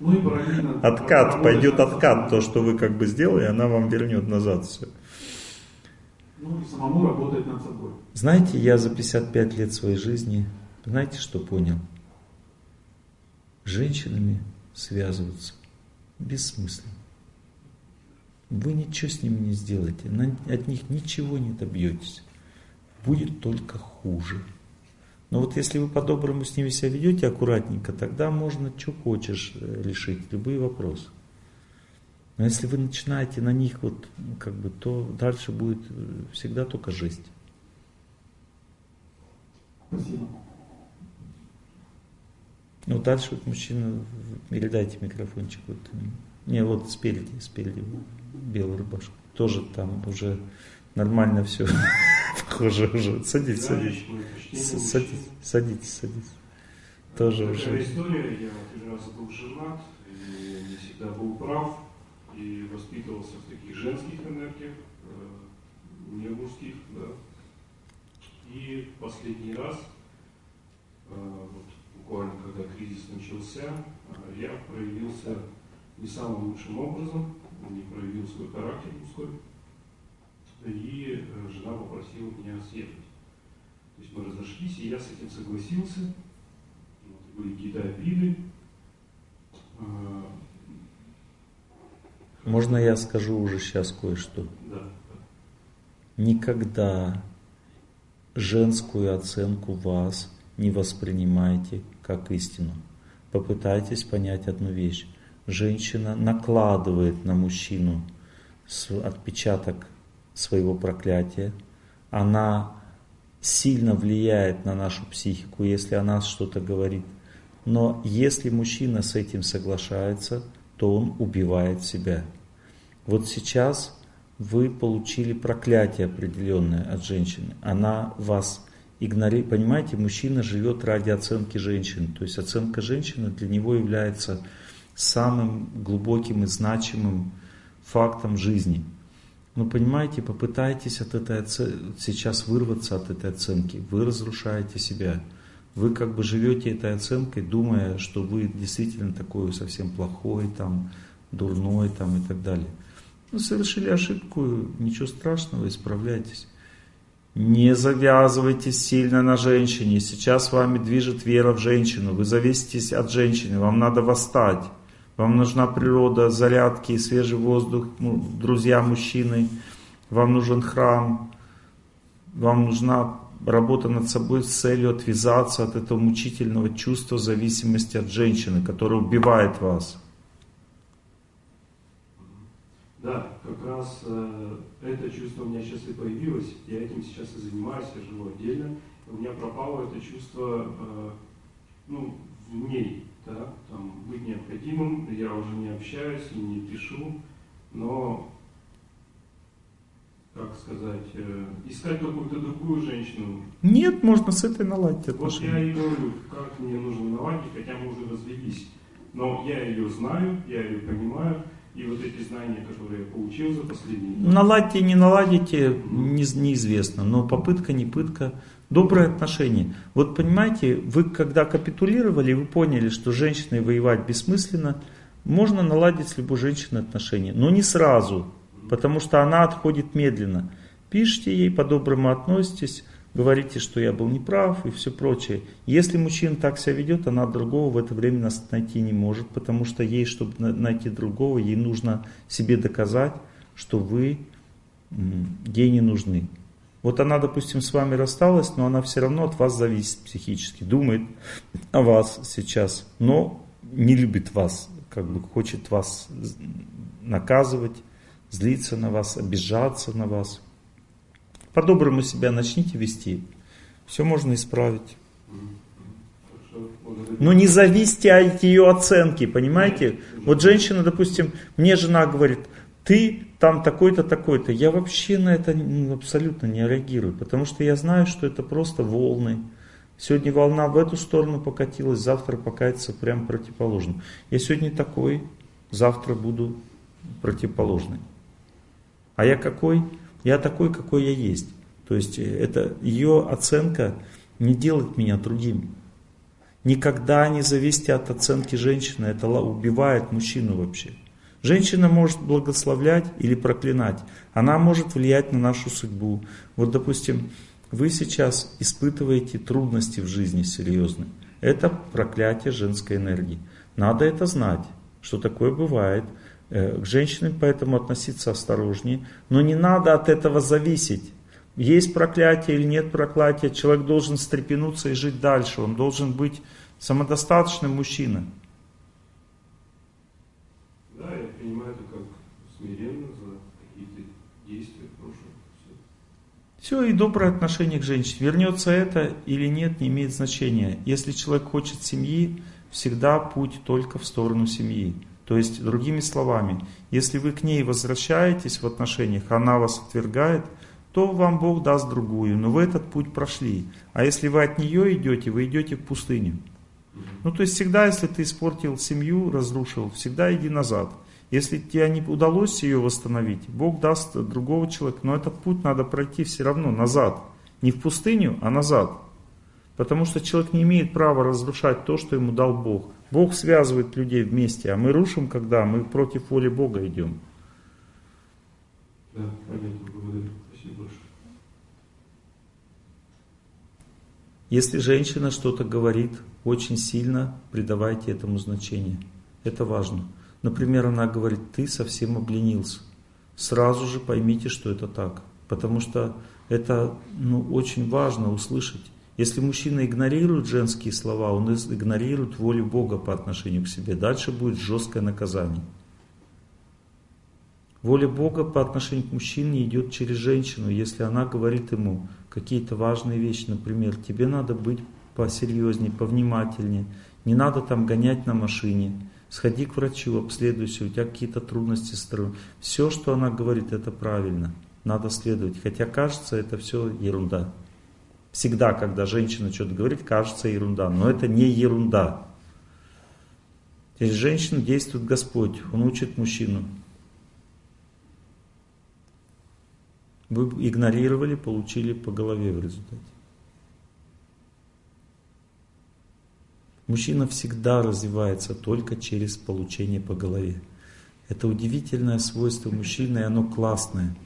[SPEAKER 1] Откат, пойдет откат, то, что вы как бы сделали, она вам вернет назад все.
[SPEAKER 9] Ну и самому работать над собой.
[SPEAKER 1] Знаете, я за 55 лет своей жизни, знаете, что понял? Женщинами связываться бессмысленно. Вы ничего с ними не сделаете, от них ничего не добьетесь. Будет только хуже. Но вот если вы по-доброму с ними себя ведете аккуратненько, тогда можно что хочешь э, решить, любые вопросы. Но если вы начинаете на них вот, как бы, то дальше будет э, всегда только жесть.
[SPEAKER 9] Спасибо.
[SPEAKER 1] Ну, дальше вот мужчина, передайте микрофончик. Вот. Не, вот спереди, спереди, белая рубашка. Тоже там уже нормально все. Похоже уже. Садитесь, садитесь. Садитесь, садитесь, садитесь. Тоже
[SPEAKER 10] уже. история, я три раза был женат, и не всегда был прав и воспитывался в таких женских энергиях, э, не мужских, да. И последний раз, э, вот буквально когда кризис начался, э, я проявился не самым лучшим образом, не проявил свой характер мужской, и жена попросила меня съехать. То есть мы разошлись, и я с этим согласился. Вот, были какие-то обиды.
[SPEAKER 1] Можно я скажу уже сейчас кое-что?
[SPEAKER 10] Да.
[SPEAKER 1] Никогда женскую оценку вас не воспринимайте как истину. Попытайтесь понять одну вещь. Женщина накладывает на мужчину отпечаток своего проклятия. Она сильно влияет на нашу психику, если о нас что-то говорит. Но если мужчина с этим соглашается, то он убивает себя. Вот сейчас вы получили проклятие определенное от женщины. Она вас игнорирует. Понимаете, мужчина живет ради оценки женщины. То есть оценка женщины для него является самым глубоким и значимым фактом жизни. Но понимаете, попытайтесь от этой оценки, сейчас вырваться от этой оценки. Вы разрушаете себя. Вы как бы живете этой оценкой, думая, что вы действительно такой совсем плохой, там, дурной там, и так далее. Ну, совершили ошибку, ничего страшного, исправляйтесь. Не завязывайтесь сильно на женщине. Сейчас вами движет вера в женщину. Вы зависитесь от женщины. Вам надо восстать. Вам нужна природа, зарядки, свежий воздух, ну, друзья мужчины. Вам нужен храм. Вам нужна работа над собой с целью отвязаться от этого мучительного чувства зависимости от женщины, которая убивает вас.
[SPEAKER 10] Да, как раз э, это чувство у меня сейчас и появилось. Я этим сейчас и занимаюсь, я живу отдельно. У меня пропало это чувство, э, ну, в ней, да, там, быть необходимым. Я уже не общаюсь и не пишу, но, как сказать, э, искать какую-то другую женщину.
[SPEAKER 1] Нет, можно с этой наладить
[SPEAKER 10] отношения. Вот я и говорю, как мне нужно наладить, хотя мы уже развелись. Но я ее знаю, я ее понимаю, и вот эти знания, которые я получил за последние...
[SPEAKER 1] Наладите, не наладите, не, неизвестно. Но попытка, не пытка. Добрые отношения. Вот понимаете, вы когда капитулировали, вы поняли, что женщиной воевать бессмысленно, можно наладить с любой женщиной отношения, но не сразу, потому что она отходит медленно. Пишите ей, по-доброму относитесь, говорите, что я был неправ и все прочее. Если мужчина так себя ведет, она другого в это время найти не может, потому что ей, чтобы найти другого, ей нужно себе доказать, что вы ей не нужны. Вот она, допустим, с вами рассталась, но она все равно от вас зависит психически, думает о вас сейчас, но не любит вас, как бы хочет вас наказывать, злиться на вас, обижаться на вас. По-доброму себя начните вести, все можно исправить. Но не зависите от ее оценки, понимаете? Вот женщина, допустим, мне жена говорит, ты там такой-то, такой-то. Я вообще на это абсолютно не реагирую, потому что я знаю, что это просто волны. Сегодня волна в эту сторону покатилась, завтра покатится прям противоположно. Я сегодня такой, завтра буду противоположный. А я какой? Я такой, какой я есть. То есть э, это ее оценка не делает меня другим. Никогда не зависите от оценки женщины, это убивает мужчину вообще. Женщина может благословлять или проклинать. Она может влиять на нашу судьбу. Вот, допустим, вы сейчас испытываете трудности в жизни серьезные. Это проклятие женской энергии. Надо это знать, что такое бывает. Э, к женщинам поэтому относиться осторожнее. Но не надо от этого зависеть. Есть проклятие или нет проклятия, человек должен стрепенуться и жить дальше. Он должен быть самодостаточным мужчиной.
[SPEAKER 10] Да, я принимаю это как смиренно за какие-то действия. Все.
[SPEAKER 1] Все, и доброе отношение к женщине. Вернется это или нет, не имеет значения. Если человек хочет семьи, всегда путь только в сторону семьи. То есть, другими словами, если вы к ней возвращаетесь в отношениях, она вас отвергает, то вам Бог даст другую, но вы этот путь прошли. А если вы от нее идете, вы идете в пустыню. Ну, то есть всегда, если ты испортил семью, разрушил, всегда иди назад. Если тебе не удалось ее восстановить, Бог даст другого человека, но этот путь надо пройти все равно назад. Не в пустыню, а назад. Потому что человек не имеет права разрушать то, что ему дал Бог. Бог связывает людей вместе, а мы рушим, когда мы против воли Бога идем.
[SPEAKER 10] Да, понятно, благодарю. Спасибо большое.
[SPEAKER 1] Если женщина что-то говорит, очень сильно придавайте этому значение. Это важно. Например, она говорит, ты совсем обленился. Сразу же поймите, что это так. Потому что это ну, очень важно услышать. Если мужчина игнорирует женские слова, он игнорирует волю Бога по отношению к себе. Дальше будет жесткое наказание. Воля Бога по отношению к мужчине идет через женщину, если она говорит ему какие-то важные вещи. Например, тебе надо быть посерьезнее, повнимательнее. Не надо там гонять на машине. Сходи к врачу, обследуйся, у тебя какие-то трудности с здоровьем. Все, что она говорит, это правильно. Надо следовать. Хотя кажется, это все ерунда. Всегда, когда женщина что-то говорит, кажется ерунда. Но это не ерунда. Через женщину действует Господь. Он учит мужчину. Вы игнорировали, получили по голове в результате. Мужчина всегда развивается только через получение по голове. Это удивительное свойство мужчины, и оно классное.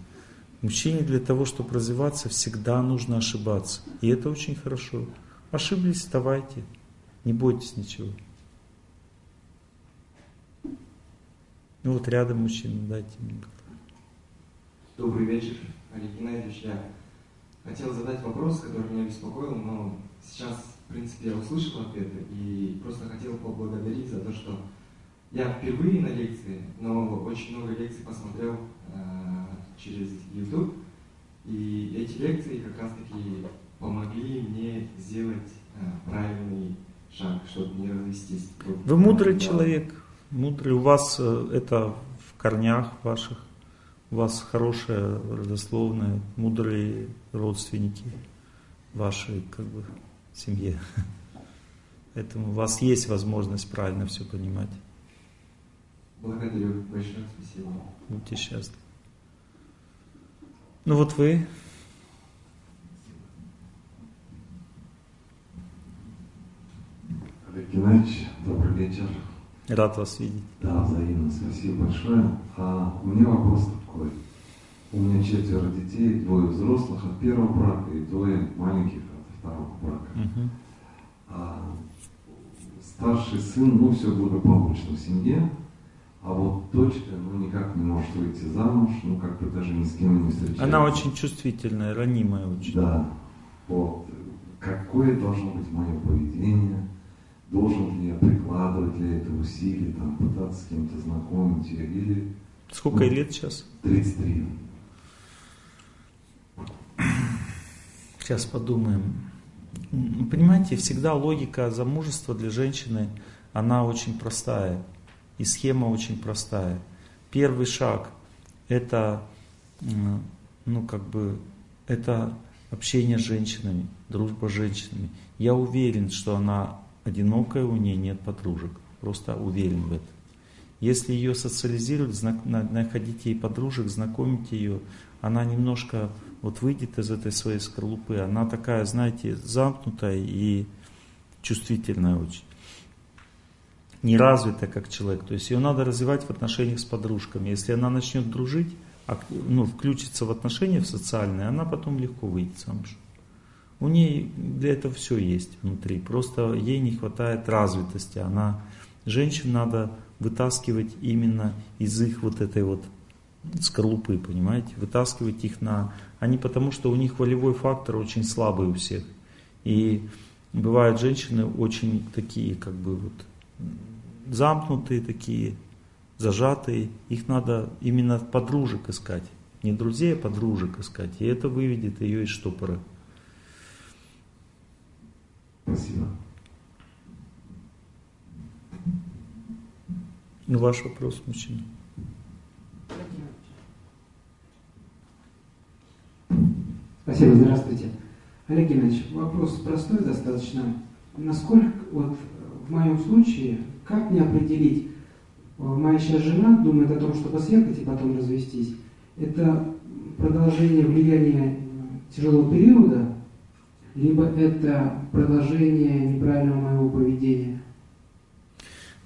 [SPEAKER 1] Мужчине для того, чтобы развиваться, всегда нужно ошибаться. И это очень хорошо. Ошиблись, вставайте. Не бойтесь ничего. Ну вот рядом мужчина, дайте мне.
[SPEAKER 11] Добрый вечер, Олег Геннадьевич. Я хотел задать вопрос, который меня беспокоил, но сейчас в принципе, я услышал ответы и просто хотел поблагодарить за то, что я впервые на лекции, но очень много лекций посмотрел э, через YouTube, и эти лекции как раз-таки помогли мне сделать э, правильный шаг, чтобы не развестись.
[SPEAKER 1] Вы мудрый
[SPEAKER 11] да.
[SPEAKER 1] человек, мудрый, у вас э, это в корнях ваших, вас хорошие, родословные, мудрые родственники вашей как бы, семье. Поэтому у вас есть возможность правильно все понимать.
[SPEAKER 11] Благодарю. Большое спасибо.
[SPEAKER 1] Будьте счастливы. Ну вот вы.
[SPEAKER 12] Олег Геннадьевич, добрый вечер.
[SPEAKER 1] Рад вас видеть.
[SPEAKER 12] Да, взаимно. Спасибо большое. А, у меня вопрос такой. У меня четверо детей, двое взрослых от первого брака и двое маленьких от второго брака.
[SPEAKER 1] Мгм.
[SPEAKER 12] А старший сын, ну, все благополучно в семье, а вот дочка, ну, никак не может выйти замуж, ну, как бы даже ни с кем не встречается.
[SPEAKER 1] Она очень чувствительная, ранимая очень.
[SPEAKER 12] Да. Вот. Какое должно быть мое поведение? Должен ли я прикладывать для этого усилий, там, пытаться с кем-то знакомить ее или...
[SPEAKER 1] Сколько
[SPEAKER 12] ну,
[SPEAKER 1] ей лет сейчас?
[SPEAKER 12] 33.
[SPEAKER 1] Сейчас подумаем. М, Понимаете, всегда логика замужества для женщины, она очень простая. И схема очень простая. Первый шаг – это, ну, как бы, это общение с женщинами, дружба с женщинами. Я уверен, что она одинокая, у нее нет подружек. Просто уверен в этом. Если ее социализировать, знак- на- находить ей подружек, знакомить ее, она немножко вот выйдет из этой своей скорлупы. Она такая, знаете, замкнутая и чувствительная очень. Неразвитая как человек. То есть ее надо развивать в отношениях с подружками. Если она начнет дружить, ак- ну, включится в отношения в социальные, она потом легко выйдет замуж. У нее для этого все есть внутри. Просто ей не хватает развитости. Она, женщин надо вытаскивать именно из их вот этой вот скорлупы, понимаете? Вытаскивать их на... Они потому что у них волевой фактор очень слабый у всех. И бывают женщины очень такие, как бы вот замкнутые такие, зажатые. Их надо именно подружек искать. Не друзей, а подружек искать. И это выведет ее из штопора.
[SPEAKER 12] Спасибо.
[SPEAKER 1] Ваш вопрос, мужчина.
[SPEAKER 13] Спасибо, здравствуйте. Олег Геннадьевич, вопрос простой достаточно. Насколько, вот в моем случае, как мне определить, э, моя сейчас жена думает о том, чтобы съехать и потом развестись, это продолжение влияния э, тяжелого периода, либо это продолжение неправильного моего поведения?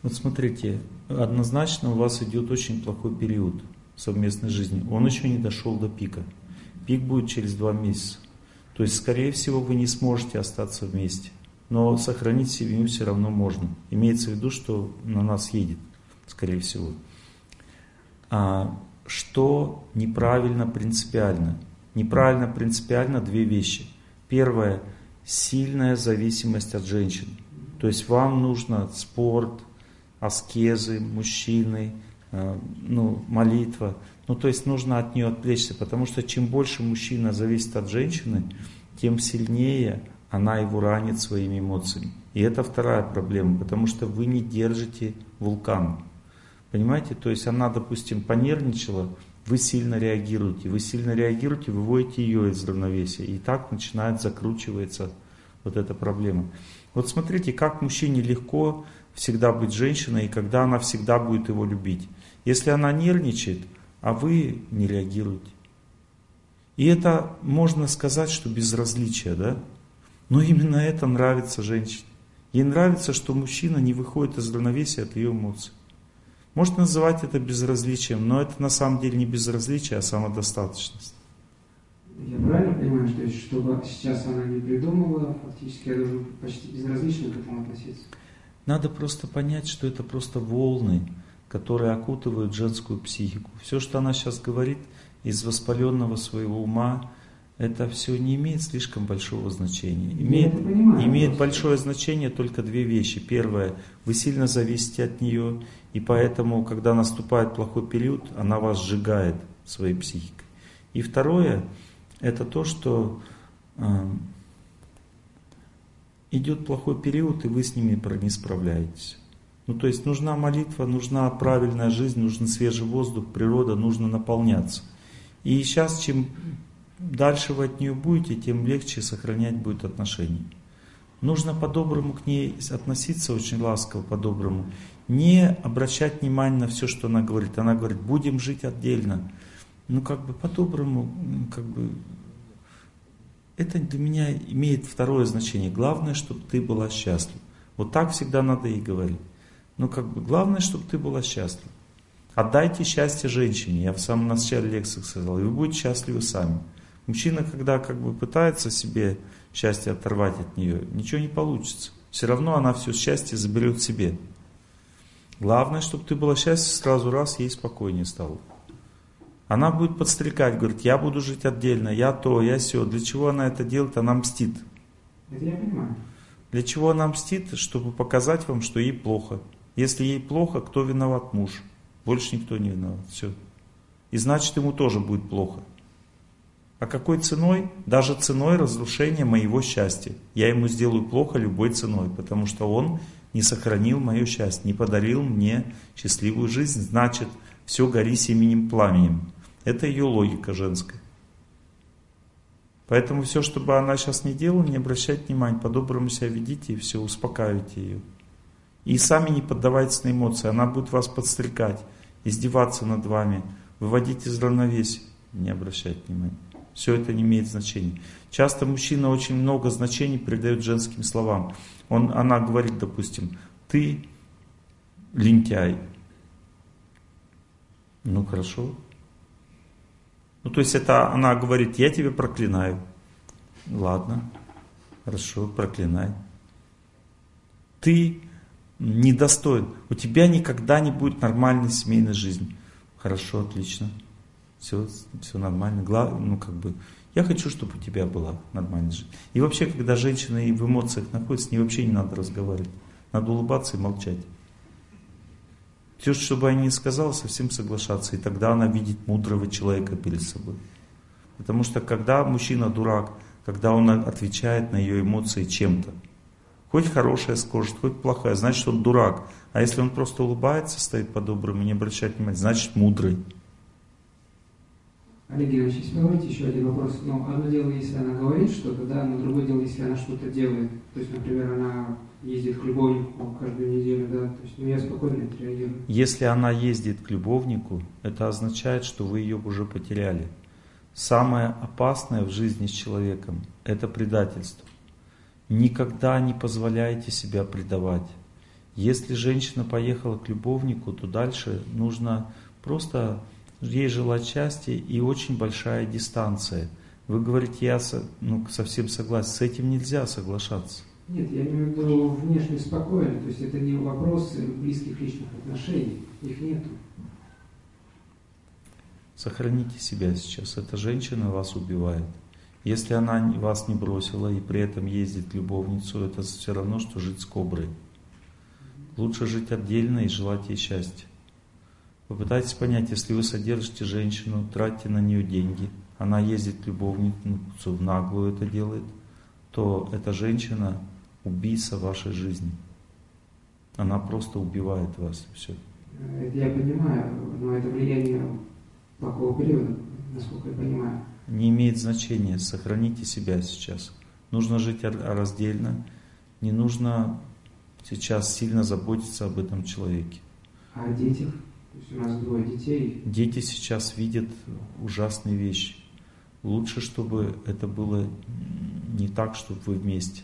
[SPEAKER 1] Вот смотрите, однозначно у вас идет очень плохой период совместной жизни. Он еще не дошел до пика. Пик будет через два месяца. То есть, скорее всего, вы не сможете остаться вместе. Но сохранить семью все равно можно. Имеется в виду, что на нас едет, скорее всего. А что неправильно принципиально? Неправильно принципиально две вещи. Первое – сильная зависимость от женщин. То есть вам нужно спорт, аскезы, мужчины, э, ну, молитва. Ну, то есть нужно от нее отвлечься, потому что чем больше мужчина зависит от женщины, тем сильнее она его ранит своими эмоциями. И это вторая проблема, потому что вы не держите вулкан. Понимаете? То есть она, допустим, понервничала, вы сильно реагируете. Вы сильно реагируете, выводите ее из равновесия. И так начинает закручиваться вот эта проблема. Вот смотрите, как мужчине легко всегда быть женщиной, и когда она всегда будет его любить. Если она нервничает, а вы не реагируете. И это можно сказать, что безразличие, да? Но именно это нравится женщине. Ей нравится, что мужчина не выходит из равновесия от ее эмоций. Можно называть это безразличием, но это на самом деле не безразличие, а самодостаточность.
[SPEAKER 13] Я правильно понимаю, что чтобы сейчас она не придумала, фактически я должен почти безразлично к этому относиться?
[SPEAKER 1] Надо просто понять, что это просто волны, которые окутывают женскую психику. Все, что она сейчас говорит из воспаленного своего ума, это все не имеет слишком большого значения. Имеет,
[SPEAKER 13] понимаю,
[SPEAKER 1] имеет
[SPEAKER 13] просто.
[SPEAKER 1] большое значение только две вещи. Первое, вы сильно зависите от нее, и поэтому, когда наступает плохой период, она вас сжигает своей психикой. И второе, это то, что э, идет плохой период, и вы с ними не справляетесь. Ну, то есть нужна молитва, нужна правильная жизнь, нужен свежий воздух, природа, нужно наполняться. И сейчас, чем дальше вы от нее будете, тем легче сохранять будет отношения. Нужно по-доброму к ней относиться, очень ласково по-доброму. Не обращать внимания на все, что она говорит. Она говорит, будем жить отдельно. Ну, как бы по-доброму, как бы... Это для меня имеет второе значение. Главное, чтобы ты была счастлива. Вот так всегда надо и говорить. Ну, как бы, главное, чтобы ты была счастлива. Отдайте счастье женщине. Я в самом начале лекции сказал, и вы будете счастливы сами. Мужчина, когда как бы пытается себе счастье оторвать от нее, ничего не получится. Все равно она все счастье заберет себе. Главное, чтобы ты была счастлива, сразу раз ей спокойнее стало. Она будет подстрекать, говорит, я буду жить отдельно, я то, я все. Для чего она это делает? Она мстит.
[SPEAKER 13] Это я понимаю.
[SPEAKER 1] Для чего она мстит? Чтобы показать вам, что ей плохо. Если ей плохо, кто виноват? Муж. Больше никто не виноват. Все. И значит, ему тоже будет плохо. А какой ценой? Даже ценой разрушения моего счастья. Я ему сделаю плохо любой ценой, потому что он не сохранил мое счастье, не подарил мне счастливую жизнь. Значит, все гори семенем пламенем. Это ее логика женская. Поэтому все, что бы она сейчас не делала, не обращайте внимания, по-доброму себя ведите и все, успокаивайте ее. И сами не поддавайтесь на эмоции, она будет вас подстрекать, издеваться над вами, выводить из равновесия. Не обращайте внимания. Все это не имеет значения. Часто мужчина очень много значений придает женским словам. Он, она говорит, допустим, ты лентяй. Ну хорошо, ну, то есть это она говорит, я тебя проклинаю. Ладно, хорошо, проклинай. Ты недостоин. У тебя никогда не будет нормальной семейной жизни. Хорошо, отлично. Все, все нормально. Глав, ну, как бы, я хочу, чтобы у тебя была нормальная жизнь. И вообще, когда женщина и в эмоциях находится, с ней вообще не надо разговаривать. Надо улыбаться и молчать. Все, что бы я ни сказал, совсем соглашаться. И тогда она видит мудрого человека перед собой. Потому что когда мужчина дурак, когда он отвечает на ее эмоции чем-то, хоть хорошее скажет, хоть плохое, значит он дурак. А если он просто улыбается, стоит по-доброму, не обращает внимания, значит мудрый.
[SPEAKER 13] Олег Геннадьевич, если позволите еще один вопрос. Ну, одно дело, если она говорит что-то, да, но другое дело, если она что-то делает. То есть, например, она ездит к любовнику каждую неделю, да, то есть, ну, я спокойно отреагирую.
[SPEAKER 1] Если она ездит к любовнику, это означает, что вы ее уже потеряли. Самое опасное в жизни с человеком – это предательство. Никогда не позволяйте себя предавать. Если женщина поехала к любовнику, то дальше нужно просто ей желать счастья и очень большая дистанция. Вы говорите, я ну, совсем согласен, с этим нельзя соглашаться.
[SPEAKER 13] Нет, я имею в виду внешне спокойно, то есть это не вопрос близких личных отношений, их нету.
[SPEAKER 1] Сохраните себя сейчас, эта женщина вас убивает. Если она вас не бросила и при этом ездит любовницу, это все равно, что жить с коброй. Лучше жить отдельно и желать ей счастья. Попытайтесь понять, если вы содержите женщину, тратите на нее деньги, она ездит к любовницу, в наглую это делает, то эта женщина убийца вашей жизни. Она просто убивает вас. Все.
[SPEAKER 13] Это я понимаю, но это влияние плохого периода, насколько я понимаю.
[SPEAKER 1] Не имеет значения, сохраните себя сейчас. Нужно жить раздельно, не нужно сейчас сильно заботиться об этом человеке.
[SPEAKER 13] А о детях? Есть у нас двое детей.
[SPEAKER 1] Дети сейчас видят ужасные вещи. Лучше, чтобы это было не так, чтобы вы вместе.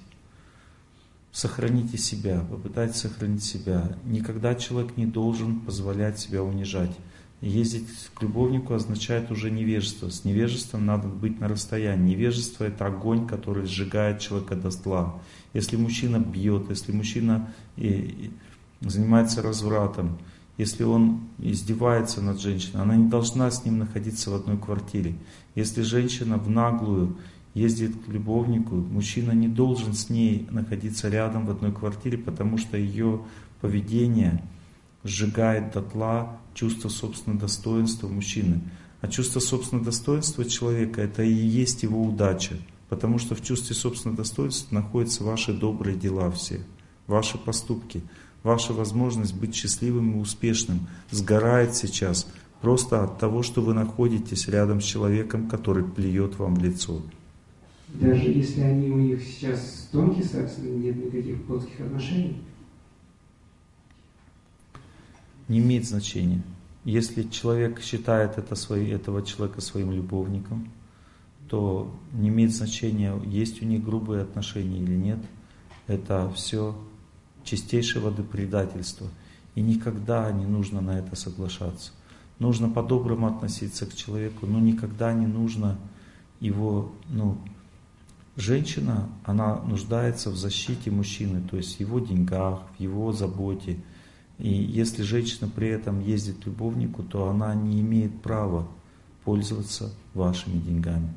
[SPEAKER 1] Сохраните себя, попытайтесь сохранить себя. Никогда человек не должен позволять себя унижать. Ездить к любовнику означает уже невежество. С невежеством надо быть на расстоянии. Невежество это огонь, который сжигает человека до зла. Если мужчина бьет, если мужчина и, и занимается развратом, если он издевается над женщиной, она не должна с ним находиться в одной квартире. Если женщина в наглую ездит к любовнику, мужчина не должен с ней находиться рядом в одной квартире, потому что ее поведение сжигает дотла чувство собственного достоинства мужчины. А чувство собственного достоинства человека – это и есть его удача. Потому что в чувстве собственного достоинства находятся ваши добрые дела все, ваши поступки – Ваша возможность быть счастливым и успешным сгорает сейчас просто от того, что вы находитесь рядом с человеком, который плюет вам в лицо.
[SPEAKER 13] Даже если они у них сейчас тонкий секс, нет никаких плотских отношений?
[SPEAKER 1] Не имеет значения. Если человек считает это свои, этого человека своим любовником, то не имеет значения, есть у них грубые отношения или нет. Это все чистейшей воды предательства. И никогда не нужно на это соглашаться. Нужно по-доброму относиться к человеку, но никогда не нужно его, ну, женщина, она нуждается в защите мужчины, то есть в его деньгах, в его заботе. И если женщина при этом ездит к любовнику, то она не имеет права пользоваться вашими деньгами.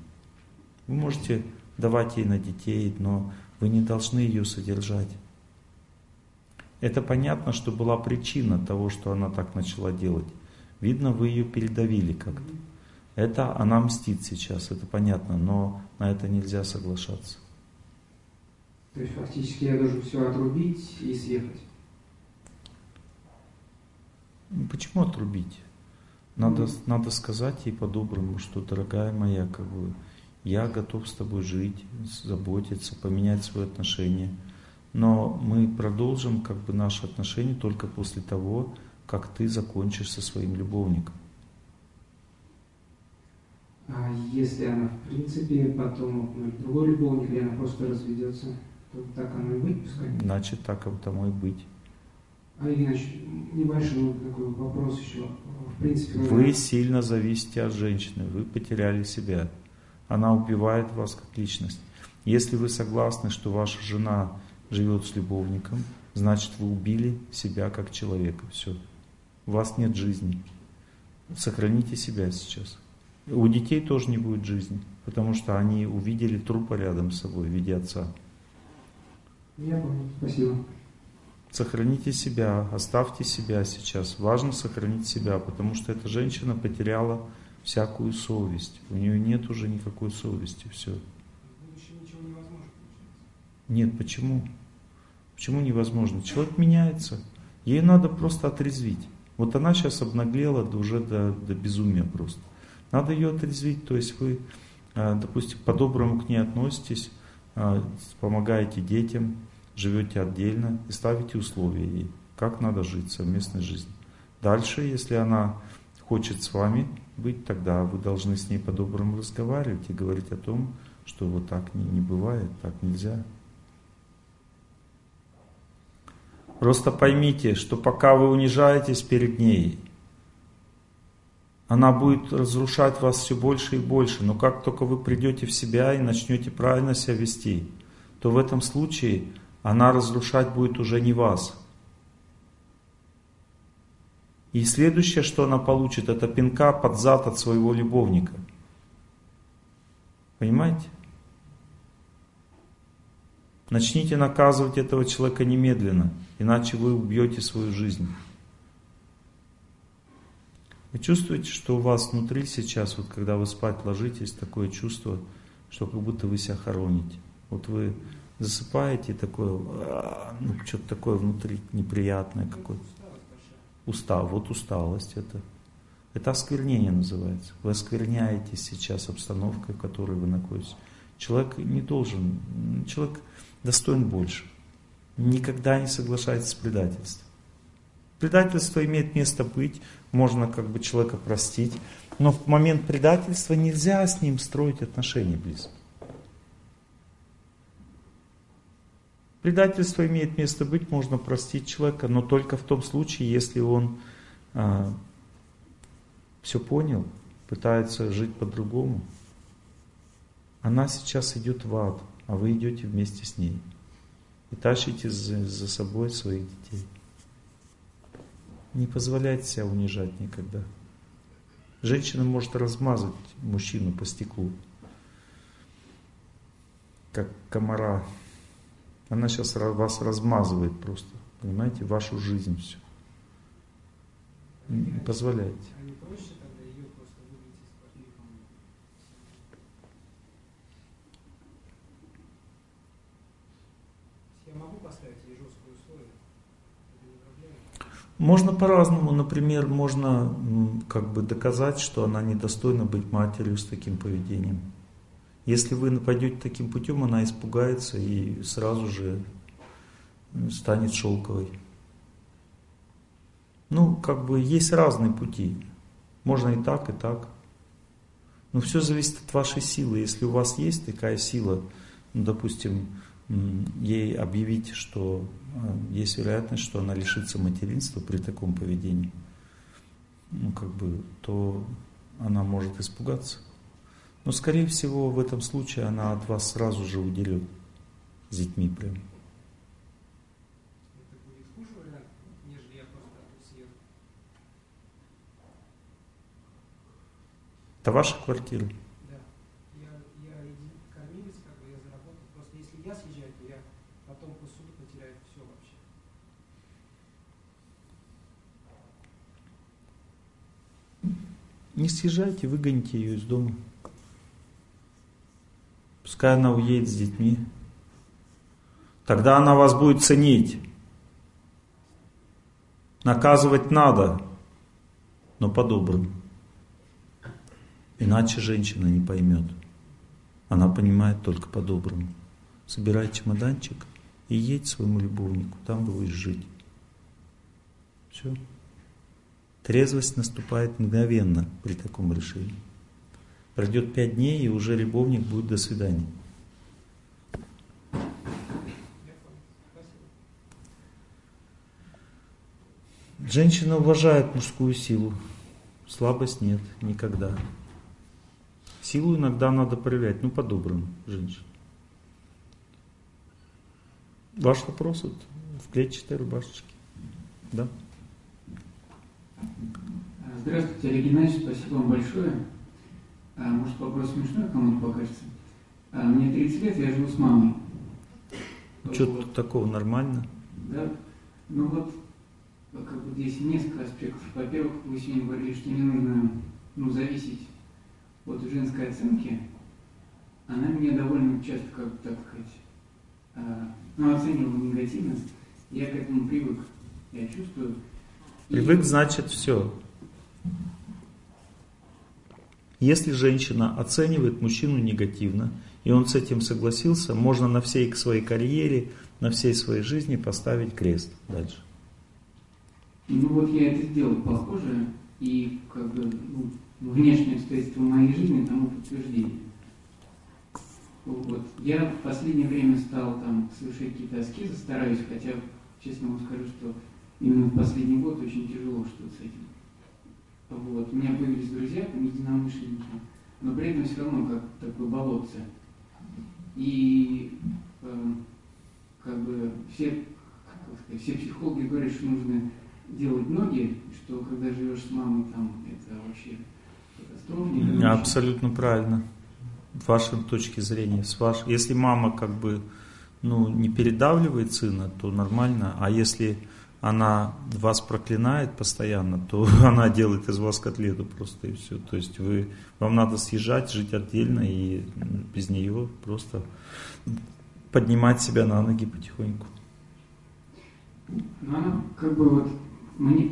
[SPEAKER 1] Вы можете давать ей на детей, но вы не должны ее содержать. Это понятно, что была причина того, что она так начала делать. Видно, вы ее передавили как-то. Это она мстит сейчас, это понятно, но на это нельзя соглашаться.
[SPEAKER 13] То есть фактически я должен все отрубить и съехать.
[SPEAKER 1] Ну, почему отрубить? Надо, mm. надо сказать ей по-доброму, что, дорогая моя, как бы, я готов с тобой жить, заботиться, поменять свои отношения. Но мы продолжим как бы наши отношения только после того, как ты закончишь со своим любовником.
[SPEAKER 13] А если она, в принципе, потом другой любовник, или она просто разведется, то так оно и быть, пускай?
[SPEAKER 1] Значит, так тому и быть.
[SPEAKER 13] А иначе, небольшой такой вопрос еще. В принципе,
[SPEAKER 1] вы сильно зависите от женщины, вы потеряли себя. Она убивает вас как личность. Если вы согласны, что ваша жена живет с любовником, значит вы убили себя как человека. Все. У вас нет жизни. Сохраните себя сейчас. У детей тоже не будет жизни, потому что они увидели трупа рядом с собой в виде отца.
[SPEAKER 13] Я понял. Спасибо.
[SPEAKER 1] Сохраните себя, оставьте себя сейчас. Важно сохранить себя, потому что эта женщина потеряла всякую совесть. У нее нет уже никакой совести. Все. Нет, почему? Почему невозможно? Человек меняется. Ей надо просто отрезвить. Вот она сейчас обнаглела уже до, до безумия просто. Надо ее отрезвить, то есть вы, а, допустим, по-доброму к ней относитесь, а, помогаете детям, живете отдельно и ставите условия ей, как надо жить совместной жизнью. Дальше, если она хочет с вами быть, тогда вы должны с ней по-доброму разговаривать и говорить о том, что вот так не, не бывает, так нельзя. Просто поймите, что пока вы унижаетесь перед ней, она будет разрушать вас все больше и больше. Но как только вы придете в себя и начнете правильно себя вести, то в этом случае она разрушать будет уже не вас. И следующее, что она получит, это пинка под зад от своего любовника. Понимаете? Начните наказывать этого человека немедленно, иначе вы убьете свою жизнь. Вы чувствуете, что у вас внутри сейчас, вот когда вы спать ложитесь, такое чувство, что как будто вы себя хороните. Вот вы засыпаете, такое, а, ну, что-то такое внутри неприятное какое-то. Устал, вот усталость это. Это осквернение называется. Вы оскверняете сейчас обстановкой, в которой вы находитесь. Человек не должен, человек достоин больше. Никогда не соглашается с предательством. Предательство имеет место быть, можно как бы человека простить, но в момент предательства нельзя с ним строить отношения близко. Предательство имеет место быть, можно простить человека, но только в том случае, если он а, все понял, пытается жить по-другому. Она сейчас идет в ад, а вы идете вместе с ней. И тащите за, собой своих детей. Не позволяйте себя унижать никогда. Женщина может размазать мужчину по стеклу, как комара. Она сейчас вас размазывает просто, понимаете, вашу жизнь все. Не позволяйте. Можно по-разному. Например, можно как бы доказать, что она недостойна быть матерью с таким поведением. Если вы пойдете таким путем, она испугается и сразу же станет шелковой. Ну, как бы есть разные пути. Можно и так, и так. Но все зависит от вашей силы. Если у вас есть такая сила, ну, допустим, ей объявить, что есть вероятность, что она лишится материнства при таком поведении, ну, как бы, то она может испугаться. Но, скорее всего, в этом случае она от вас сразу же удерет с детьми прям.
[SPEAKER 14] Это будет хуже вариант, нежели я просто съеду.
[SPEAKER 1] Это ваша квартира.
[SPEAKER 14] Да. Я, я иди- кормилец, как бы я заработал. Просто если я съезжаю, то я потом по суду потеряю все вообще.
[SPEAKER 1] Не съезжайте, выгоните ее из дома. Пускай она уедет с детьми. Тогда она вас будет ценить. Наказывать надо, но по-доброму. Иначе женщина не поймет. Она понимает только по-доброму. Собирай чемоданчик и едь своему любовнику, там будешь жить. Все. Трезвость наступает мгновенно при таком решении. Пройдет пять дней, и уже любовник будет до свидания. Женщина уважает мужскую силу. Слабость нет, никогда. Силу иногда надо проявлять, ну по-доброму, женщина. Ваш вопрос вот в клетчатой рубашечке. Да?
[SPEAKER 13] Здравствуйте, Олег Геннадьевич, спасибо вам большое. А, может, вопрос смешной кому-то покажется. А, мне 30 лет, я живу с мамой.
[SPEAKER 1] Что тут такого нормально?
[SPEAKER 13] Да? Ну вот, как бы здесь несколько аспектов. Во-первых, вы сегодня говорили, что не нужно ну, зависеть от женской оценки. Она меня довольно часто, как бы, так сказать, а, ну, оценивала негативно. Я к этому привык. Я чувствую.
[SPEAKER 1] Привык, значит, все. Если женщина оценивает мужчину негативно, и он с этим согласился, можно на всей своей карьере, на всей своей жизни поставить крест дальше.
[SPEAKER 13] Ну вот я это сделал похоже, и как бы ну, внешние обстоятельства моей жизни тому подтверждение. Вот. Я в последнее время стал там совершать какие-то аскезы, стараюсь, хотя, честно вам скажу, что именно в последний год очень тяжело что-то с этим. Вот. У меня появились друзья, там, единомышленники, но при этом все равно как такое болотце. И э, как бы все, как сказать, все психологи говорят, что нужно делать ноги, что когда живешь с мамой, там это вообще катастрофа.
[SPEAKER 1] Абсолютно правильно. С вашей точки зрения. С ваш... Если мама как бы ну, не передавливает сына, то нормально. А если она вас проклинает постоянно, то она делает из вас котлету просто и все. То есть вы, вам надо съезжать, жить отдельно и без нее просто поднимать себя на ноги потихоньку.
[SPEAKER 13] Она как бы вот мне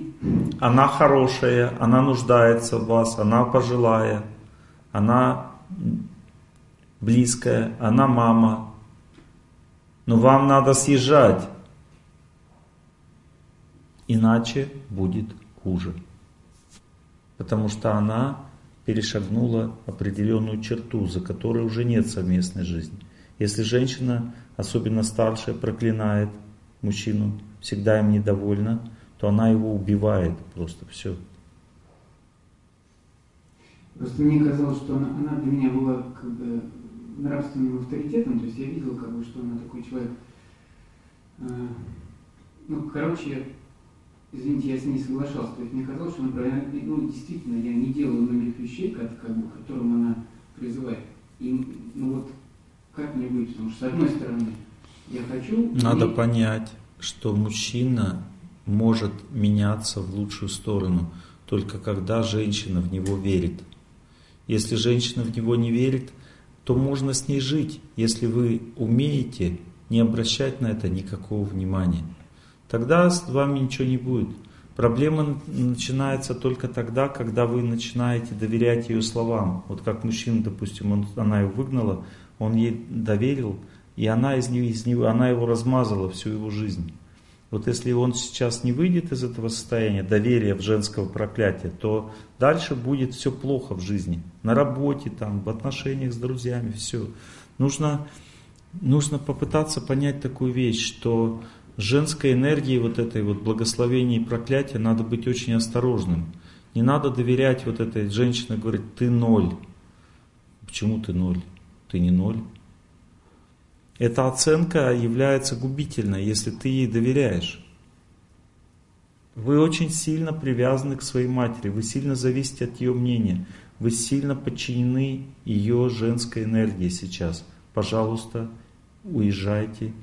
[SPEAKER 1] Она хорошая, она нуждается в вас, она пожилая, она близкая, она мама. Но вам надо съезжать, иначе будет хуже. Потому что она перешагнула определенную черту, за которой уже нет совместной жизни. Если женщина, особенно старшая, проклинает мужчину, всегда им недовольна, то она его убивает просто все.
[SPEAKER 13] Просто мне казалось, что она, она для меня была как бы нравственным авторитетом, то есть я видел, как бы, что она такой человек. э, ну, короче, извините, я с ней соглашался. То есть мне казалось, что правильно, ну, действительно, я не делаю многих вещей, как, как бы, к которым она призывает. И, ну вот, как мне быть? Потому что, с одной стороны, я хочу...
[SPEAKER 1] Надо
[SPEAKER 13] иметь-
[SPEAKER 1] понять, что мужчина может меняться в лучшую сторону только когда женщина в него верит. Если женщина в него не верит, то можно с ней жить, если вы умеете не обращать на это никакого внимания. Тогда с вами ничего не будет. Проблема начинается только тогда, когда вы начинаете доверять ее словам. Вот как мужчина, допустим, он, она его выгнала, он ей доверил, и она из него, из него, она его размазала всю его жизнь. Вот если он сейчас не выйдет из этого состояния доверия в женского проклятия, то дальше будет все плохо в жизни. На работе, там, в отношениях с друзьями, все. Нужно нужно попытаться понять такую вещь, что женской энергии вот этой вот благословения и проклятия надо быть очень осторожным. Не надо доверять вот этой женщине, говорить, ты ноль. Почему ты ноль? Ты не ноль. Эта оценка является губительной, если ты ей доверяешь. Вы очень сильно привязаны к своей матери, вы сильно зависите от ее мнения, вы сильно подчинены ее женской энергии сейчас. Пожалуйста, уезжайте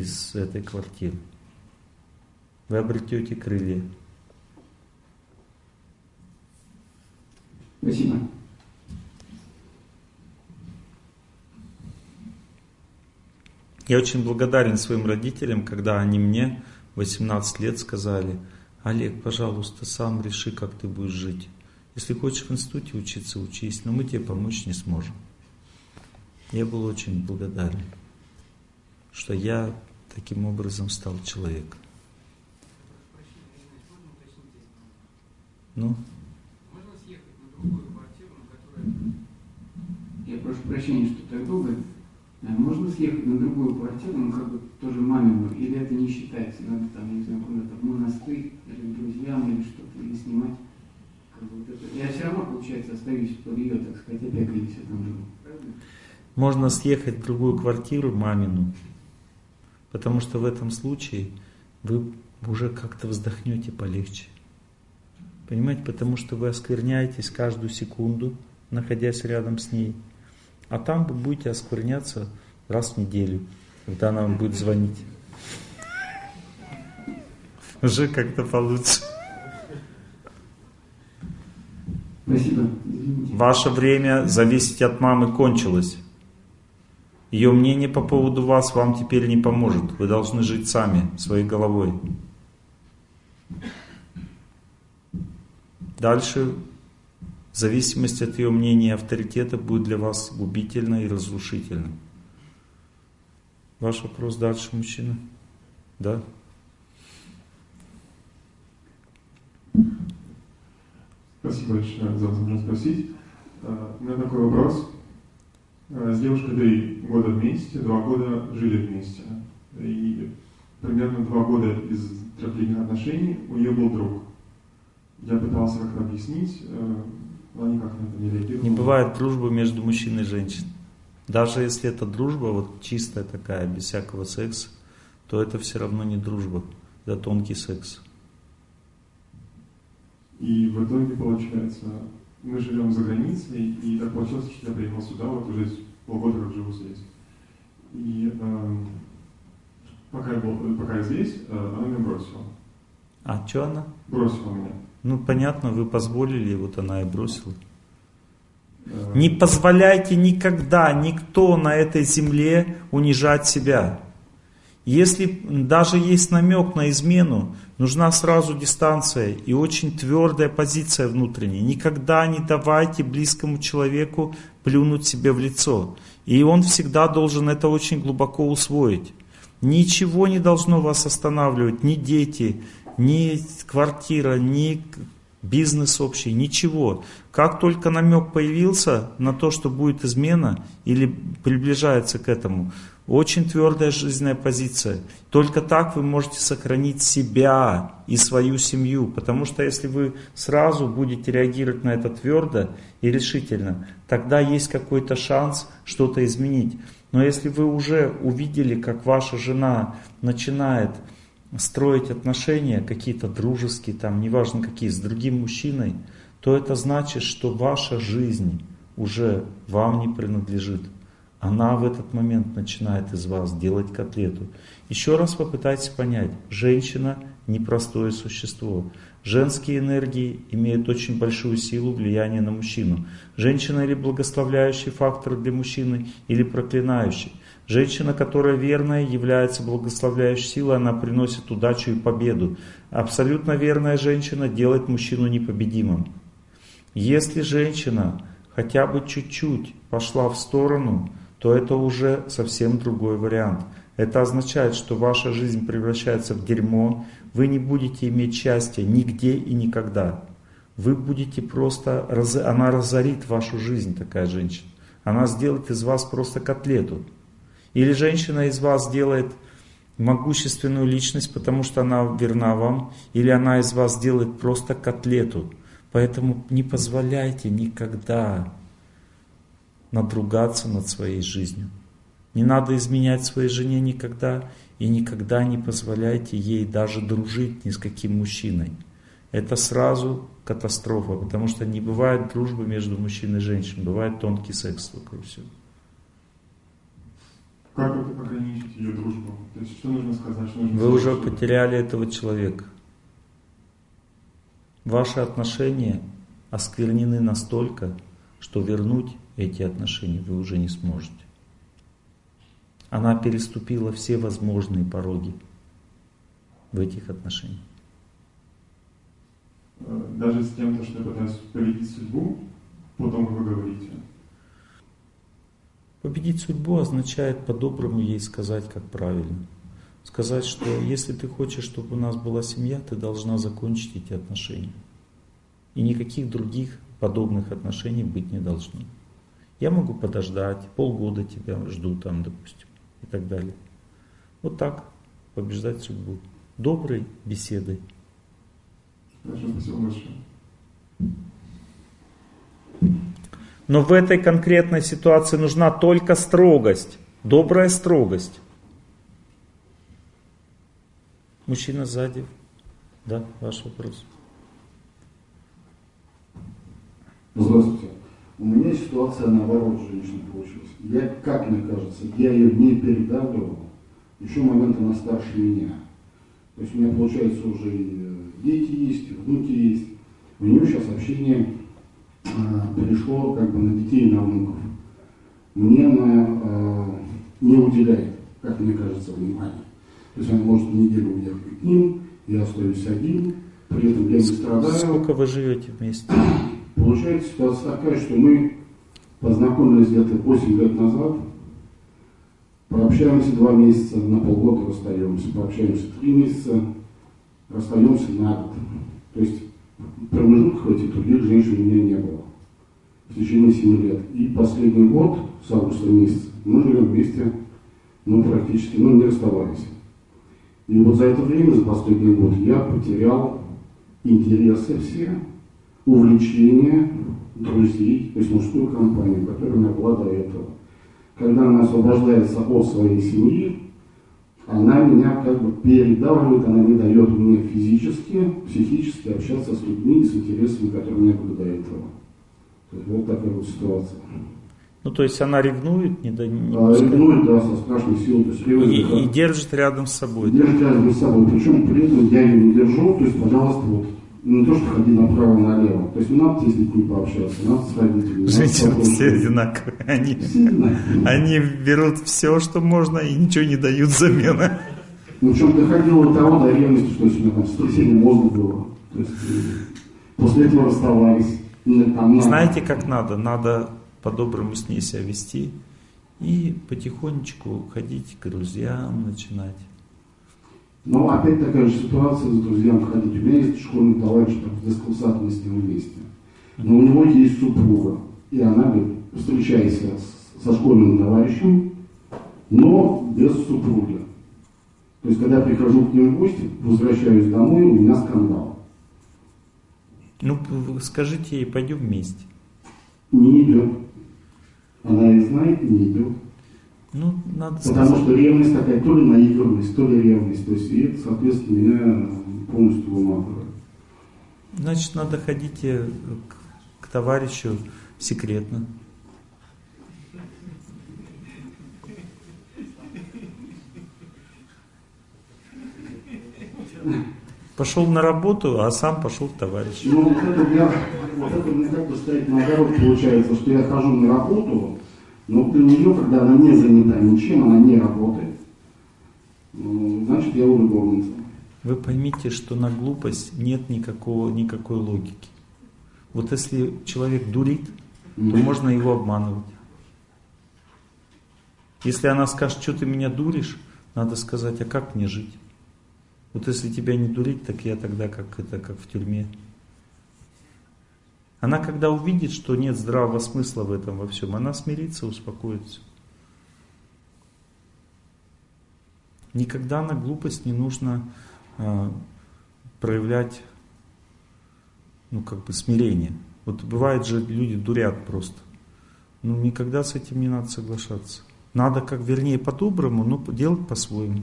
[SPEAKER 1] из этой квартиры. Вы обретете крылья.
[SPEAKER 13] Спасибо.
[SPEAKER 1] Я очень благодарен своим родителям, когда они мне 18 лет сказали, Олег, пожалуйста, сам реши, как ты будешь жить. Если хочешь в институте учиться, учись, но мы тебе помочь не сможем. Я был очень благодарен, что я таким образом стал человеком. Ну?
[SPEAKER 13] Можно съехать на другую квартиру, на которой... Я прошу прощения, что так долго. А можно съехать на другую квартиру, ну как бы тоже мамину, или это не считается, надо там, не знаю, куда-то в монастырь, или к друзьям, или что-то, или снимать. Как бы вот это. Я все равно, получается, остаюсь под ее, так сказать, опекой, если там живу. Правильно?
[SPEAKER 1] Можно съехать в другую квартиру мамину, потому что в этом случае вы уже как-то вздохнете полегче. Понимаете, потому что вы оскверняетесь каждую секунду, находясь рядом с ней. А там вы будете оскверняться раз в неделю, когда она вам будет звонить. Уже как-то получше.
[SPEAKER 13] Спасибо.
[SPEAKER 1] Ваше время зависеть от мамы кончилось. Ее мнение по поводу вас вам теперь не поможет. Вы должны жить сами, своей головой. Дальше зависимость от ее мнения и авторитета будет для вас губительно и разрушительно. Ваш вопрос дальше, мужчина? Да?
[SPEAKER 8] Спасибо большое за возможность спросить. А, У меня такой вопрос. А, С девушкой три года вместе, два года жили вместе. И примерно два года из трехлетних отношений у нее был друг. Я пытался как-то объяснить, э, но они как на это не реагировали.
[SPEAKER 1] Не бывает дружбы между мужчиной и женщиной. Даже если это дружба, вот чистая такая, без всякого секса, то это все равно не дружба, это тонкий секс.
[SPEAKER 8] И в итоге, получается, мы живем за границей, и так получилось, что я приехал сюда, вот уже полгода как живу здесь. И эм, пока, я был, пока я здесь, э, она меня бросила.
[SPEAKER 1] А что она?
[SPEAKER 8] Бросила меня.
[SPEAKER 1] Ну, понятно, вы позволили, вот она и бросила. Не позволяйте никогда, никто на этой земле унижать себя. Если даже есть намек на измену, нужна сразу дистанция и очень твердая позиция внутренняя. Никогда не давайте близкому человеку плюнуть себе в лицо. И он всегда должен это очень глубоко усвоить. Ничего не должно вас останавливать, ни дети, ни квартира, ни бизнес общий, ничего. Как только намек появился на то, что будет измена или приближается к этому, очень твердая жизненная позиция. Только так вы можете сохранить себя и свою семью. Потому что если вы сразу будете реагировать на это твердо и решительно, тогда есть какой-то шанс что-то изменить. Но если вы уже увидели, как ваша жена начинает строить отношения, какие-то дружеские, там, неважно какие, с другим мужчиной, то это значит, что ваша жизнь уже вам не принадлежит. Она в этот момент начинает из вас делать котлету. Еще раз попытайтесь понять, женщина непростое существо. Женские энергии имеют очень большую силу влияния на мужчину. Женщина или благословляющий фактор для мужчины, или проклинающий. Женщина, которая верная, является благословляющей силой, она приносит удачу и победу. Абсолютно верная женщина делает мужчину непобедимым. Если женщина хотя бы чуть-чуть пошла в сторону, то это уже совсем другой вариант. Это означает, что ваша жизнь превращается в дерьмо, вы не будете иметь счастья нигде и никогда. Вы будете просто, она разорит вашу жизнь, такая женщина. Она сделает из вас просто котлету. Или женщина из вас делает могущественную личность, потому что она верна вам, или она из вас делает просто котлету. Поэтому не позволяйте никогда надругаться над своей жизнью. Не надо изменять своей жене никогда, и никогда не позволяйте ей даже дружить ни с каким мужчиной. Это сразу катастрофа, потому что не бывает дружбы между мужчиной и женщиной, бывает тонкий секс вокруг всего.
[SPEAKER 8] Как вот ограничить ее дружбу? То есть что нужно сказать? Что нужно
[SPEAKER 1] Вы уже
[SPEAKER 8] сказать?
[SPEAKER 1] потеряли этого человека. Ваши отношения осквернены настолько, что вернуть эти отношения вы уже не сможете. Она переступила все возможные пороги в этих отношениях.
[SPEAKER 8] Даже с тем, что я пытаюсь победить судьбу, потом, вы говорите.
[SPEAKER 1] Победить судьбу означает по-доброму ей сказать, как правильно. Сказать, что если ты хочешь, чтобы у нас была семья, ты должна закончить эти отношения. И никаких других подобных отношений быть не должно. Я могу подождать, полгода тебя жду там, допустим, и так далее. Вот так побеждать судьбу. Доброй беседой.
[SPEAKER 8] Хорошо, спасибо большое.
[SPEAKER 1] Но в этой конкретной ситуации нужна только строгость, добрая строгость. Мужчина сзади. Да, ваш вопрос.
[SPEAKER 15] Здравствуйте. У меня ситуация наоборот с женщиной получилась. Я, как мне кажется, я ее не передавливал. Еще момент она старше меня. То есть у меня, получается, уже и э, дети есть, и внуки есть. У нее сейчас общение а, перешло как бы на детей и на внуков. Мне она а, не уделяет, как мне кажется, внимания. То есть она может неделю уехать к ним, я остаюсь один, при этом я не страдаю.
[SPEAKER 1] Сколько вы живете вместе?
[SPEAKER 15] Получается ситуация такая, что мы познакомились где-то 8 лет назад, пообщаемся два месяца, на полгода расстаемся, пообщаемся три месяца, расстаемся на год. То есть промежутков этих других женщин у меня не было в течение 7 лет. И последний год, с августа месяца, мы живем вместе, ну, практически, ну, не расставались. И вот за это время, за последний год, я потерял интересы все, увлечения друзей, то есть мужскую компанию, которая у меня была до этого. Когда она освобождается от своей семьи, она меня как бы передавливает, она не дает мне физически, психически общаться с людьми и с интересами, которые у меня были до этого. То есть вот такая вот ситуация.
[SPEAKER 1] Ну, то есть она ревнует, не, да, не
[SPEAKER 15] А, ревнует, да, со страшной силой. То есть ревнует,
[SPEAKER 1] и,
[SPEAKER 15] да.
[SPEAKER 1] и держит рядом с собой.
[SPEAKER 15] Держит рядом с собой. Причем при этом я ее не держу, то есть, пожалуйста, вот, не то, что ходи направо-налево. То есть не надо с детьми пообщаться, надо с родителями.
[SPEAKER 1] Женщины все одинаковые. Они,
[SPEAKER 15] Все одинаковые.
[SPEAKER 1] они берут все, что можно, и ничего не дают взамен.
[SPEAKER 15] Ну, в чем доходило до того, до ревности, что у меня там сотрясение мозга было. То есть э, после этого расставались. Ну, там, на-
[SPEAKER 1] Знаете, как надо? Надо по-доброму с ней себя вести и потихонечку ходить к друзьям, начинать.
[SPEAKER 15] Но опять такая же ситуация с друзьями ходить. У меня есть школьный товарищ, там, в дискурсат мы с ним вместе. Но у него есть супруга. И она говорит, встречайся со школьным товарищем, но без супруги. То есть, когда я прихожу к ним в гости, возвращаюсь домой, у меня скандал.
[SPEAKER 1] Ну, скажите ей, пойдем вместе.
[SPEAKER 15] Не идет. Она и знает, не идет.
[SPEAKER 1] Ну, надо
[SPEAKER 15] Потому
[SPEAKER 1] сказать.
[SPEAKER 15] что ревность такая, то ли наигранность, то ли ревность. То есть, и это, соответственно, меня полностью выматывает.
[SPEAKER 1] Значит, надо ходить э, к, к товарищу секретно. Пошел на работу, а сам пошел к товарищу.
[SPEAKER 15] Ну, вот это, я, вот это мне как бы стоит наоборот, получается, что я хожу на работу, но для нее, когда она не занята ничем, она не работает, ну, значит, я у любовницы.
[SPEAKER 1] Вы поймите, что на глупость нет никакого, никакой логики. Вот если человек дурит, то можно его обманывать. Если она скажет, что ты меня дуришь, надо сказать, а как мне жить? Вот если тебя не дурить, так я тогда как это, как в тюрьме. Она когда увидит, что нет здравого смысла в этом во всем, она смирится, успокоится. Никогда на глупость не нужно э, проявлять, ну, как бы смирение. Вот бывает же, люди дурят просто. Ну, никогда с этим не надо соглашаться. Надо, как вернее, по-доброму, но делать по-своему.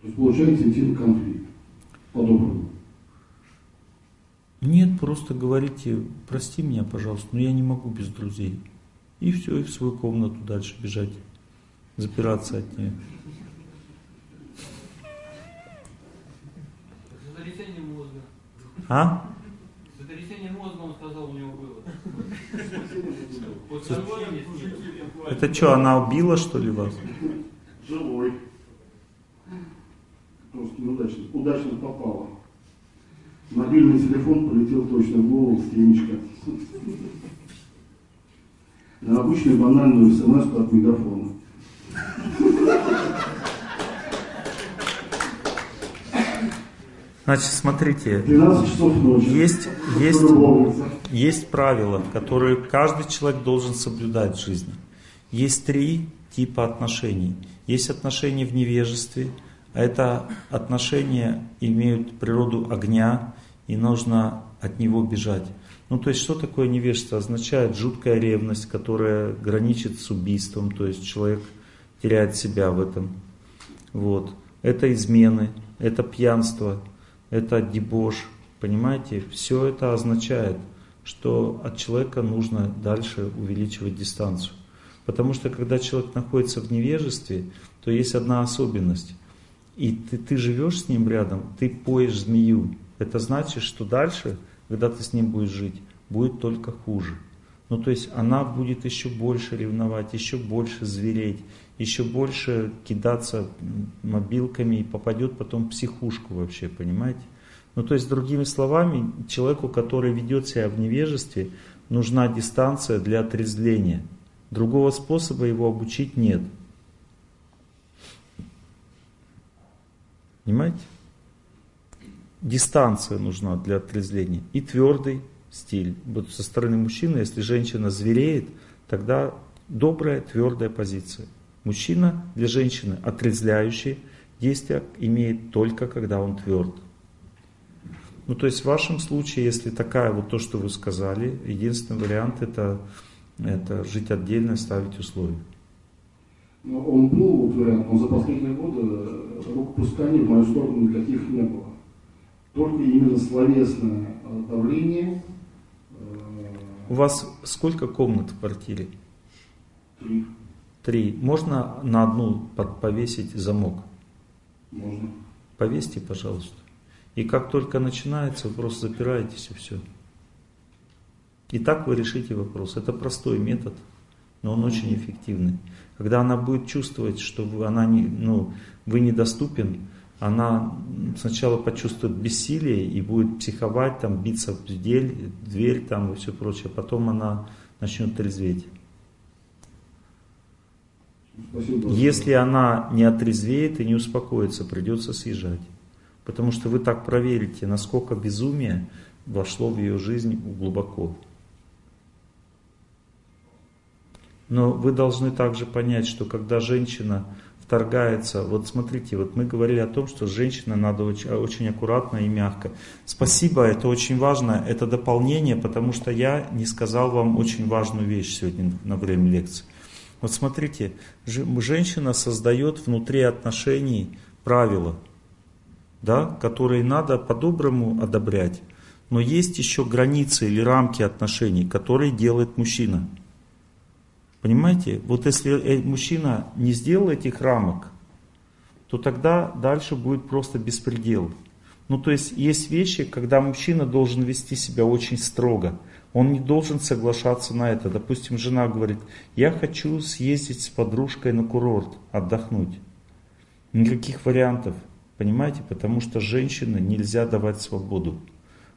[SPEAKER 15] То есть получается идти конфликт. По-доброму.
[SPEAKER 1] Нет, просто говорите, прости меня, пожалуйста, но я не могу без друзей. И все, и в свою комнату дальше бежать, запираться от нее.
[SPEAKER 2] Сотрясение мозга.
[SPEAKER 1] А?
[SPEAKER 2] Сотрясение мозга, он сказал, у него было.
[SPEAKER 1] Это что, она убила, что ли, вас?
[SPEAKER 15] Живой. Просто неудачно. Удачно попало. Мобильный телефон полетел точно в голову темечка. На обычную банальную смс от мегафона.
[SPEAKER 1] Значит, смотрите,
[SPEAKER 15] 12 часов ночи.
[SPEAKER 1] есть, есть, есть правила, которые каждый человек должен соблюдать в жизни. Есть три типа отношений. Есть отношения в невежестве, это отношения имеют природу огня, и нужно от него бежать. Ну, то есть, что такое невежество? Означает жуткая ревность, которая граничит с убийством, то есть человек теряет себя в этом. Вот. Это измены, это пьянство, это дебош, понимаете? Все это означает, что от человека нужно дальше увеличивать дистанцию. Потому что когда человек находится в невежестве, то есть одна особенность. И ты, ты живешь с ним рядом, ты поешь змею. Это значит, что дальше, когда ты с ним будешь жить, будет только хуже. Ну, то есть она будет еще больше ревновать, еще больше звереть, еще больше кидаться мобилками и попадет потом в психушку вообще, понимаете? Ну, то есть, другими словами, человеку, который ведет себя в невежестве, нужна дистанция для отрезвления. Другого способа его обучить нет. Понимаете? Дистанция нужна для отрезвления и твердый стиль. Вот со стороны мужчины, если женщина звереет, тогда добрая, твердая позиция. Мужчина для женщины отрезвляющий действия имеет только когда он тверд. Ну, то есть в вашем случае, если такая вот то, что вы сказали, единственный вариант это, это жить отдельно ставить условия.
[SPEAKER 15] Но он был вот вариант, но за последние годы рукопусканий в мою сторону никаких не было. Только именно словесное давление. э,
[SPEAKER 1] У вас сколько комнат в квартире?
[SPEAKER 15] Три.
[SPEAKER 1] Три. Можно на одну повесить замок?
[SPEAKER 15] Можно.
[SPEAKER 1] Повесьте, пожалуйста. И как только начинается, вы просто запираетесь и все. И так вы решите вопрос. Это простой метод, но он очень эффективный. Когда она будет чувствовать, что вы, она не, ну, вы недоступен, она сначала почувствует бессилие и будет психовать, там, биться в дверь, дверь там, и все прочее. Потом она начнет трезветь.
[SPEAKER 15] Спасибо.
[SPEAKER 1] Если она не отрезвеет и не успокоится, придется съезжать. Потому что вы так проверите, насколько безумие вошло в ее жизнь глубоко. Но вы должны также понять, что когда женщина вторгается, вот смотрите, вот мы говорили о том, что женщина надо очень, очень аккуратно и мягко. Спасибо, это очень важно, это дополнение, потому что я не сказал вам очень важную вещь сегодня на время лекции. Вот смотрите, же- женщина создает внутри отношений правила, да, которые надо по-доброму одобрять. Но есть еще границы или рамки отношений, которые делает мужчина. Понимаете? Вот если э, мужчина не сделал этих рамок, то тогда дальше будет просто беспредел. Ну, то есть есть вещи, когда мужчина должен вести себя очень строго. Он не должен соглашаться на это. Допустим, жена говорит, я хочу съездить с подружкой на курорт, отдохнуть. Никаких вариантов. Понимаете? Потому что женщине нельзя давать свободу.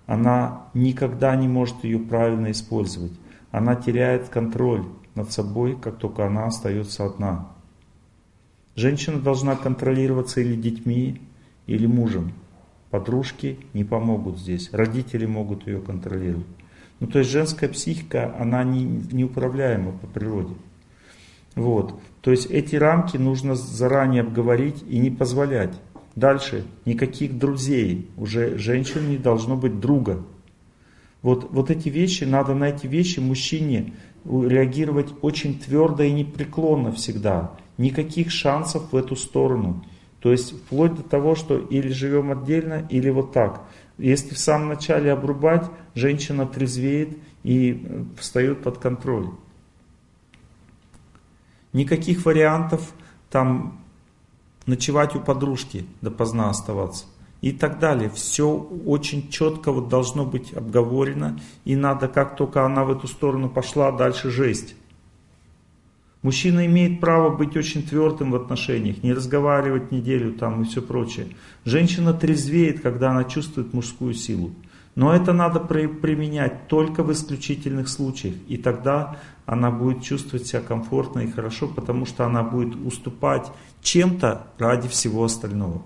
[SPEAKER 1] Она никогда не может ее правильно использовать. Она теряет контроль над собой, как только она остается одна. Женщина должна контролироваться или детьми, или мужем. Подружки не помогут здесь. Родители могут ее контролировать. Ну, то есть женская психика, она не, неуправляема по природе. Вот. То есть эти рамки нужно заранее обговорить и не позволять. Дальше. Никаких друзей. Уже женщин не должно быть друга. Вот, вот эти вещи, надо на эти вещи мужчине реагировать очень твердо и непреклонно всегда. Никаких шансов в эту сторону. То есть вплоть до того, что или живем отдельно, или вот так. Если в самом начале обрубать, женщина трезвеет и э, встает под контроль. Никаких вариантов там ночевать у подружки, допоздна оставаться и так далее. Все очень четко вот должно быть обговорено, и надо, как только она в эту сторону пошла, дальше жесть. Мужчина имеет право быть очень твердым в отношениях, не разговаривать неделю там и все прочее. Женщина трезвеет, когда она чувствует мужскую силу. Но это надо применять только в исключительных случаях. И тогда она будет чувствовать себя комфортно и хорошо, потому что она будет уступать чем-то ради всего остального.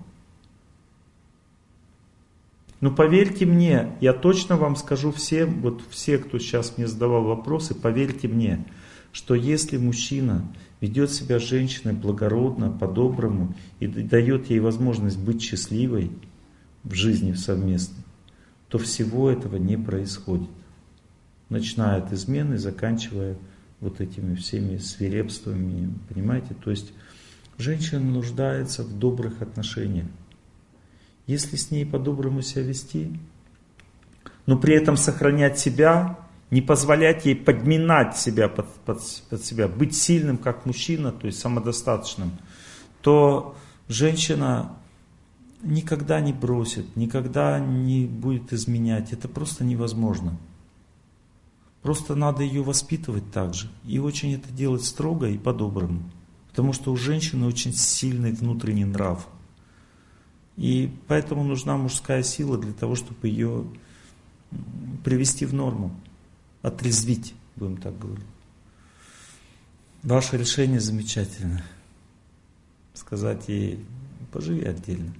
[SPEAKER 1] Но поверьте мне, я точно вам скажу всем, вот все, кто сейчас мне задавал вопросы, поверьте мне, что если мужчина ведет себя с женщиной благородно, по-доброму и дает ей возможность быть счастливой в жизни совместной, то всего этого не происходит. Начиная от измены, заканчивая вот этими всеми свирепствами, понимаете? То есть женщина нуждается в добрых отношениях. Если с ней по-доброму себя вести, но при этом сохранять себя, не позволять ей подминать себя под, под, под себя, быть сильным как мужчина, то есть самодостаточным, то женщина никогда не бросит, никогда не будет изменять. Это просто невозможно. Просто надо ее воспитывать так же. И очень это делать строго и по-доброму. Потому что у женщины очень сильный внутренний нрав. И поэтому нужна мужская сила для того, чтобы ее привести в норму, отрезвить, будем так говорить. Ваше решение замечательно. Сказать ей, поживи отдельно.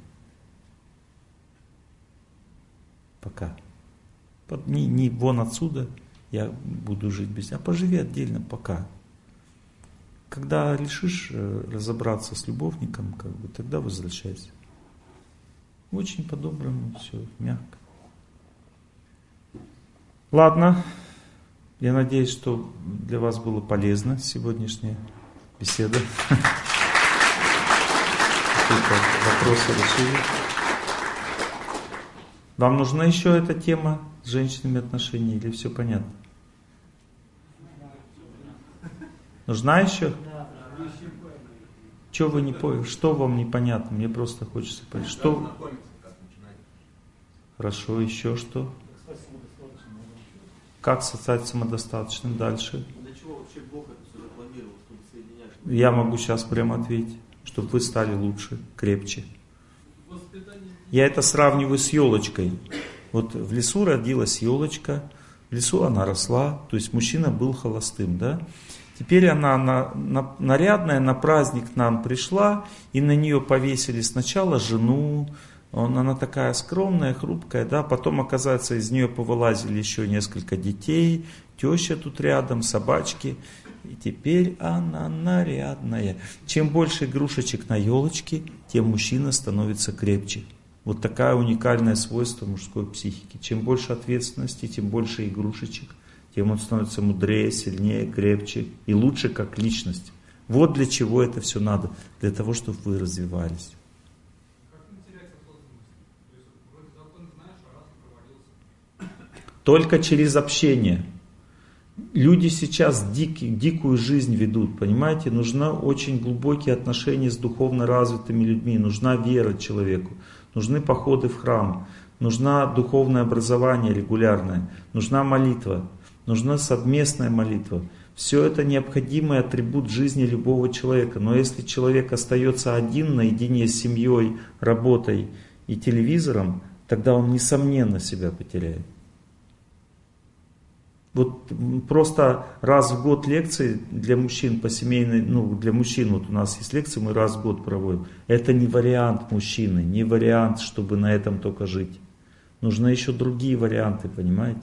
[SPEAKER 1] Пока. Не, не вон отсюда, я буду жить без а поживи отдельно пока. Когда решишь э, разобраться с любовником, как бы, тогда возвращайся. Очень по-доброму, все мягко. Ладно, я надеюсь, что для вас было полезно сегодняшняя беседа. Вопросы решили. Вам нужна еще эта тема с женщинами отношений или все понятно? Нужна еще? Что вы не поняли? Что вам непонятно? Мне просто хочется понять. Что? Хорошо, еще что? Как стать самодостаточным дальше? Я могу сейчас прямо ответить, чтобы вы стали лучше, крепче. Я это сравниваю с елочкой. Вот в лесу родилась елочка, в лесу она росла, то есть мужчина был холостым, да? Теперь она на, на, нарядная на праздник нам пришла, и на нее повесили сначала жену, он, она такая скромная, хрупкая, да, потом, оказывается, из нее повылазили еще несколько детей, теща тут рядом, собачки, и теперь она нарядная. Чем больше игрушечек на елочке, тем мужчина становится крепче. Вот такое уникальное свойство мужской психики. Чем больше ответственности, тем больше игрушечек, тем он становится мудрее, сильнее, крепче и лучше как личность. Вот для чего это все надо. Для того, чтобы вы развивались. Только через общение. Люди сейчас дикий, дикую жизнь ведут, понимаете? Нужны очень глубокие отношения с духовно развитыми людьми, нужна вера человеку, нужны походы в храм, нужна духовное образование регулярное, нужна молитва нужна совместная молитва. Все это необходимый атрибут жизни любого человека. Но если человек остается один наедине с семьей, работой и телевизором, тогда он несомненно себя потеряет. Вот просто раз в год лекции для мужчин по семейной, ну для мужчин вот у нас есть лекции, мы раз в год проводим. Это не вариант мужчины, не вариант, чтобы на этом только жить. Нужны еще другие варианты, понимаете?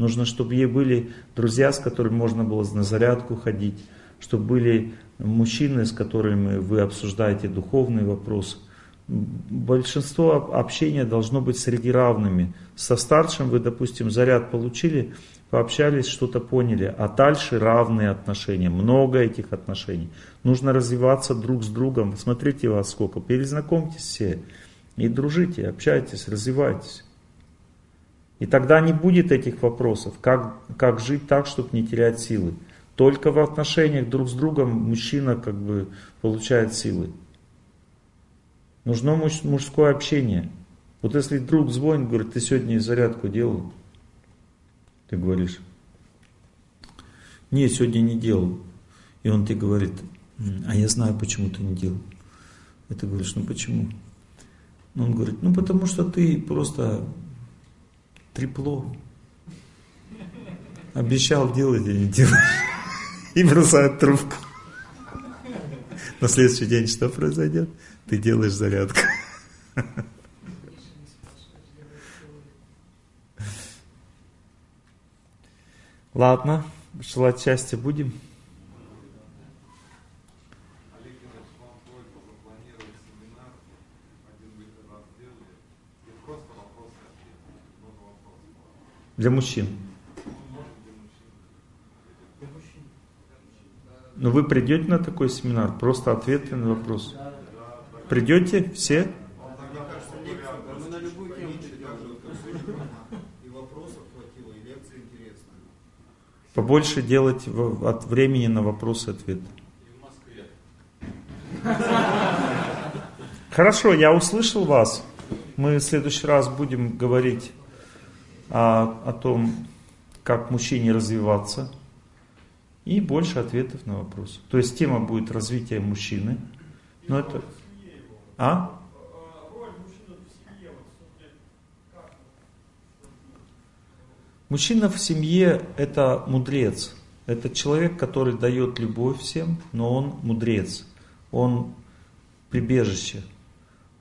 [SPEAKER 1] Нужно, чтобы ей были друзья, с которыми можно было на зарядку ходить. чтобы были мужчины, с которыми вы обсуждаете духовные вопросы. Большинство общения должно быть среди равными. Со старшим вы, допустим, заряд получили, пообщались, что-то поняли, а дальше равные отношения, много этих отношений. Нужно развиваться друг с другом. Смотрите вас сколько, перезнакомьтесь все и дружите, общайтесь, развивайтесь. И тогда не будет этих вопросов, как, как жить так, чтобы не терять силы. Только в отношениях друг с другом мужчина как бы получает силы. Нужно муж, мужское общение. Вот если друг звонит, говорит, ты сегодня зарядку делал, ты говоришь, нет, сегодня не делал. И он тебе говорит, а я знаю, почему ты не делал. И ты говоришь, ну почему? Он говорит, ну потому что ты просто трепло. Обещал делать, а не делаешь. И бросает трубку. На следующий день что произойдет? Ты делаешь зарядку. Ладно, желать счастья будем. Для мужчин. Но вы придете на такой семинар? Просто ответы на вопрос. Придете все? Побольше делать от времени на вопросы ответы. Хорошо, я услышал вас. Мы в следующий раз будем говорить о, о том, как мужчине развиваться и больше ответов на вопросы. То есть тема будет развитие мужчины. Но это... А? Мужчина в семье – это мудрец. Это человек, который дает любовь всем, но он мудрец. Он прибежище,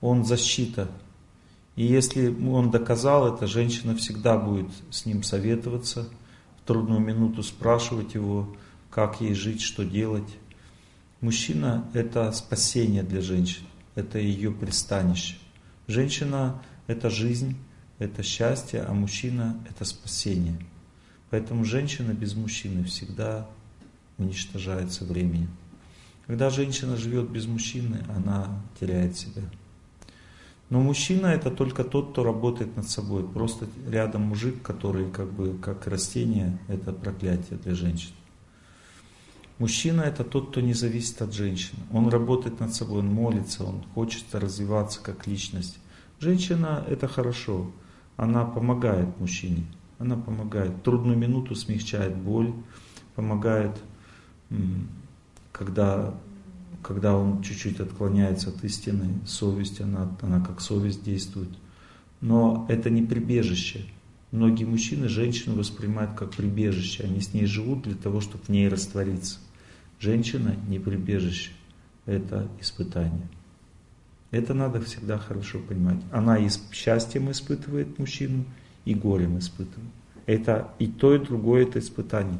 [SPEAKER 1] он защита. И если он доказал это, женщина всегда будет с ним советоваться, в трудную минуту спрашивать его, как ей жить, что делать. Мужчина – это спасение для женщины, это ее пристанище. Женщина – это жизнь, это счастье, а мужчина – это спасение. Поэтому женщина без мужчины всегда уничтожается временем. Когда женщина живет без мужчины, она теряет себя. Но мужчина это только тот, кто работает над собой. Просто рядом мужик, который как бы как растение, это проклятие для женщин. Мужчина это тот, кто не зависит от женщины. Он работает над собой, он молится, он хочет развиваться как личность. Женщина это хорошо она помогает мужчине. Она помогает. Трудную минуту смягчает боль, помогает, когда, когда он чуть-чуть отклоняется от истины, совесть, она, она как совесть действует. Но это не прибежище. Многие мужчины женщину воспринимают как прибежище. Они с ней живут для того, чтобы в ней раствориться. Женщина не прибежище. Это испытание. Это надо всегда хорошо понимать. Она и счастьем испытывает мужчину, и горем испытывает. Это и то, и другое это испытание.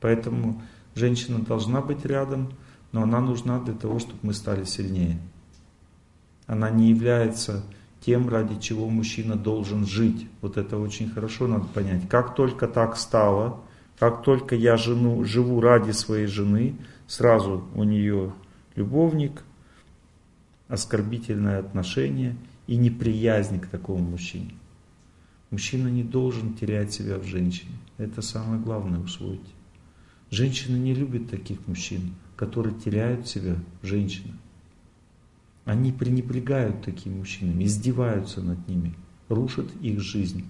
[SPEAKER 1] Поэтому женщина должна быть рядом, но она нужна для того, чтобы мы стали сильнее. Она не является тем, ради чего мужчина должен жить. Вот это очень хорошо надо понять. Как только так стало, как только я жену, живу ради своей жены, сразу у нее любовник, оскорбительное отношение и неприязнь к такому мужчине. Мужчина не должен терять себя в женщине. Это самое главное усвоить. Женщины не любят таких мужчин, которые теряют себя в женщинах. Они пренебрегают такими мужчинами, издеваются над ними, рушат их жизнь.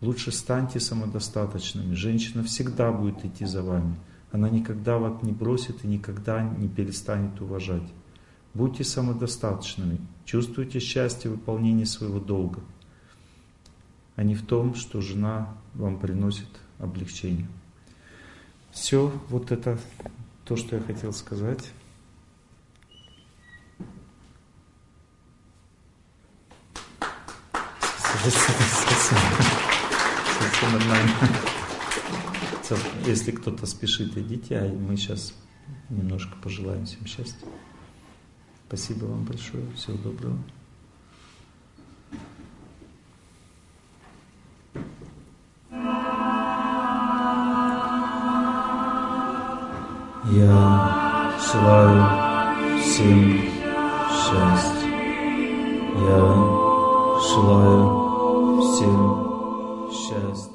[SPEAKER 1] Лучше станьте самодостаточными. Женщина всегда будет идти за вами. Она никогда вас не бросит и никогда не перестанет уважать. Будьте самодостаточными, чувствуйте счастье в выполнении своего долга, а не в том, что жена вам приносит облегчение. Все, вот это то, что я хотел сказать. Если кто-то спешит, идите, а мы сейчас немножко пожелаем всем счастья. Спасибо вам большое. Всего доброго. Я желаю всем счастья. Я желаю всем счастья.